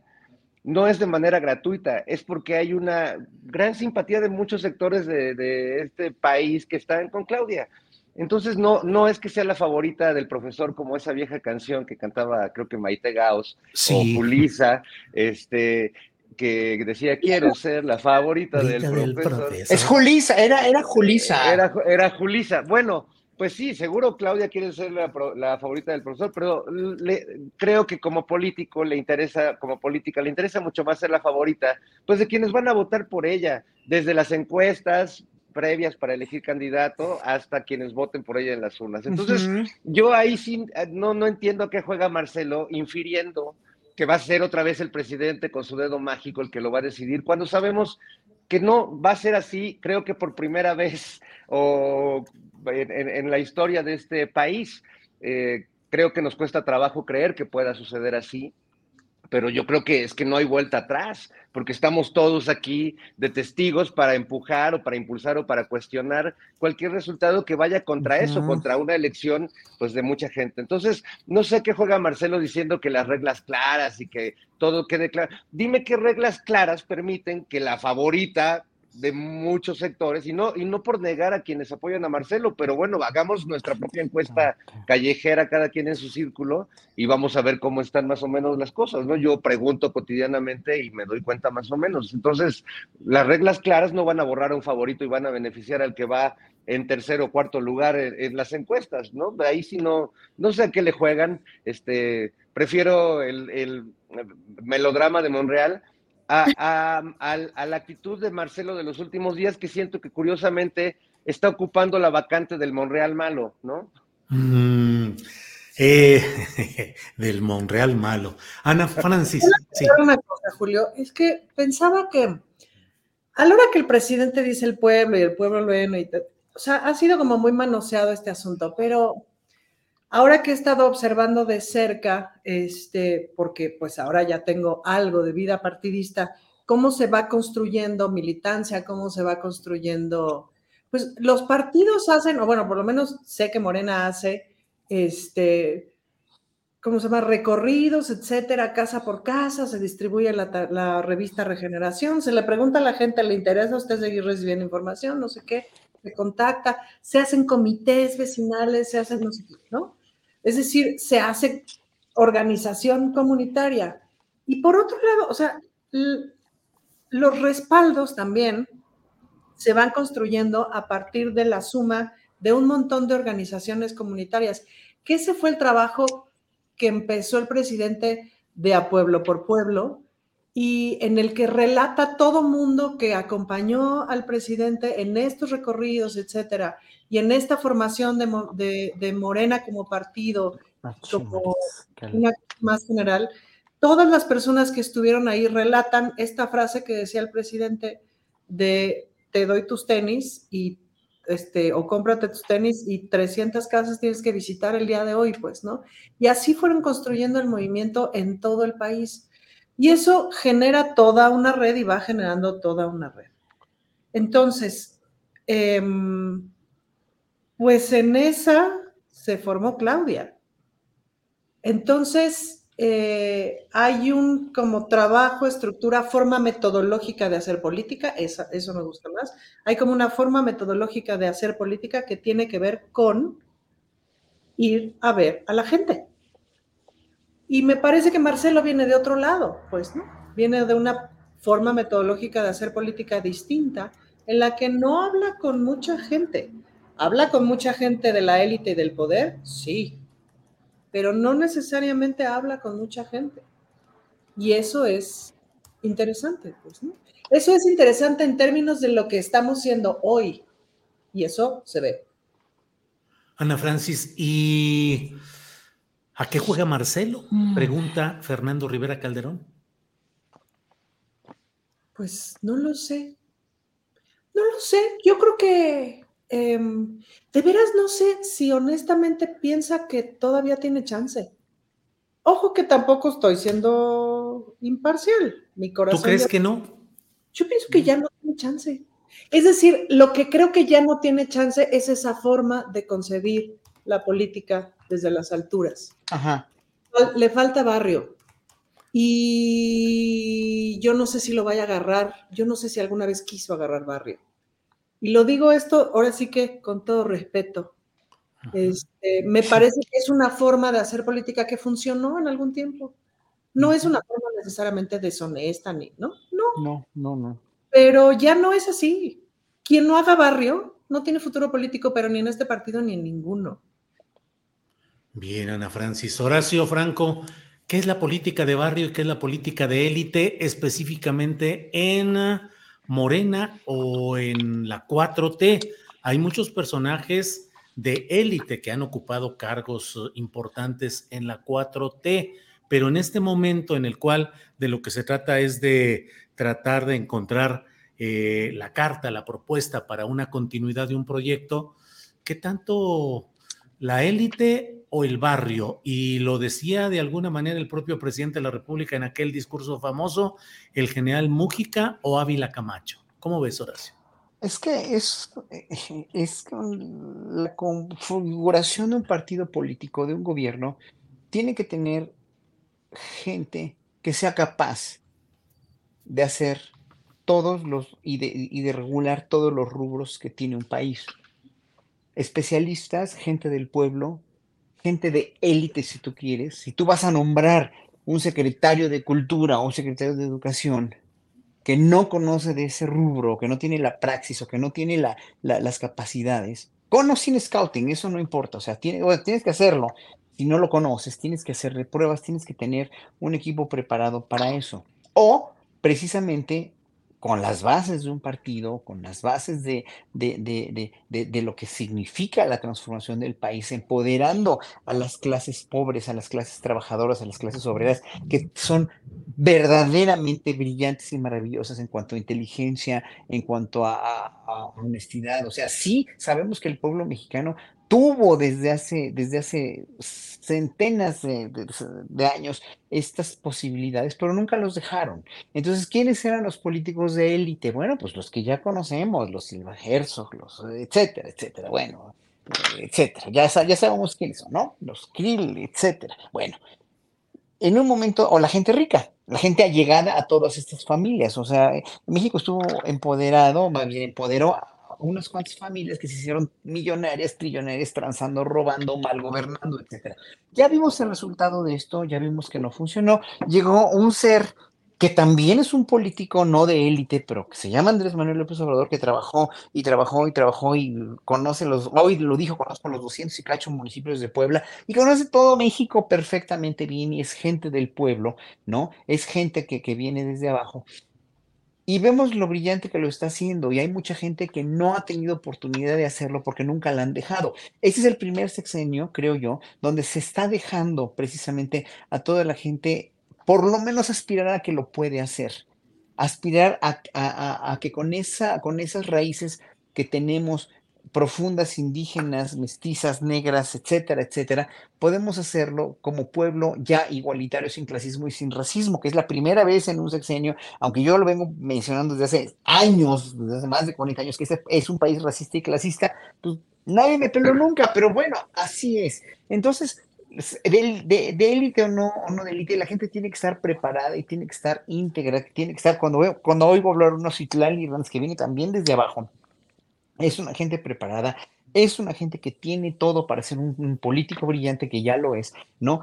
no es de manera gratuita, es porque hay una gran simpatía de muchos sectores de, de este país que están con Claudia. Entonces, no, no es que sea la favorita del profesor como esa vieja canción que cantaba, creo que Maite Gaos Sí. o Julisa, este, que decía, quiero ser la favorita del, Favorita del profesor. profesor. Es Julisa, era, era Julisa. Era, era Julisa. Bueno, pues sí, seguro Claudia quiere ser la, la favorita del profesor, pero le- creo que como político le interesa, como política, le interesa mucho más ser la favorita, pues de quienes van a votar por ella, desde las encuestas previas para elegir candidato hasta quienes voten por ella en las urnas. Entonces, yo ahí sí no, no entiendo a qué juega Marcelo, infiriendo que va a ser otra vez el presidente con su dedo mágico el que lo va a decidir, cuando sabemos que no va a ser así, creo que por primera vez o en, en- en la historia de este país. Eh, creo que nos cuesta trabajo creer que pueda suceder así, pero yo creo que es que no hay vuelta atrás, porque estamos todos aquí de testigos para empujar o para impulsar o para cuestionar cualquier resultado que vaya contra eso, Ujú. contra una elección pues de mucha gente. Entonces, no sé qué juega Marcelo diciendo que las reglas claras y que todo quede claro. Dime qué reglas claras permiten que la favorita de muchos sectores, y no, y no por negar a quienes apoyan a Marcelo, pero bueno, hagamos nuestra propia encuesta callejera, cada quien en su círculo, y vamos a ver cómo están más o menos las cosas, ¿no? Yo pregunto cotidianamente y me doy cuenta más o menos. Entonces, las reglas claras no van a borrar a un favorito y van a beneficiar al que va en tercer o cuarto lugar en, en las encuestas, ¿no? De ahí sí no, no sé a qué le juegan, este, prefiero el, el melodrama de Monreal a, a- al- a la actitud de Marcelo de los últimos días, que siento que curiosamente está ocupando la vacante del Monreal malo, ¿no? Mm, eh, del Monreal malo. Ana Francis. Sí. Una cosa, Julio, es que pensaba que a la hora que el presidente dice el pueblo y el pueblo lo y te- o sea, ha sido como muy manoseado este asunto, pero ahora que he estado observando de cerca, este, porque pues ahora ya tengo algo de vida partidista, cómo se va construyendo militancia, cómo se va construyendo, pues los partidos hacen, o bueno, por lo menos sé que Morena hace, este, ¿cómo se llama? Recorridos, etcétera, casa por casa, se distribuye la, la revista Regeneración, se le pregunta a la gente, ¿le interesa a usted seguir recibiendo información? No sé qué, se contacta, se hacen comités vecinales, se hacen no sé qué, ¿no? Es decir, se hace organización comunitaria. Y por otro lado, o sea, los respaldos también se van construyendo a partir de la suma de un montón de organizaciones comunitarias, que ese fue el trabajo que empezó el presidente de A Pueblo por Pueblo y en el que relata todo mundo que acompañó al presidente en estos recorridos, etcétera, y en esta formación de, de- de Morena como partido, como una más general, todas las personas que estuvieron ahí relatan esta frase que decía el presidente de te doy tus tenis y este o cómprate tus tenis y 300 casas tienes que visitar el día de hoy, pues, ¿no? Y así fueron construyendo el movimiento en todo el país. Y eso genera toda una red y va generando toda una red. Entonces, em, pues en esa se formó Claudia. Entonces, eh, hay un como trabajo, estructura, forma metodológica de hacer política, esa- eso me gusta más. Hay como una forma metodológica de hacer política que tiene que ver con ir a ver a la gente. Y me parece que Marcelo viene de otro lado, pues, ¿no? viene de una forma metodológica de hacer política distinta, en la que no habla con mucha gente. ¿Habla con mucha gente de la élite y del poder? Sí, pero no necesariamente habla con mucha gente. Y eso es interesante, pues, ¿no? Eso es interesante en términos de lo que estamos siendo hoy. Y eso se ve. Ana Francis, ¿y a qué juega Marcelo? Mm. Pregunta Fernando Rivera Calderón. Pues no lo sé. No lo sé. Yo creo que em, de veras no sé si honestamente piensa que todavía tiene chance. Ojo que tampoco estoy siendo imparcial. Mi corazón. ¿Tú crees ya- que no? Yo pienso que ya no tiene chance. Es decir, lo que creo que ya no tiene chance es esa forma de concebir la política desde las alturas. Ajá. Le falta barrio. Y yo no sé si lo vaya a agarrar. Yo no sé si alguna vez quiso agarrar barrio. Y lo digo esto ahora sí que con todo respeto. Este, me parece que es una forma de hacer política que funcionó en algún tiempo. No es una forma necesariamente deshonesta, ni, ¿no? No, No, no, no. pero ya no es así. Quien no haga barrio no tiene futuro político, pero ni en este partido ni en ninguno. Bien, Ana Francis. Horacio Franco, ¿qué es la política de barrio y qué es la política de élite específicamente en Morena o en la 4T? Hay muchos personajes de élite que han ocupado cargos importantes en la 4T, pero en este momento en el cual de lo que se trata es de tratar de encontrar eh, la carta, la propuesta para una continuidad de un proyecto, ¿qué tanto la élite o el barrio? Y lo decía de alguna manera el propio presidente de la República en aquel discurso famoso, el general Mújica o Ávila Camacho. ¿Cómo ves, Horacio? Es que es, es con la configuración de un partido político, de un gobierno, tiene que tener gente que sea capaz de hacer todos los y de, y de regular todos los rubros que tiene un país. Especialistas, gente del pueblo, gente de élite si tú quieres. Si tú vas a nombrar un secretario de cultura o un secretario de educación que no conoce de ese rubro, que no tiene la praxis o que no tiene la- la- las capacidades, con o sin scouting, eso no importa, o sea, bueno, tienes que hacerlo. Si no lo conoces, tienes que hacerle pruebas, tienes que tener un equipo preparado para eso. O precisamente con las bases de un partido, con las bases de, de, de- de- lo que significa la transformación del país, empoderando a las clases pobres, a las clases trabajadoras, a las clases obreras, que son verdaderamente brillantes y maravillosas en cuanto a inteligencia, en cuanto a- a honestidad. O sea, sí sabemos que el pueblo mexicano tuvo desde hace, desde hace centenas de, de- de años estas posibilidades, pero nunca los dejaron. Entonces, ¿quiénes eran los políticos de élite? Bueno, pues los que ya conocemos, los Silva Herzog, los etcétera, etcétera. Bueno, etcétera. Ya, ya sabemos quiénes son, ¿no? Los Krill, etcétera. Bueno, en un momento, o la gente rica, la gente allegada a todas estas familias. O sea, México estuvo empoderado, más bien empoderó unas cuantas familias que se hicieron millonarias, trillonarias, transando, robando, mal gobernando, etcétera. Ya vimos el resultado de esto, ya vimos que no funcionó. Llegó un ser que también es un político no de élite, pero que se llama Andrés Manuel López Obrador, que trabajó y trabajó y trabajó y conoce los, hoy lo dijo, conozco los 200 y cacho municipios de Puebla y conoce todo México perfectamente bien y es gente del pueblo, ¿no? Es gente que, que viene desde abajo. Y vemos lo brillante que lo está haciendo y hay mucha gente que no ha tenido oportunidad de hacerlo porque nunca la han dejado. Ese es el primer sexenio, creo yo, donde se está dejando precisamente a toda la gente por lo menos aspirar a que lo puede hacer, aspirar a, a- que con, esa, con esas raíces que tenemos profundas, indígenas, mestizas, negras, etcétera, etcétera, podemos hacerlo como pueblo ya igualitario, sin clasismo y sin racismo, que es la primera vez en un sexenio, aunque yo lo vengo mencionando desde hace años, desde hace más de 40 años, que este es un país racista y clasista, pues nadie me peló nunca, pero bueno, así es. Entonces, de, élite o no, o no de élite, la gente tiene que estar preparada y tiene que estar íntegra, tiene que estar, cuando, veo, cuando oigo hablar unos Citlali Rans que viene también desde abajo, es una gente preparada, es una gente que tiene todo para ser un, político brillante, que ya lo es, ¿no?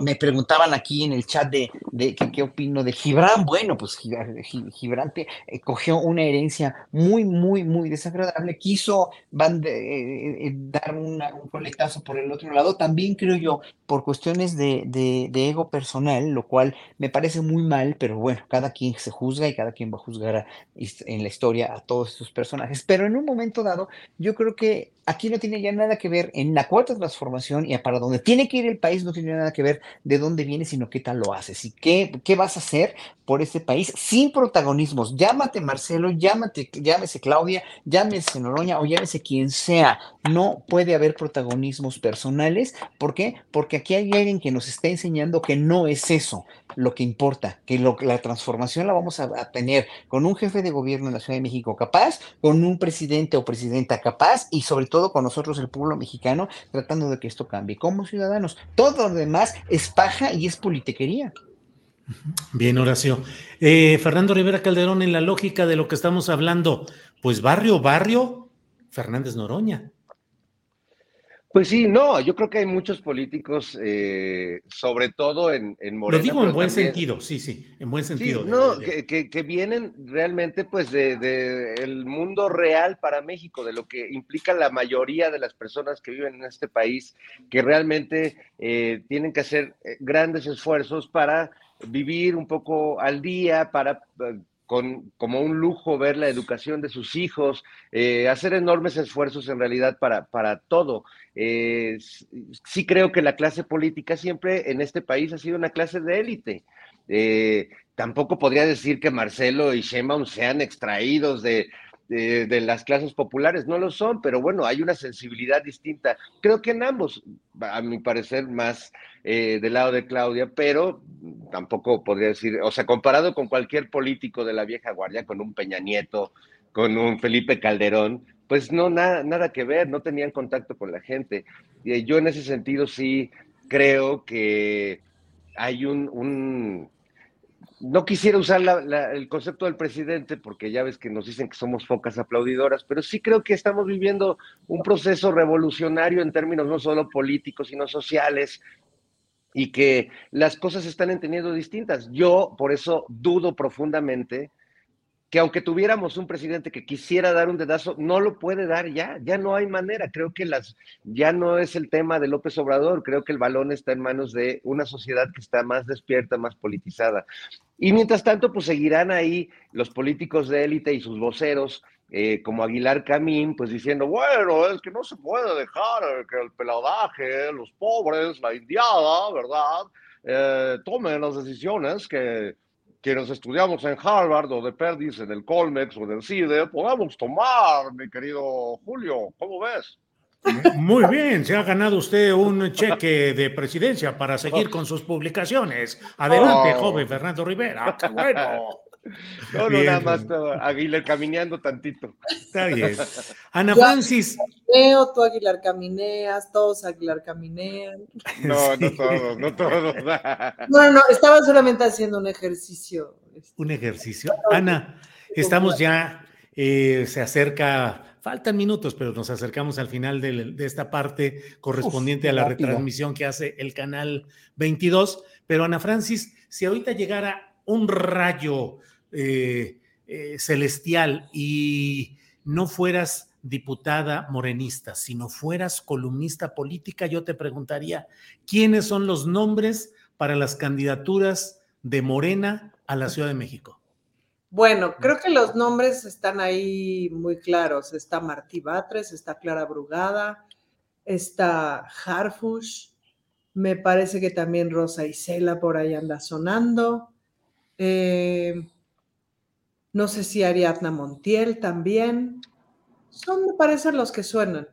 Me preguntaban aquí en el chat de, de qué opino de Gibran. Bueno, pues Gibran eh, cogió una herencia muy, muy, muy desagradable. Quiso van eh, eh, dar un coletazo por el otro lado. También creo yo, por cuestiones de, de, de, ego personal, lo cual me parece muy mal, pero bueno, cada quien se juzga y cada quien va a juzgar en la historia a todos estos personajes. Pero en un momento dado, yo creo que que aquí no tiene ya nada que ver en la cuarta transformación y para donde tiene que ir el país no tiene nada que ver de dónde viene, sino qué tal lo haces y qué, qué vas a hacer por este país sin protagonismos. Llámate Marcelo, llámate, llámese Claudia, llámese Noroña o llámese quien sea. No puede haber protagonismos personales. ¿Por qué? Porque aquí hay alguien que nos está enseñando que no es eso lo que importa, que la transformación la vamos a, a tener con un jefe de gobierno en la Ciudad de México capaz, con un presidente o presidenta capaz y sobre todo con nosotros el pueblo mexicano tratando de que esto cambie como ciudadanos. Todo lo demás es paja y es politiquería. Bien, Horacio. Eh, Fernando Rivera Calderón, en la lógica de lo que estamos hablando, pues barrio, barrio, Fernández Noroña. Pues sí, no, yo creo que hay muchos políticos, eh, sobre todo en, en Morena. Lo digo en buen sentido, sí, sí, en buen sentido. Sí, no, que, que, vienen realmente pues de, de, el mundo real para México, de lo que implica la mayoría de las personas que viven en este país, que realmente eh, tienen que hacer eh, grandes esfuerzos para vivir un poco al día, para con, como un lujo ver la educación de sus hijos, eh, hacer enormes esfuerzos en realidad para, para todo. Eh, sí creo que la clase política siempre en este país ha sido una clase de élite. Eh, tampoco podría decir que Marcelo y Sheinbaum sean extraídos de, de, las clases populares, no lo son, pero bueno, hay una sensibilidad distinta. Creo que en ambos, a mi parecer, más eh, del lado de Claudia, pero tampoco podría decir, o sea, comparado con cualquier político de la vieja guardia, con un Peña Nieto, con un Felipe Calderón, pues no, nada, nada que ver, no tenían contacto con la gente. Y yo en ese sentido sí creo que hay un no quisiera usar el concepto del presidente porque ya ves que nos dicen que somos focas aplaudidoras, pero sí creo que estamos viviendo un proceso revolucionario en términos no solo políticos, sino sociales y que las cosas se están entendiendo distintas. Yo por eso dudo profundamente que aunque tuviéramos un presidente que quisiera dar un dedazo, no lo puede dar ya, ya no hay manera. Creo que las, ya no es el tema de López Obrador, creo que el balón está en manos de una sociedad que está más despierta, más politizada. Y mientras tanto, pues seguirán ahí los políticos de élite y sus voceros, eh, como Aguilar Camín, pues diciendo, bueno, es que no se puede dejar que el peladaje, los pobres, la indiada, ¿verdad? Eh, tomen las decisiones que quienes estudiamos en Harvard o de Perdis, en el Colmex o en el CIDE, podamos tomar, mi querido Julio. ¿Cómo ves? Muy bien, se ha ganado usted un cheque de presidencia para seguir con sus publicaciones. Adelante, oh. joven Fernando Rivera. ¡Qué bueno! No, no, nada más Aguilar caminando tantito. Está bien. Ana Francis. Veo, tú Aguilar camineas, todos Aguilar caminean. No, no todos, no todos. No, no, estaba solamente haciendo un ejercicio. Este. Un ejercicio. Ana, estamos ya, eh, se acerca, faltan minutos, pero nos acercamos al final de, esta parte correspondiente a la retransmisión que hace el canal 22. Pero Ana Francis, si ahorita llegara un rayo eh, eh, celestial y no fueras diputada morenista, sino fueras columnista política, yo te preguntaría, ¿quiénes son los nombres para las candidaturas de Morena a la Ciudad de México? Bueno, creo que los nombres están ahí muy claros. Está Martí Batres, está Clara Brugada, está Harfush, me parece que también Rosa Isela por ahí anda sonando. Eh, no sé si Ariadna Montiel también. Son, me parecen, los que suenan.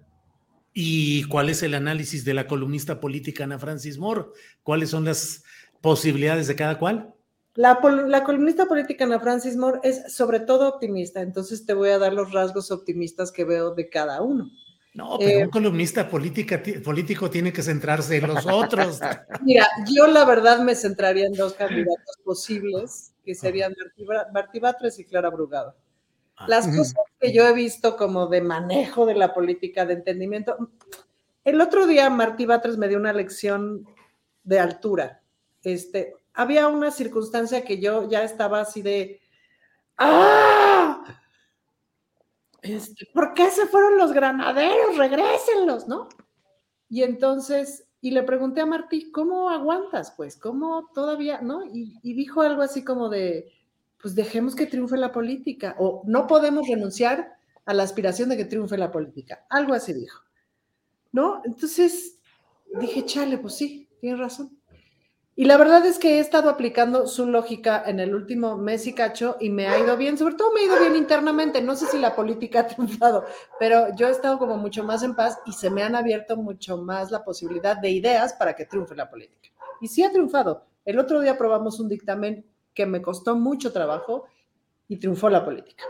¿Y cuál es el análisis de la columnista política Ana Francis Moore? ¿Cuáles son las posibilidades de cada cual? La, columnista política Ana Francis Moore es sobre todo optimista, entonces te voy a dar los rasgos optimistas que veo de cada uno. No, pero un eh, columnista política, político tiene que centrarse en los otros. Mira, yo la verdad me centraría en dos candidatos posibles, que serían Martí Batres y Clara Brugada. Las cosas que yo he visto como de manejo de la política, de entendimiento. El otro día Martí Batres me dio una lección de altura. Este, había una circunstancia que yo ya estaba así de, ¡ah! Este, ¿Por qué se fueron los granaderos? Regrésenlos, ¿no? Y entonces, y le pregunté a Martí, ¿cómo aguantas? Pues, ¿cómo todavía, no? Y, dijo algo así como de, pues dejemos que triunfe la política, o no podemos renunciar a la aspiración de que triunfe la política. Algo así dijo. ¿No? Entonces dije, chale, pues sí, tiene razón. Y la verdad es que he estado aplicando su lógica en el último mes y cacho y me ha ido bien, sobre todo me ha ido bien internamente. No sé si la política ha triunfado, pero yo he estado como mucho más en paz y se me han abierto mucho más la posibilidad de ideas para que triunfe la política. Y sí ha triunfado. El otro día aprobamos un dictamen que me costó mucho trabajo y triunfó la política.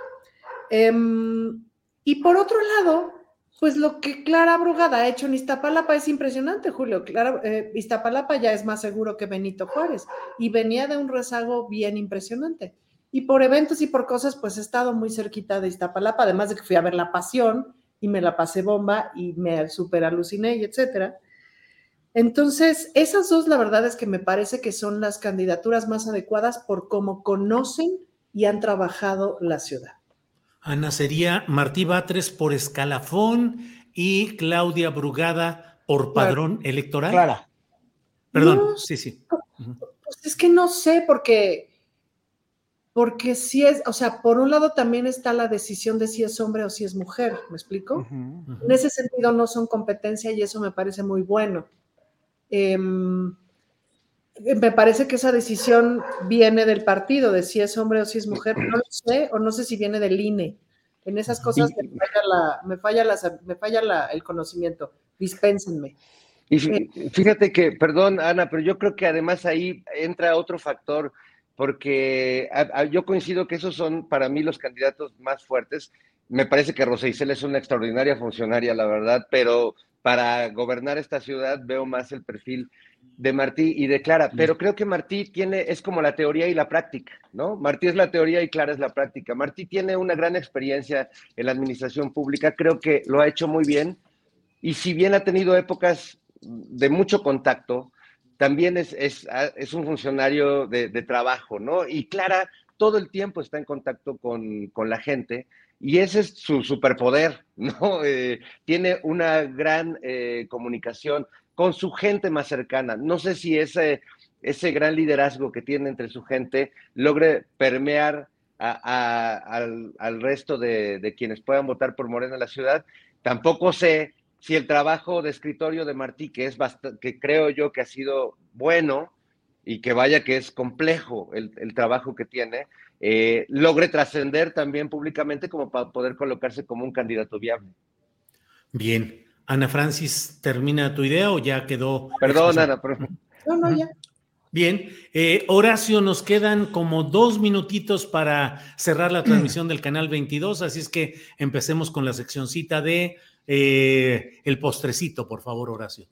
Em, y por otro lado, pues lo que Clara Brugada ha hecho en Iztapalapa es impresionante, Julio. Clara, eh, Iztapalapa ya es más seguro que Benito Juárez y venía de un rezago bien impresionante. Y por eventos y por cosas, pues he estado muy cerquita de Iztapalapa, además de que fui a ver La Pasión y me la pasé bomba y me super aluciné y etcétera. Entonces, esas dos, la verdad es que me parece que son las candidaturas más adecuadas por cómo conocen y han trabajado la ciudad. Ana, sería Martí Batres por escalafón y Claudia Brugada por padrón electoral. Clara. Perdón, sí, sí. Pues es que no sé, porque, porque si es, o sea, por un lado también está la decisión de si es hombre o si es mujer, ¿me explico? En ese sentido no son competencia y eso me parece muy bueno. Em, me parece que esa decisión viene del partido, de si es hombre o si es mujer, no lo sé, o no sé si viene del INE. En esas cosas me falla, la, me falla, la, me falla el conocimiento. Dispénsenme. Y fíjate que, perdón, Ana, pero yo creo que además ahí entra otro factor, porque yo coincido que esos son para mí los candidatos más fuertes. Me parece que Rosa Isela es una extraordinaria funcionaria, la verdad, pero para gobernar esta ciudad veo más el perfil de Martí y de Clara, pero creo que Martí tiene, es como la teoría y la práctica, ¿no? Martí es la teoría y Clara es la práctica. Martí tiene una gran experiencia en la administración pública, creo que lo ha hecho muy bien, y si bien ha tenido épocas de mucho contacto, también es, es, es un funcionario de, de, trabajo, ¿no? Y Clara todo el tiempo está en contacto con, con la gente, y ese es su superpoder, ¿no? Eh, tiene una gran eh, comunicación con su gente más cercana. No sé si ese, ese gran liderazgo que tiene entre su gente logre permear al, resto de, quienes puedan votar por Morena en la ciudad. Tampoco sé si el trabajo de escritorio de Martí, que, es que creo yo que ha sido bueno y que vaya que es complejo el, el trabajo que tiene, eh, logre trascender también públicamente como para poder colocarse como un candidato viable. Bien. Ana Francis, ¿termina tu idea o ya quedó? Perdón, Ana, pero... No, no, ya. Bien, eh, Horacio, nos quedan como dos minutitos para cerrar la transmisión del canal 22, así es que empecemos con la seccioncita de eh, el postrecito, por favor, Horacio.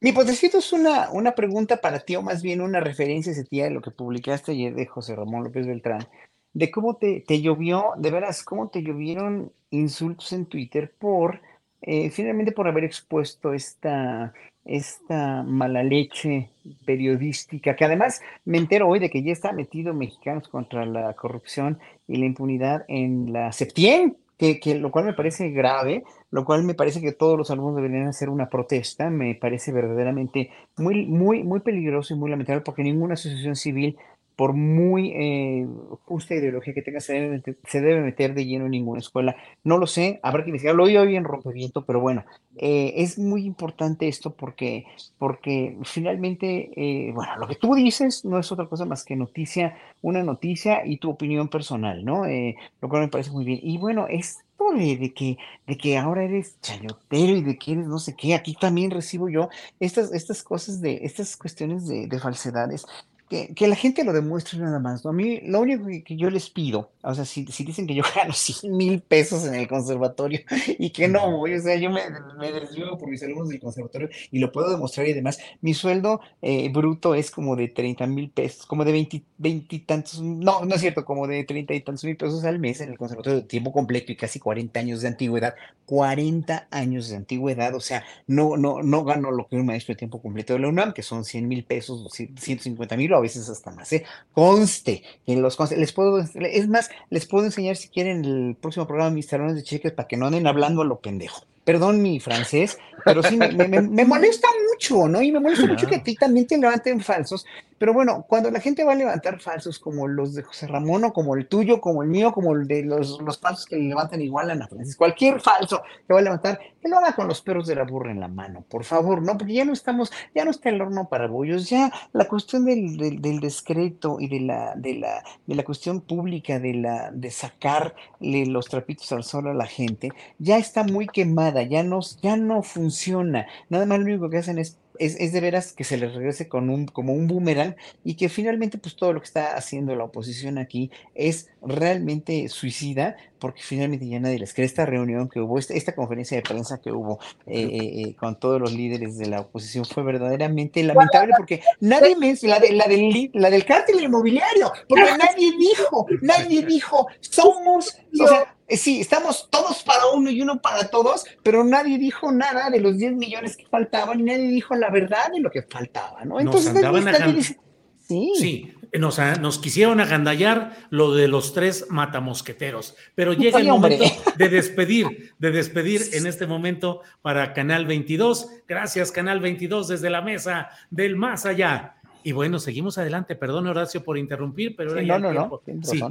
Mi postrecito es una, una pregunta para ti, o más bien una referencia ese de lo que publicaste ayer de José Ramón López Beltrán, de cómo te, te llovió, de veras, cómo te llovieron insultos en Twitter por, eh, finalmente por haber expuesto esta, esta mala leche periodística, que además me entero hoy de que ya está metido Mexicanos contra la corrupción y la impunidad en la Septien, que, que, lo cual me parece grave, lo cual me parece que todos los alumnos deberían hacer una protesta, me parece verdaderamente muy, muy, muy peligroso y muy lamentable porque ninguna asociación civil por muy eh, justa ideología que tenga, se debe, se meter de lleno en ninguna escuela. No lo sé, habrá que investigar. Lo oí hoy en Rompeviento, pero bueno, eh, es muy importante esto porque, porque finalmente, eh, bueno, lo que tú dices no es otra cosa más que noticia, una noticia y tu opinión personal, ¿no? Eh, lo cual me parece muy bien. Y bueno, esto de, que, de que ahora eres chayotero y de que eres no sé qué, aquí también recibo yo estas, estas cosas de, estas cuestiones de falsedades que, la gente lo demuestre nada más. ¿no? A mí lo único que, yo les pido, o sea, si, si, dicen que yo gano 100 mil pesos en el conservatorio y que no voy, o sea, yo me, me desvivo por mis alumnos del conservatorio y lo puedo demostrar y demás, mi sueldo eh, bruto es como de 30 mil pesos, como de 20, 20 y tantos, no, no es cierto, como de 30 y tantos mil pesos al mes en el conservatorio de tiempo completo y casi 40 años de antigüedad, 40 años de antigüedad, o sea, no, no, no gano lo que un maestro de tiempo completo de la UNAM, que son 100 mil pesos, 150 mil o a veces hasta más, ¿eh? Conste, en los conste, les puedo, es más, les puedo enseñar si quieren el próximo programa mis talones de cheques para que no anden hablando a lo pendejo. Perdón mi francés, pero sí me, me molesta mucho, ¿no? Y me molesta mucho que a ti también te levanten falsos, pero bueno, cuando la gente va a levantar falsos como los de José Ramón o como el tuyo, como el mío, como el de los, los falsos que le levantan igual a Ana Francis, cualquier falso que va a levantar, que lo haga con los perros de la burra en la mano, por favor, ¿no? Porque ya no estamos, ya no está el horno para bollos, ya la cuestión del, del, del discreto y de la, de la, de la cuestión pública, de la, de sacarle los trapitos al sol a la gente, ya está muy quemada, ya no, ya no funciona. Nada más lo único que hacen es es, de veras que se les regrese con un, como un boomerang y que finalmente pues todo lo que está haciendo la oposición aquí es realmente suicida porque finalmente ya nadie les cree. Esta reunión que hubo, esta, esta conferencia de prensa que hubo eh, eh, eh, con todos los líderes de la oposición fue verdaderamente lamentable porque nadie me la, de, la, del, la del cártel inmobiliario, porque nadie dijo, nadie dijo, somos, o sea, sí, estamos todos para uno y uno para todos, pero nadie dijo nada de los 10 millones que faltaban y nadie dijo la verdad de lo que faltaba, ¿no? Entonces, nadie, dice, sí. sí. Nos, nos, quisieron agandallar lo de los tres matamosqueteros, pero llega el momento de despedir, de despedir en este momento para Canal 22. Gracias, Canal 22, desde la mesa del más allá. Y bueno, seguimos adelante. Perdón, Horacio, por interrumpir, pero no, no, no, sí,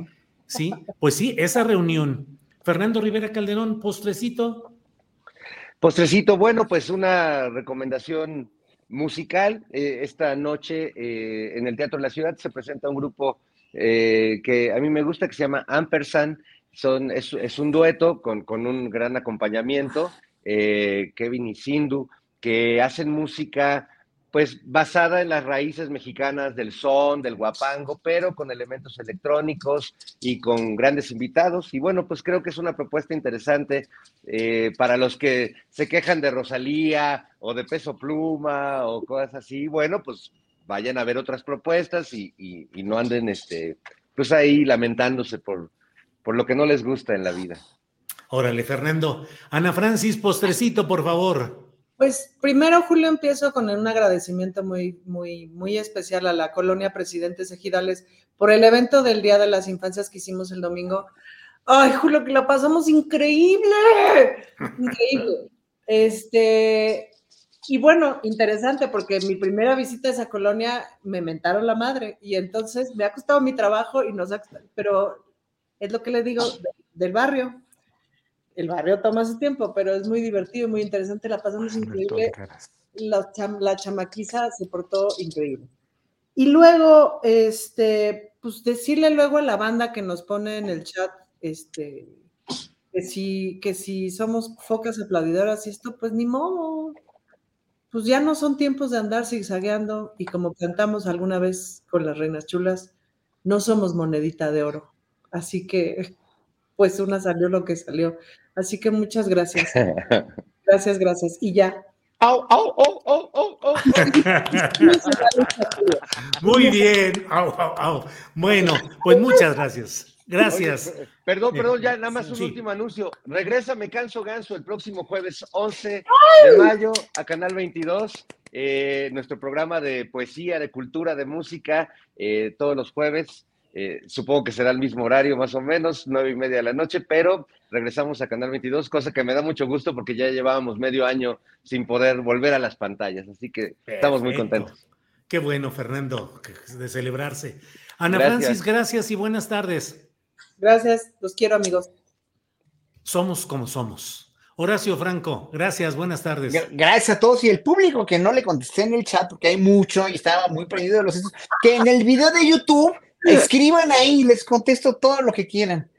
sí, pues sí, esa reunión Fernando Rivera Calderón, postrecito. Postrecito, bueno, pues una recomendación musical. Eh, esta noche eh, en el Teatro de la Ciudad se presenta un grupo eh, que a mí me gusta, que se llama Ampersand. Son, es, es un dueto con, con, un gran acompañamiento, Kevin y Sindhu, que hacen música pues basada en las raíces mexicanas del son, del guapango, pero con elementos electrónicos y con grandes invitados. Y bueno, pues creo que es una propuesta interesante eh, para los que se quejan de Rosalía o de Peso Pluma o cosas así. Bueno, pues vayan a ver otras propuestas y, y, no anden este, pues ahí lamentándose por, por lo que no les gusta en la vida. Órale, Fernando. Ana Francis, postrecito, por favor. Pues primero, Julio, empiezo con un agradecimiento muy, muy, muy especial a la colonia Presidentes Ejidales por el evento del Día de las Infancias que hicimos el domingo. Ay, Julio, que la pasamos increíble, increíble. Este, y bueno, interesante porque mi primera visita a esa colonia me mentaron la madre y entonces me ha costado mi trabajo y nos ha, pero es lo que le digo del barrio el barrio toma su tiempo, pero es muy divertido, muy interesante, la pasamos increíble. La, la chamaquiza se portó increíble. Y luego, este, pues decirle luego a la banda que nos pone en el chat, este, que si, que si somos focas aplaudidoras y esto, pues ni modo. Pues ya no son tiempos de andar zigzagueando y como cantamos alguna vez con las reinas chulas, no somos monedita de oro. Así que, pues una salió lo que salió. Así que muchas gracias. Gracias, gracias. Y ya. Au, au, au, au, au, au. Muy bien. Au, au, au. Bueno, pues muchas gracias. Gracias. perdón, perdón, ya nada más un último anuncio. Regresa Me Canso Ganso el próximo jueves 11 de mayo a Canal 22. Eh, nuestro programa de poesía, de cultura, de música, eh, todos los jueves. Eh, supongo que será el mismo horario, más o menos, nueve y media de la noche, pero regresamos a Canal 22, cosa que me da mucho gusto porque ya llevábamos medio año sin poder volver a las pantallas, así que estamos muy contentos. Qué bueno, Fernando, de celebrarse. Ana Francis, gracias y buenas tardes. Gracias, los quiero amigos. Somos como somos. Horacio Franco, gracias, buenas tardes. Gracias a todos y el público que no le contesté en el chat porque hay mucho y estaba muy perdido de los que en el video de YouTube Escriban ahí, les contesto todo lo que quieran.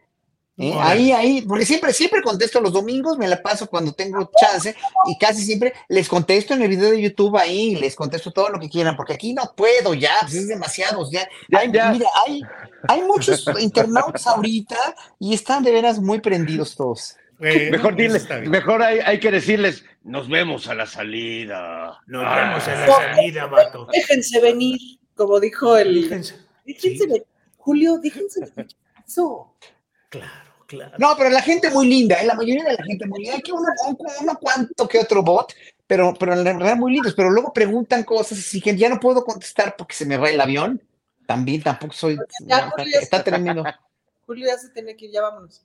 ¿eh? Ahí, ahí, porque siempre, siempre contesto los domingos, me la paso cuando tengo chance y casi siempre les contesto en el video de YouTube ahí, les contesto todo lo que quieran, porque aquí no puedo ya, pues es demasiados, ya. Hay, Mira, hay, hay muchos internautas ahorita y están de veras muy prendidos todos. mejor diles, mejor hay, hay, que decirles, nos vemos a la salida. Nos vemos a la salida, vato. Déjense venir, como dijo el. Déjense, venir. Julio, déjense eso. Claro, claro. No, pero la gente muy linda, ¿eh? la mayoría de la gente muy linda. Hay que uno, uno cuanto que otro bot, pero, pero en realidad muy lindos. Pero luego preguntan cosas así que ya no puedo contestar porque se me va el avión. También tampoco soy. Ya, Julio, está, tremendo. Julio ya se tiene que ir, ya vámonos.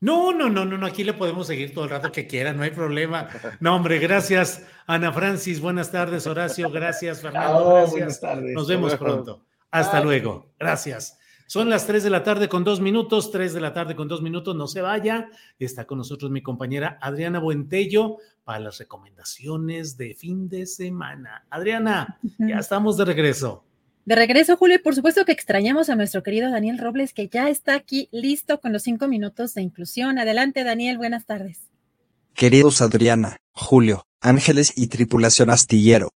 No, no, no, no, no, aquí le podemos seguir todo el rato que quiera, no hay problema. No, hombre, gracias, Ana Francis, buenas tardes, Horacio, gracias, Fernando, gracias. Buenas tardes. Nos vemos pronto. Hasta luego, gracias. Son las 3 de la tarde con dos minutos, 3 de la tarde con dos minutos, no se vaya. Está con nosotros mi compañera Adriana Buentello para las recomendaciones de fin de semana. Adriana, ya estamos de regreso. De regreso, Julio, y por supuesto que extrañamos a nuestro querido Daniel Robles, que ya está aquí listo con los cinco minutos de inclusión. Adelante, Daniel, buenas tardes. Queridos Adriana, Julio, Ángeles y tripulación astillero.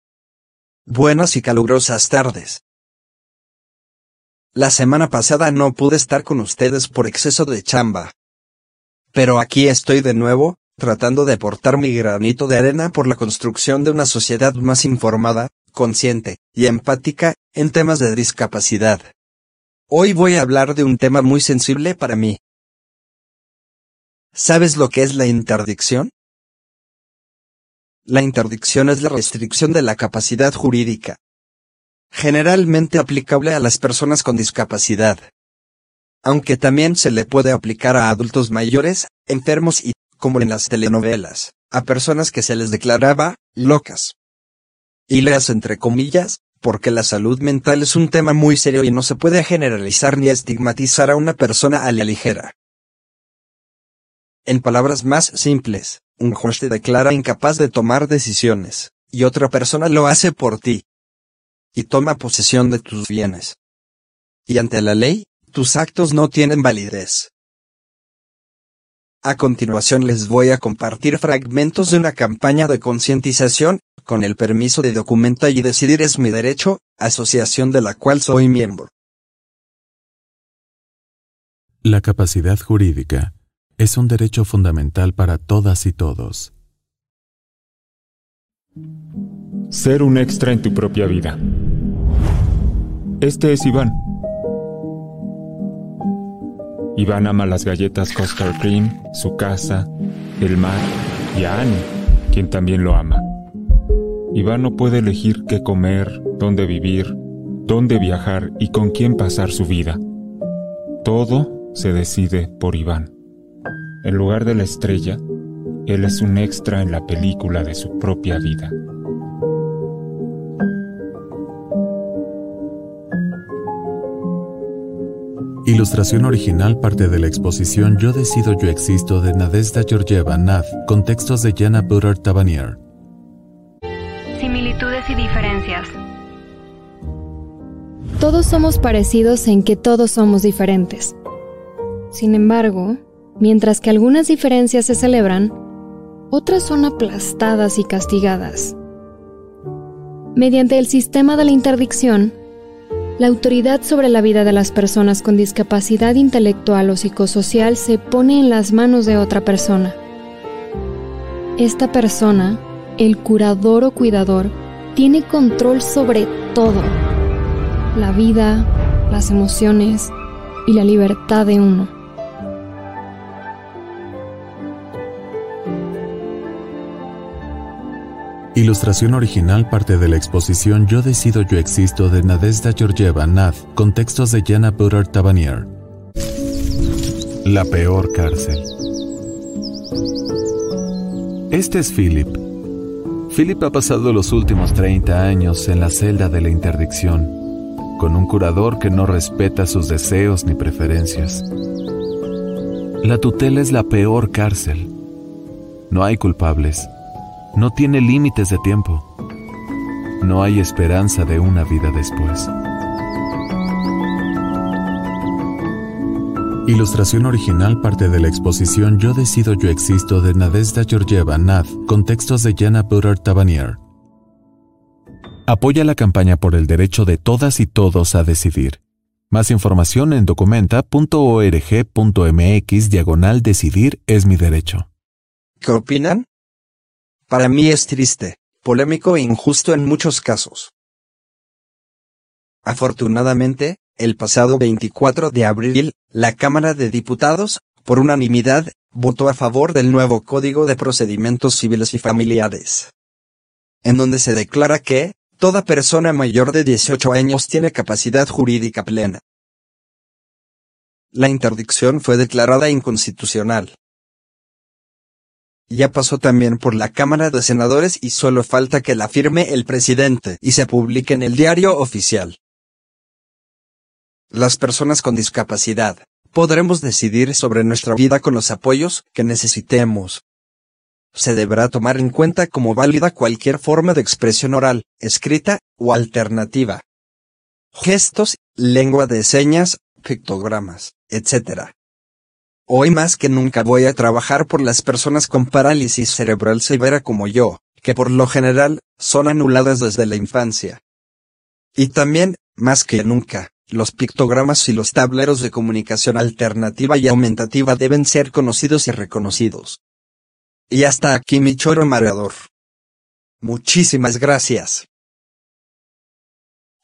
Buenas y calurosas tardes. La semana pasada no pude estar con ustedes por exceso de chamba. Pero aquí estoy de nuevo, tratando de aportar mi granito de arena por la construcción de una sociedad más informada, consciente y empática en temas de discapacidad. Hoy voy a hablar de un tema muy sensible para mí. ¿Sabes lo que es la interdicción? La interdicción es la restricción de la capacidad jurídica, generalmente aplicable a las personas con discapacidad. Aunque también se le puede aplicar a adultos mayores, enfermos y, como en las telenovelas, a personas que se les declaraba locas. Y leas entre comillas, porque la salud mental es un tema muy serio y no se puede generalizar ni estigmatizar a una persona a la ligera. En palabras más simples, un juez te declara incapaz de tomar decisiones, y otra persona lo hace por ti, y toma posesión de tus bienes. Y ante la ley, tus actos no tienen validez. A continuación les voy a compartir fragmentos de una campaña de concientización, con el permiso de Documenta y Decidir es mi derecho, asociación de la cual soy miembro. La capacidad jurídica es un derecho fundamental para todas y todos. Ser un extra en tu propia vida. Este es Iván. Iván ama las galletas Custard Cream, su casa, el mar y a Annie, quien también lo ama. Iván no puede elegir qué comer, dónde vivir, dónde viajar y con quién pasar su vida. Todo se decide por Iván. En lugar de la estrella, él es un extra en la película de su propia vida. Ilustración original parte de la exposición Yo decido, yo existo de Nadezhda Georgieva Nath, con textos de Jana Butter Tabanier. Similitudes y diferencias. Todos somos parecidos en que todos somos diferentes. Sin embargo, mientras que algunas diferencias se celebran, otras son aplastadas y castigadas. Mediante el sistema de la interdicción, la autoridad sobre la vida de las personas con discapacidad intelectual o psicosocial se pone en las manos de otra persona. Esta persona, el curador o cuidador, tiene control sobre todo. La vida, las emociones y la libertad de uno. Ilustración original parte de la exposición Yo decido, yo existo de Nadezhda Georgieva Nath, con textos de Jana Butter Tabanier. La peor cárcel. Este es Philip. Philip ha pasado los últimos 30 años en la celda de la interdicción, con un curador que no respeta sus deseos ni preferencias. La tutela es la peor cárcel. No hay culpables no tiene límites de tiempo. No hay esperanza de una vida después. Ilustración original parte de la exposición Yo decido, yo existo de Nadezhda Georgieva Nath con textos de Jana Butter Tabanier. Apoya la campaña por el derecho de todas y todos a decidir. Más información en documenta.org.mx diagonal decidir es mi derecho. ¿Qué opinan? Para mí es triste, polémico e injusto en muchos casos. Afortunadamente, el pasado 24 de abril, la Cámara de Diputados, por unanimidad, votó a favor del nuevo Código de Procedimientos Civiles y Familiares, en donde se declara que, toda persona mayor de 18 años tiene capacidad jurídica plena. La interdicción fue declarada inconstitucional. Ya pasó también por la Cámara de Senadores y solo falta que la firme el presidente y se publique en el diario oficial. Las personas con discapacidad podremos decidir sobre nuestra vida con los apoyos que necesitemos. Se deberá tomar en cuenta como válida cualquier forma de expresión oral, escrita o alternativa. Gestos, lengua de señas, pictogramas, etc. Hoy más que nunca voy a trabajar por las personas con parálisis cerebral severa como yo, que por lo general, son anuladas desde la infancia. Y también, más que nunca, los pictogramas y los tableros de comunicación alternativa y aumentativa deben ser conocidos y reconocidos. Y hasta aquí mi choro mareador. Muchísimas gracias.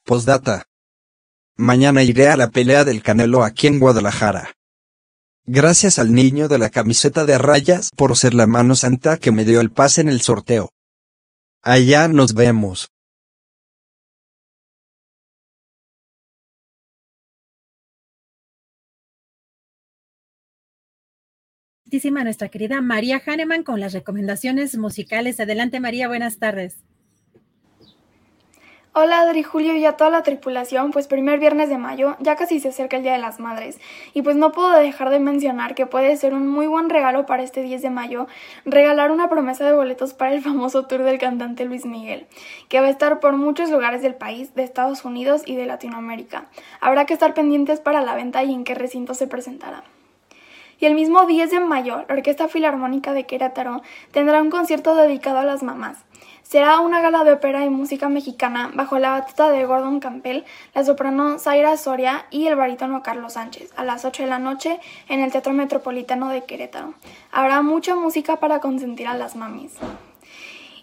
Postdata. Mañana iré a la pelea del Canelo aquí en Guadalajara. Gracias al niño de la camiseta de rayas por ser la mano santa que me dio el pase en el sorteo. Allá nos vemos. nuestra querida María Hahnemann con las recomendaciones musicales. Adelante María, buenas tardes. Hola Adri, Julio y a toda la tripulación, pues primer viernes de mayo, ya casi se acerca el Día de las Madres, y pues no puedo dejar de mencionar que puede ser un muy buen regalo para este 10 de mayo regalar una promesa de boletos para el famoso tour del cantante Luis Miguel, que va a estar por muchos lugares del país, de Estados Unidos y de Latinoamérica. Habrá que estar pendientes para la venta y en qué recinto se presentará. Y el mismo 10 de mayo, la Orquesta Filarmónica de Querétaro tendrá un concierto dedicado a las mamás. Será una gala de ópera y música mexicana bajo la batuta de Gordon Campbell, la soprano Zaira Soria y el barítono Carlos Sánchez a las 8 de la noche en el Teatro Metropolitano de Querétaro. Habrá mucha música para consentir a las mamis.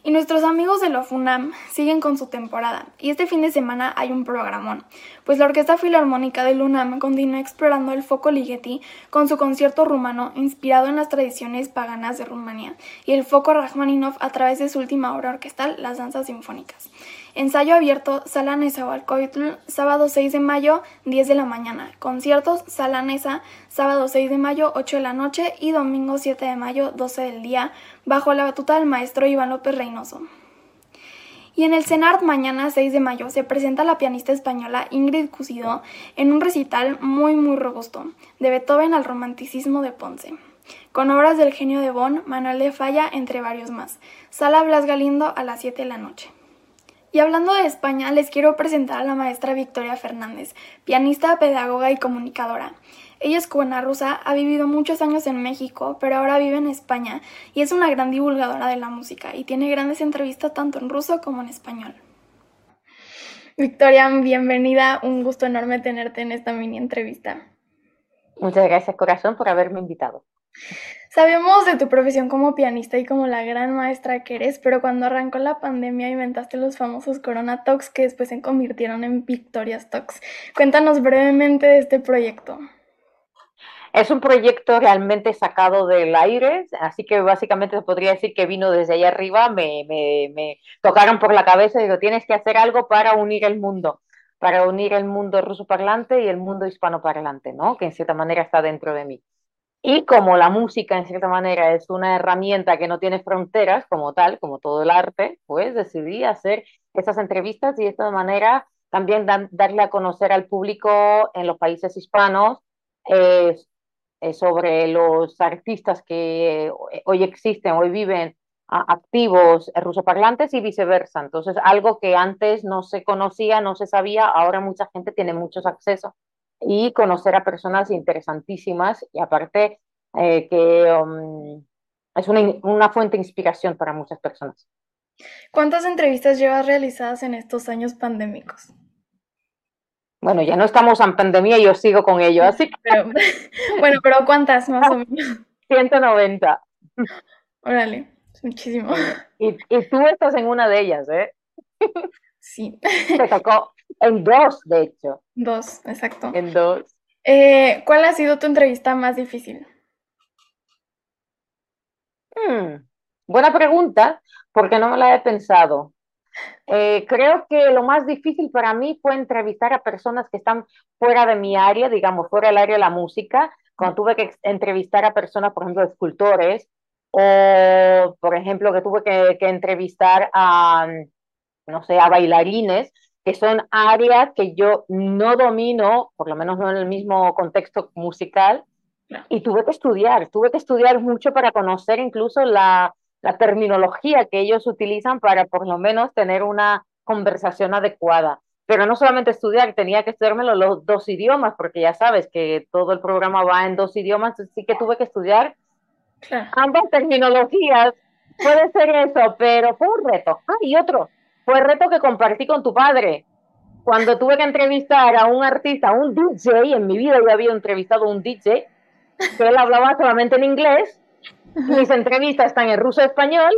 Y nuestros amigos de la FUNAM siguen con su temporada, y este fin de semana hay un programón, pues la Orquesta Filarmónica de UNAM continúa explorando el foco Ligeti con su concierto rumano inspirado en las tradiciones paganas de Rumanía, y el foco Rachmaninoff a través de su última obra orquestal, las danzas sinfónicas. Ensayo abierto, Sala Nezahualcóyotl, sábado 6 de mayo, 10 de la mañana. Conciertos, Sala Neza, sábado 6 de mayo, 8 de la noche y domingo 7 de mayo, 12 del día, bajo la batuta del maestro Iván López Reynoso. Y en el CENART mañana 6 de mayo se presenta la pianista española Ingrid Cusido en un recital muy muy robusto, de Beethoven al romanticismo de Ponce, con obras del genio de Bonn, Manuel de Falla, entre varios más. Sala Blas Galindo a las 7 de la noche. Y hablando de España, les quiero presentar a la maestra Victoria Fernández, pianista, pedagoga y comunicadora. Ella es cubana rusa, ha vivido muchos años en México, pero ahora vive en España y es una gran divulgadora de la música y tiene grandes entrevistas tanto en ruso como en español. Victoria, bienvenida, un gusto enorme tenerte en esta mini entrevista. Muchas gracias, corazón, por haberme invitado. Sabemos de tu profesión como pianista y como la gran maestra que eres, pero cuando arrancó la pandemia inventaste los famosos Corona Talks que después se convirtieron en Victoria's Talks. Cuéntanos brevemente de este proyecto. Es un proyecto realmente sacado del aire, así que básicamente se podría decir que vino desde allá arriba, me, me, tocaron por la cabeza y digo, tienes que hacer algo para unir el mundo, para unir el mundo ruso parlante y el mundo hispano parlante, ¿no? Que en cierta manera está dentro de mí. Y como la música, en cierta manera, es una herramienta que no tiene fronteras como tal, como todo el arte, pues decidí hacer esas entrevistas y de esta manera también darle a conocer al público en los países hispanos eh, eh, sobre los artistas que hoy existen, hoy viven activos rusoparlantes y viceversa. Entonces, algo que antes no se conocía, no se sabía, ahora mucha gente tiene muchos accesos y conocer a personas interesantísimas y aparte eh, que um, es una, una fuente de inspiración para muchas personas. ¿Cuántas entrevistas llevas realizadas en estos años pandémicos? Bueno, ya no estamos en pandemia y yo sigo con ello, así que... bueno, pero ¿cuántas más o menos? 190. Órale, muchísimo. Y, y tú estás en una de ellas, ¿eh? Sí. Te tocó en dos, de hecho. Dos, exacto. En dos. Eh, ¿Cuál ha sido tu entrevista más difícil? Hmm, buena pregunta, porque no me la he pensado. Eh, creo que lo más difícil para mí fue entrevistar a personas que están fuera de mi área, digamos, fuera del área de la música, cuando tuve que entrevistar a personas, por ejemplo, escultores, o, por ejemplo, que tuve que, que entrevistar a, no sé, a bailarines, que son áreas que yo no domino, por lo menos no en el mismo contexto musical, y tuve que estudiar, tuve que estudiar mucho para conocer incluso la, la terminología que ellos utilizan para por lo menos tener una conversación adecuada. Pero no solamente estudiar, tenía que estudiarme los dos idiomas, porque ya sabes que todo el programa va en dos idiomas, así que tuve que estudiar ambas terminologías. Puede ser eso, pero fue un reto. Ah, y otro, fue el reto que compartí con tu padre. Cuando tuve que entrevistar a un artista, a un DJ, en mi vida yo había entrevistado a un DJ, que él hablaba solamente en inglés, mis entrevistas están en ruso español,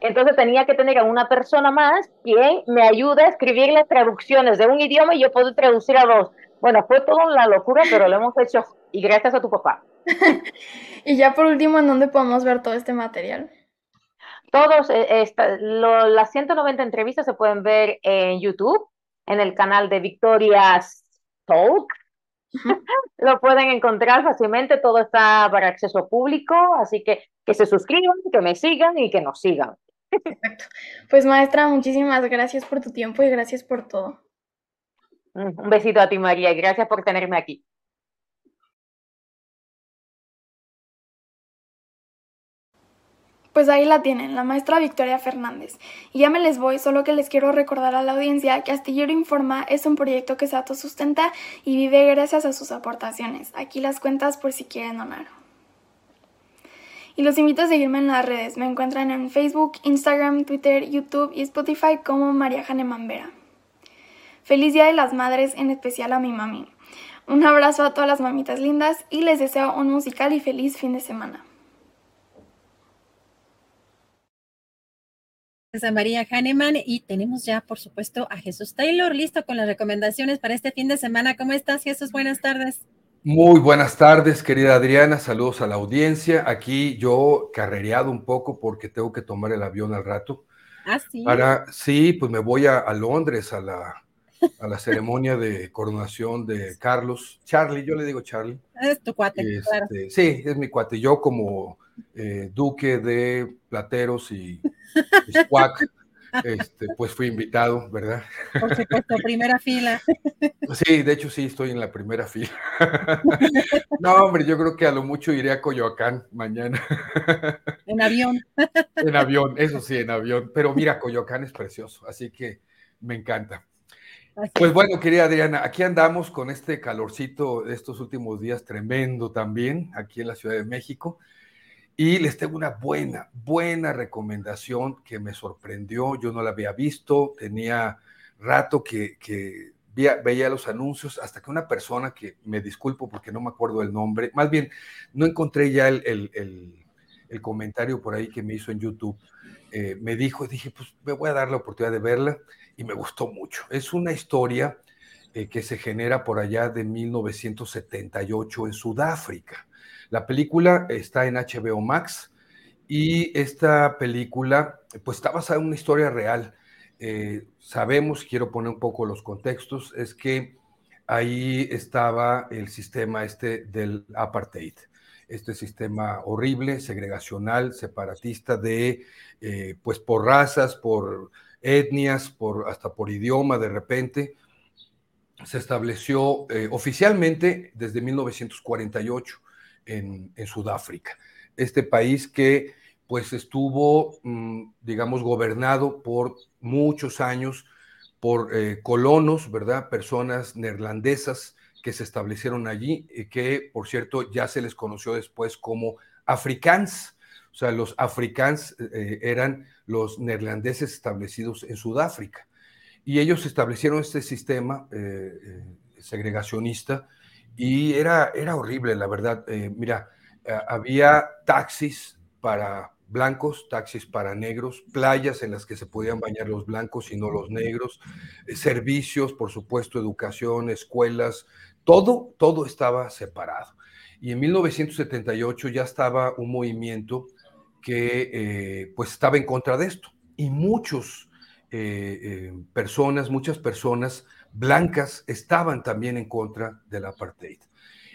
entonces tenía que tener a una persona más quien me ayude a escribir las traducciones de un idioma y yo puedo traducir a dos. Bueno, fue toda una locura, pero lo hemos hecho y gracias a tu papá. y ya por último, ¿en dónde podemos ver todo este material? Todos, eh, las 190 entrevistas se pueden ver en YouTube, en el canal de Victoria's Talk. Lo pueden encontrar fácilmente, todo está para acceso público, así que que se suscriban, que me sigan y que nos sigan. Perfecto. Pues maestra, muchísimas gracias por tu tiempo y gracias por todo. Un besito a ti, María, y gracias por tenerme aquí. Pues ahí la tienen, la maestra Victoria Fernández. Y ya me les voy, solo que les quiero recordar a la audiencia que Astillero Informa es un proyecto que se autosustenta y vive gracias a sus aportaciones. Aquí las cuentas por si quieren donar. Y los invito a seguirme en las redes. Me encuentran en Facebook, Instagram, Twitter, YouTube y Spotify como María Jane Mambera. Feliz Día de las Madres, en especial a mi mami. Un abrazo a todas las mamitas lindas y les deseo un musical y feliz fin de semana. A María Hahnemann y tenemos ya, por supuesto, a Jesús Taylor listo con las recomendaciones para este fin de semana. ¿Cómo estás, Jesús? Buenas tardes. Muy buenas tardes, querida Adriana. Saludos a la audiencia. Aquí yo carrereado un poco porque tengo que tomar el avión al rato. Ah, sí. Para, sí, pues me voy a, Londres a la, a la ceremonia de coronación de Carlos. Charlie, yo le digo Charlie. Es tu cuate, claro. Este, sí, es mi cuate. Yo como eh, duque de Plateros y, este, pues fui invitado, ¿verdad? Por supuesto, primera fila. Sí, de hecho sí, estoy en la primera fila. No, hombre, yo creo que a lo mucho iré a Coyoacán mañana. En avión. En avión, eso sí, en avión. Pero mira, Coyoacán es precioso, así que me encanta. Pues bueno, querida Adriana, aquí andamos con este calorcito de estos últimos días tremendo también, aquí en la Ciudad de México. Y les tengo una buena, buena recomendación que me sorprendió. Yo no la había visto, tenía rato que, veía, los anuncios, hasta que una persona que me disculpo porque no me acuerdo el nombre, más bien no encontré ya el, comentario por ahí que me hizo en YouTube, eh, me dijo, dije, pues me voy a dar la oportunidad de verla y me gustó mucho. Es una historia eh, que se genera por allá de 1978 en Sudáfrica. La película está en HBO Max y esta película pues está basada en una historia real. Eh, sabemos, quiero poner un poco los contextos, es que ahí estaba el sistema este del apartheid, este sistema horrible, segregacional, separatista de, eh, pues por razas, por etnias, por, hasta por idioma de repente, se estableció eh, oficialmente desde 1948 en, Sudáfrica. Este país que pues estuvo, mm, digamos, gobernado por muchos años por eh, colonos, ¿verdad? Personas neerlandesas que se establecieron allí, y que por cierto ya se les conoció después como africans. O sea, los africans eh, eran los neerlandeses establecidos en Sudáfrica. Y ellos establecieron este sistema eh, segregacionista y era, era horrible, la verdad. mira, había taxis para blancos, taxis para negros, playas en las que se podían bañar los blancos y no los negros, servicios, por supuesto, educación, escuelas, todo, todo estaba separado. Y en 1978 ya estaba un movimiento que eh, pues estaba en contra de esto. Y muchos eh, eh, personas, muchas personas blancas estaban también en contra del apartheid.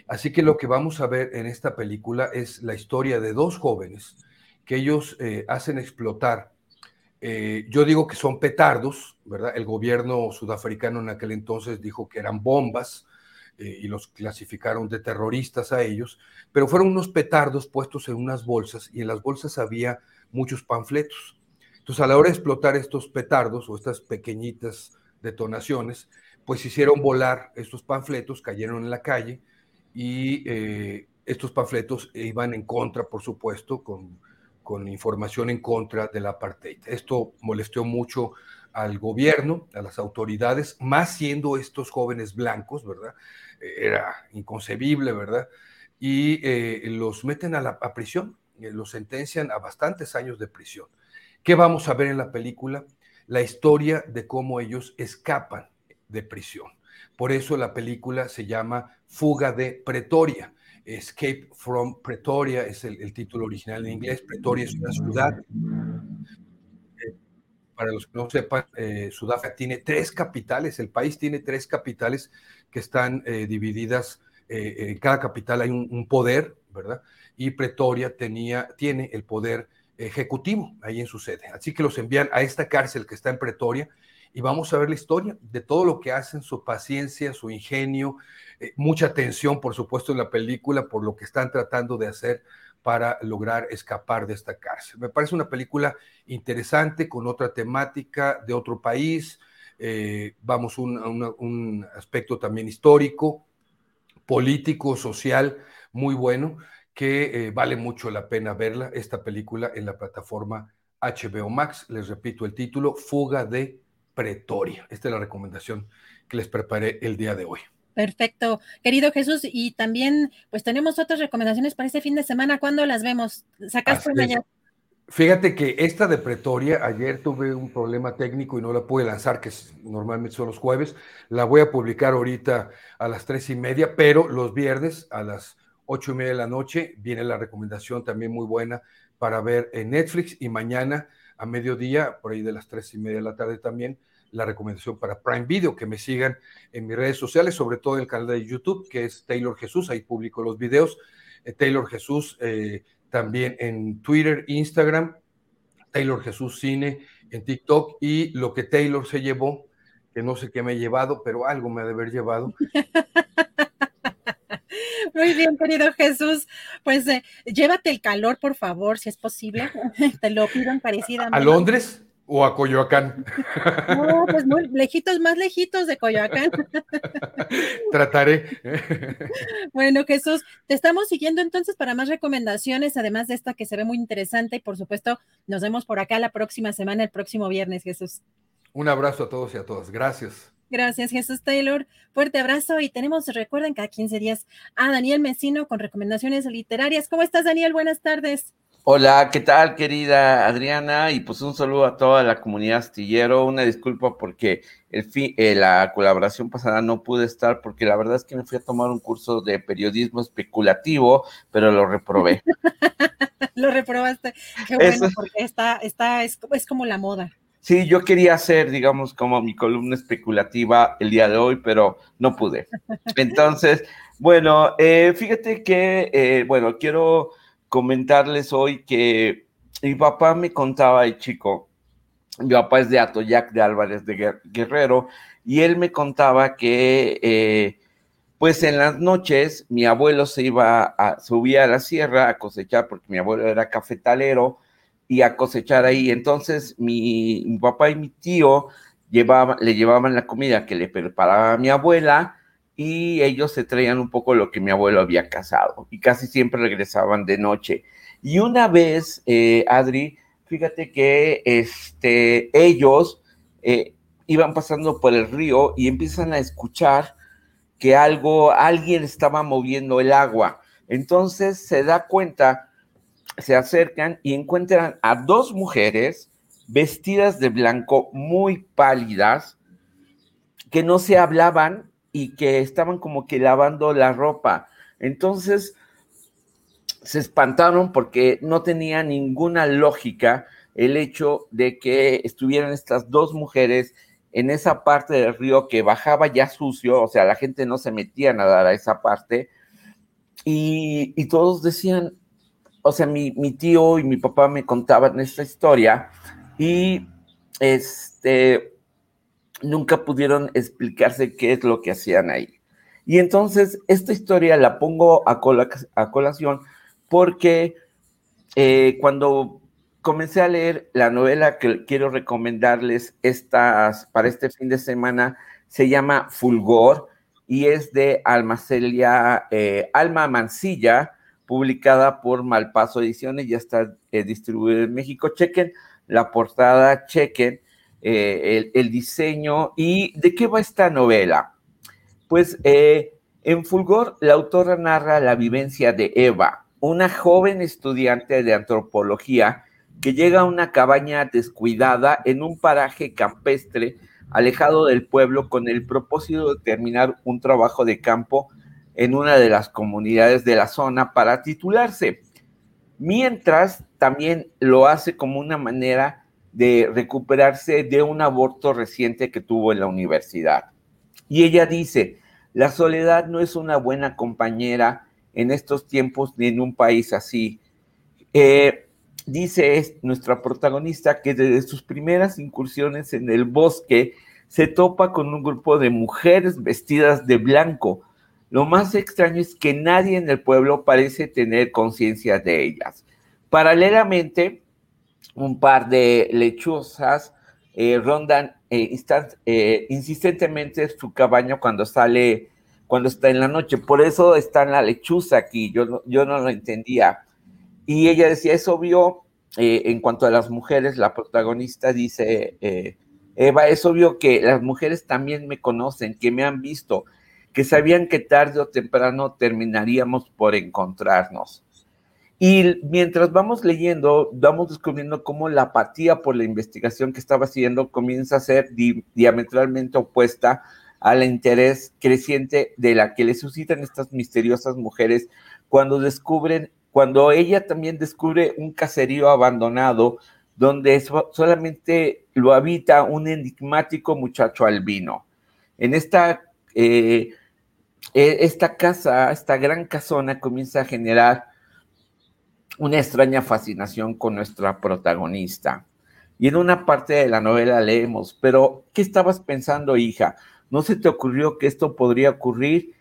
Así que lo que vamos a ver en esta película es la historia de dos jóvenes que ellos hacen explotar. yo digo que son petardos, ¿verdad? El gobierno sudafricano en aquel entonces dijo que eran bombas, eh, y los clasificaron de terroristas a ellos, pero fueron unos petardos puestos en unas bolsas y en las bolsas había muchos panfletos. Entonces, a la hora de explotar estos petardos o estas pequeñitas detonaciones, pues hicieron volar estos panfletos, cayeron en la calle y eh, estos panfletos iban en contra, por supuesto, con, con información en contra del apartheid. Esto molestó mucho al gobierno, a las autoridades, más siendo estos jóvenes blancos, ¿verdad? Era inconcebible, ¿verdad? Y eh, los meten a la prisión, eh, los sentencian a bastantes años de prisión. ¿Qué vamos a ver en la película? La historia de cómo ellos escapan de prisión. Por eso la película se llama Fuga de Pretoria. Escape from Pretoria es el, título original en inglés. Pretoria es una ciudad para los que no sepan, eh, Sudáfrica tiene tres capitales, el país tiene tres capitales que están eh, divididas, eh, en cada capital hay un, poder, ¿verdad? Y Pretoria tenía, tiene el poder ejecutivo ahí en su sede. Así que los envían a esta cárcel que está en Pretoria y vamos a ver la historia de todo lo que hacen, su paciencia, su ingenio, mucha atención, por supuesto, en la película por lo que están tratando de hacer para lograr escapar de esta cárcel. Me parece una película interesante, con otra temática, de otro país, eh, vamos, un, un, aspecto también histórico, político, social, muy bueno, que eh, vale mucho la pena verla, esta película en la plataforma HBO Max. Les repito el título, Fuga de Pretoria. Esta es la recomendación que les preparé el día de hoy. Perfecto, querido Jesús, y también pues tenemos otras recomendaciones para este fin de semana. ¿Cuándo las vemos? ¿Sacaste una ya? Fíjate que esta de Pretoria, ayer tuve un problema técnico y no la pude lanzar, que normalmente son los jueves. La voy a publicar ahorita a las tres y media, pero los viernes a las ocho y media de la noche viene la recomendación también muy buena para ver en Netflix y mañana a mediodía, por ahí de las tres y media de la tarde también, la recomendación para Prime Video, que me sigan en mis redes sociales, sobre todo en el canal de YouTube, que es Taylor Jesús, ahí publico los videos. Eh, Taylor Jesús eh, también en Twitter, Instagram, Taylor Jesús Cine en TikTok y lo que Taylor se llevó, que no sé qué me he llevado, pero algo me ha de haber llevado. Muy bien, querido Jesús. Pues eh, llévate el calor, por favor, si es posible. Te lo pido encarecidamente. ¿A Londres? o a Coyoacán? No, pues muy lejitos, más lejitos de Coyoacán. Trataré. Bueno, Jesús, te estamos siguiendo entonces para más recomendaciones, además de esta que se ve muy interesante y por supuesto nos vemos por acá la próxima semana, el próximo viernes, Jesús. Un abrazo a todos y a todas. Gracias. Gracias, Jesús Taylor. Fuerte abrazo y tenemos, recuerden, cada 15 días a Daniel Mesino con recomendaciones literarias. ¿Cómo estás, Daniel? Buenas tardes. Hola, ¿qué tal, querida Adriana? Y pues un saludo a toda la comunidad astillero. Una disculpa porque el eh, la colaboración pasada no pude estar porque la verdad es que me fui a tomar un curso de periodismo especulativo, pero lo reprobé. lo reprobaste. Qué bueno, porque está, está, es, es como la moda. Sí, yo quería hacer, digamos, como mi columna especulativa el día de hoy, pero no pude. Entonces, bueno, eh, fíjate que, eh, bueno, quiero comentarles hoy que mi papá me contaba de chico, mi papá es de Atoyac de Álvarez de Guerrero, y él me contaba que eh, pues en las noches mi abuelo se iba a subir a la sierra a cosechar, porque mi abuelo era cafetalero, y a cosechar ahí. Entonces mi, papá y mi tío llevaba, le llevaban la comida que le preparaba mi abuela, y ellos se traían un poco lo que mi abuelo había casado y casi siempre regresaban de noche. Y una vez, eh, Adri, fíjate que este, ellos eh, iban pasando por el río y empiezan a escuchar que algo, alguien estaba moviendo el agua. Entonces se da cuenta, se acercan y encuentran a dos mujeres vestidas de blanco, muy pálidas, que no se hablaban y que estaban como que lavando la ropa. Entonces se espantaron porque no tenía ninguna lógica el hecho de que estuvieran estas dos mujeres en esa parte del río que bajaba ya sucio, o sea, la gente no se metía a nadar a esa parte, y, todos decían, o sea, mi, tío y mi papá me contaban esta historia, y este, nunca pudieron explicarse qué es lo que hacían ahí. Y entonces, esta historia la pongo a, a colación porque eh, cuando comencé a leer la novela que quiero recomendarles estas, para este fin de semana, se llama Fulgor y es de Almacelia, eh, Alma Mancilla, publicada por Malpaso Ediciones, ya está eh, distribuida en México. Chequen la portada, chequen eh, el, el, diseño y de qué va esta novela. Pues en Fulgor, la autora narra la vivencia de Eva, una joven estudiante de antropología que llega a una cabaña descuidada en un paraje campestre alejado del pueblo con el propósito de terminar un trabajo de campo en una de las comunidades de la zona para titularse, mientras también lo hace como una manera de recuperarse de un aborto reciente que tuvo en la universidad. Y ella dice, la soledad no es una buena compañera en estos tiempos ni en un país así. Eh, dice nuestra protagonista que desde sus primeras incursiones en el bosque se topa con un grupo de mujeres vestidas de blanco. Lo más extraño es que nadie en el pueblo parece tener conciencia de ellas. Paralelamente, un par de lechuzas eh, rondan eh, eh, insistentemente su cabaña cuando sale, cuando está en la noche. Por eso está la lechuza aquí. Yo, yo no lo entendía y ella decía, es obvio, en cuanto a las mujeres, la protagonista dice, Eva, es obvio que las mujeres también me conocen, que me han visto, que sabían que tarde o temprano terminaríamos por encontrarnos. Y mientras vamos leyendo, vamos descubriendo cómo la apatía por la investigación que estaba haciendo comienza a ser diametralmente opuesta al interés creciente de la que le suscitan estas misteriosas mujeres cuando descubren cuando ella también descubre un caserío abandonado donde solamente lo habita un enigmático muchacho albino. En esta, eh, e, esta casa, esta gran casona comienza a generar una extraña fascinación con nuestra protagonista. Y en una parte de la novela leemos, pero ¿qué estabas pensando, hija? ¿No se te ocurrió que esto podría ocurrir?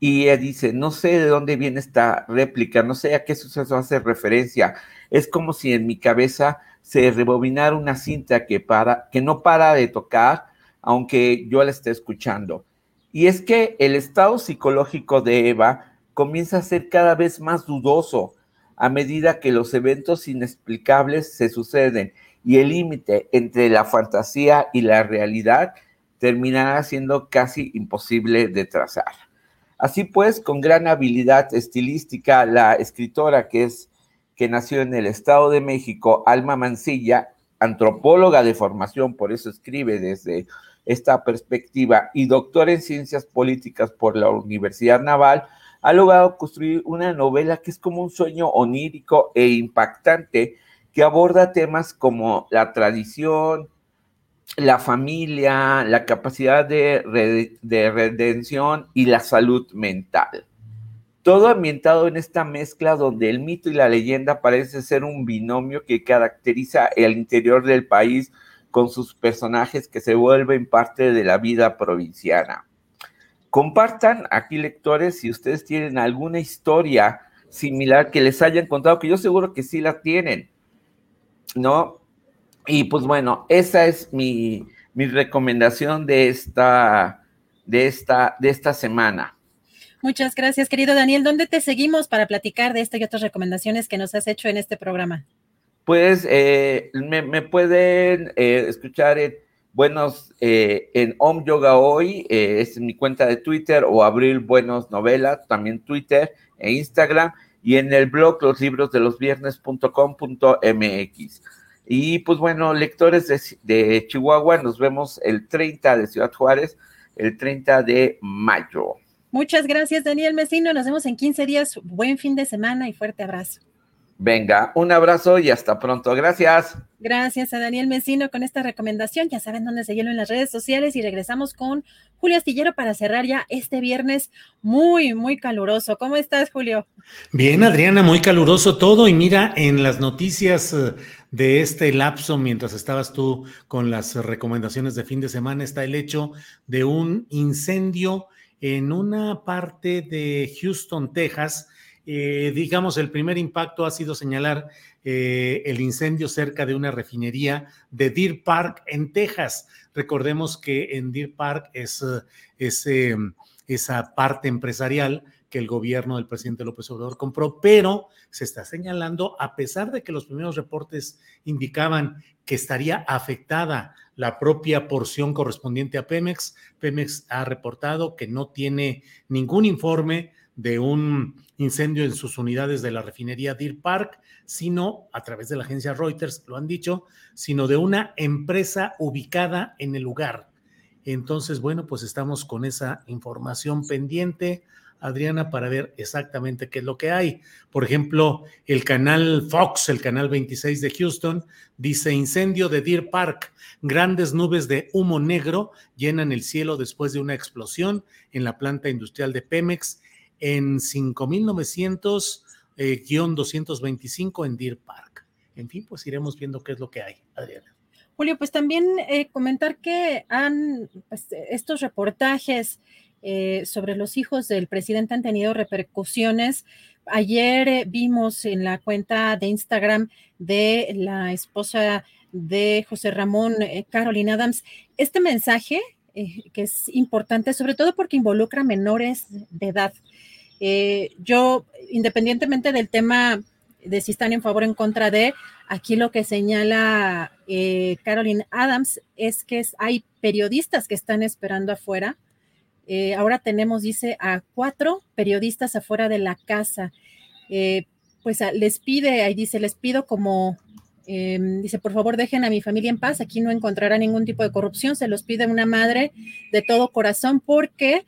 y ella dice, no sé de dónde viene esta réplica, no sé a qué suceso hace referencia. Es como si en mi cabeza se rebobinara una cinta que, para, que no para de tocar, aunque yo la esté escuchando. Y es que el estado psicológico de Eva comienza a ser cada vez más dudoso a medida que los eventos inexplicables se suceden y el límite entre la fantasía y la realidad terminará siendo casi imposible de trazar. Así pues, con gran habilidad estilística, la escritora que es que nació en el Estado de México, Alma Mancilla, antropóloga de formación, por eso escribe desde esta perspectiva, y doctora en ciencias políticas por la Universidad Naval, ha logrado construir una novela que es como un sueño onírico e impactante que aborda temas como la tradición, la familia, la capacidad de, redención y la salud mental. Todo ambientado en esta mezcla donde el mito y la leyenda parece ser un binomio que caracteriza el interior del país con sus personajes que se vuelven parte de la vida provinciana. Compartan aquí, lectores, si ustedes tienen alguna historia similar que les hayan contado, que yo seguro que sí la tienen, ¿no? Y pues bueno, esa es mi, recomendación de esta, de esta, de esta semana. Muchas gracias, querido Daniel. ¿Dónde te seguimos para platicar de esto y otras recomendaciones que nos has hecho en este programa? Pues eh, me, pueden eh, escuchar en, buenos eh, en Om Yoga Hoy, es mi cuenta de Twitter, o Abril Buenos Novelas, también Twitter e Instagram, y en el blog los libros de los viernes.com.mx. Y pues bueno, lectores de, de Chihuahua, nos vemos el 30 de Ciudad Juárez, el 30 de mayo. Muchas gracias, Daniel Mesino. Nos vemos en 15 días. Buen fin de semana y fuerte abrazo. Venga, un abrazo y hasta pronto. Gracias. Gracias a Daniel Mesino con esta recomendación. Ya saben dónde seguirlo en las redes sociales y regresamos con Julio Astillero para cerrar ya este viernes muy, muy caluroso. ¿Cómo estás, Julio? Bien, Adriana, muy caluroso todo. Y mira, en las noticias eh, de este lapso, mientras estabas tú con las recomendaciones de fin de semana, está el hecho de un incendio en una parte de Houston, Texas. Eh, digamos, el primer impacto ha sido señalar eh, el incendio cerca de una refinería de Deer Park en Texas. Recordemos que en Deer Park es, esa parte empresarial que el gobierno del presidente López Obrador compró, pero se está señalando, a pesar de que los primeros reportes indicaban que estaría afectada la propia porción correspondiente a Pemex, Pemex ha reportado que no tiene ningún informe de un incendio en sus unidades de la refinería Deer Park, sino a través de la agencia Reuters, lo han dicho, sino de una empresa ubicada en el lugar. Entonces, bueno, pues estamos con esa información pendiente. Adriana, para ver exactamente qué es lo que hay. Por ejemplo, el canal Fox, el canal 26 de Houston, dice incendio de Deer Park. Grandes nubes de humo negro llenan el cielo después de una explosión en la planta industrial de Pemex en 5900-225 eh, en Deer Park. En fin, pues iremos viendo qué es lo que hay, Adriana. Julio, pues también eh, comentar que han pues, estos reportajes eh, sobre los hijos del presidente han tenido repercusiones. Ayer vimos en la cuenta de Instagram de la esposa de José Ramón, Caroline Adams, este mensaje que es importante, sobre todo porque involucra menores de edad. yo, independientemente del tema de si están en favor o en contra de, aquí lo que señala Caroline Adams es que hay periodistas que están esperando afuera eh, ahora tenemos, dice, a cuatro periodistas afuera de la casa. Eh, pues les pide, ahí dice, les pido como, em, dice, por favor dejen a mi familia en paz, aquí no encontrará ningún tipo de corrupción, se los pide una madre de todo corazón porque,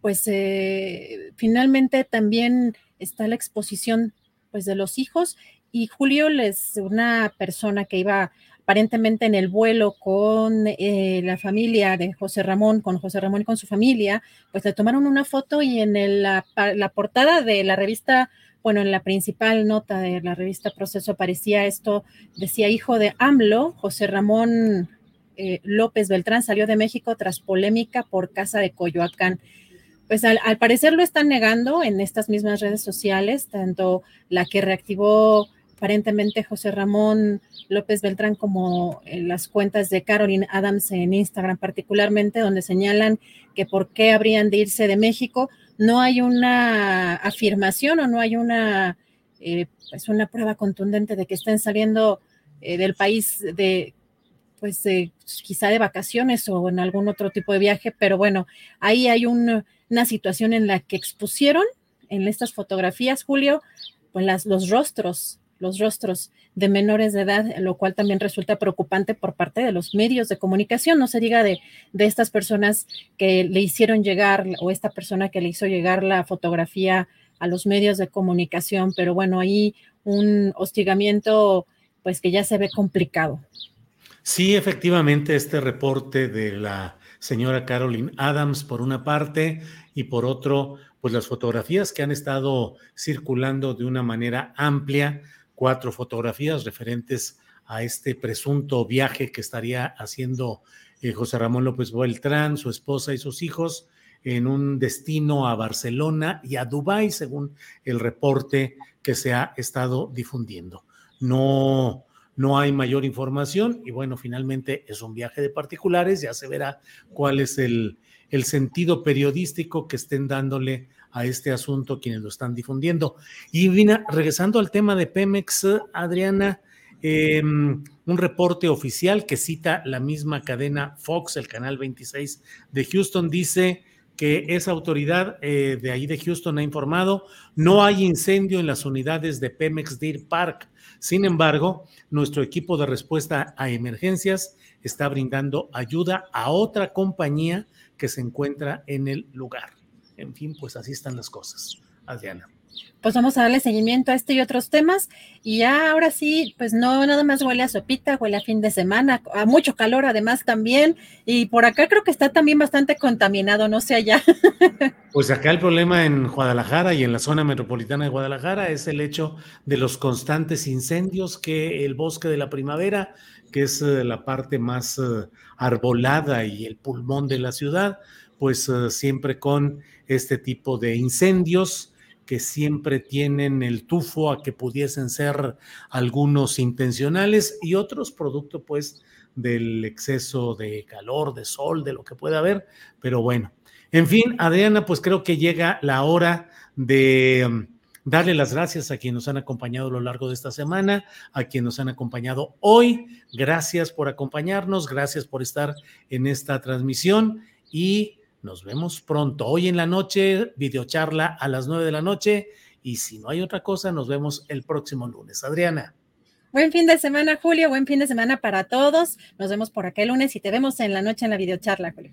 pues, eh, finalmente también está la exposición, pues, de los hijos y Julio es una persona que iba aparentemente en el vuelo con eh, la familia de José Ramón, con José Ramón y con su familia, pues le tomaron una foto y en la, portada de la revista, bueno, en la principal nota de la revista Proceso aparecía esto, decía hijo de AMLO, José Ramón eh, López Beltrán salió de México tras polémica por casa de Coyoacán. Pues al, al parecer lo están negando en estas mismas redes sociales, tanto la que reactivó aparentemente José Ramón López Beltrán como en las cuentas de Caroline Adams en Instagram particularmente, donde señalan que por qué habrían de irse de México. No hay una afirmación o no hay una, eh, pues una prueba contundente de que estén saliendo eh, del país de pues quizá de vacaciones o en algún otro tipo de viaje, pero bueno, ahí hay una situación en la que expusieron en estas fotografías, Julio, pues las, los rostros los rostros de menores de edad, lo cual también resulta preocupante por parte de los medios de comunicación. No se diga de, de estas personas que le hicieron llegar o esta persona que le hizo llegar la fotografía a los medios de comunicación, pero bueno, ahí un hostigamiento pues que ya se ve complicado. Sí, efectivamente, este reporte de la señora Caroline Adams por una parte y por otro, pues las fotografías que han estado circulando de una manera amplia cuatro fotografías referentes a este presunto viaje que estaría haciendo eh, José Ramón López Beltrán, su esposa y sus hijos en un destino a Barcelona y a Dubái, según el reporte que se ha estado difundiendo. No, no hay mayor información y bueno, finalmente es un viaje de particulares, ya se verá cuál es el, el sentido periodístico que estén dándole a este asunto quienes lo están difundiendo. Y Vina, regresando al tema de Pemex, Adriana, em, un reporte oficial que cita la misma cadena Fox, el canal 26 de Houston, dice que esa autoridad eh, de ahí de Houston ha informado, no hay incendio en las unidades de Pemex Deer Park. Sin embargo, nuestro equipo de respuesta a emergencias está brindando ayuda a otra compañía que se encuentra en el lugar. En fin, pues así están las cosas. Adriana. Pues vamos a darle seguimiento a este y otros temas. Y ya ahora sí, pues no nada más huele a sopita, huele a fin de semana, a mucho calor además también. Y por acá creo que está también bastante contaminado, no sé allá. Pues acá el problema en Guadalajara y en la zona metropolitana de Guadalajara es el hecho de los constantes incendios que el bosque de la primavera, que es eh, la parte más eh, arbolada y el pulmón de la ciudad, pues eh, siempre con este tipo de incendios que siempre tienen el tufo a que pudiesen ser algunos intencionales y otros producto pues del exceso de calor, de sol, de lo que pueda haber, pero bueno. En fin, Adriana, pues creo que llega la hora de um, darle las gracias a quienes nos han acompañado a lo largo de esta semana, a quienes nos han acompañado hoy. Gracias por acompañarnos, gracias por estar en esta transmisión y nos vemos pronto. Hoy en la noche, videocharla a las nueve de la noche. Y si no hay otra cosa, nos vemos el próximo lunes. Adriana. Buen fin de semana, Julio. Buen fin de semana para todos. Nos vemos por acá el lunes y te vemos en la noche en la videocharla, Julio.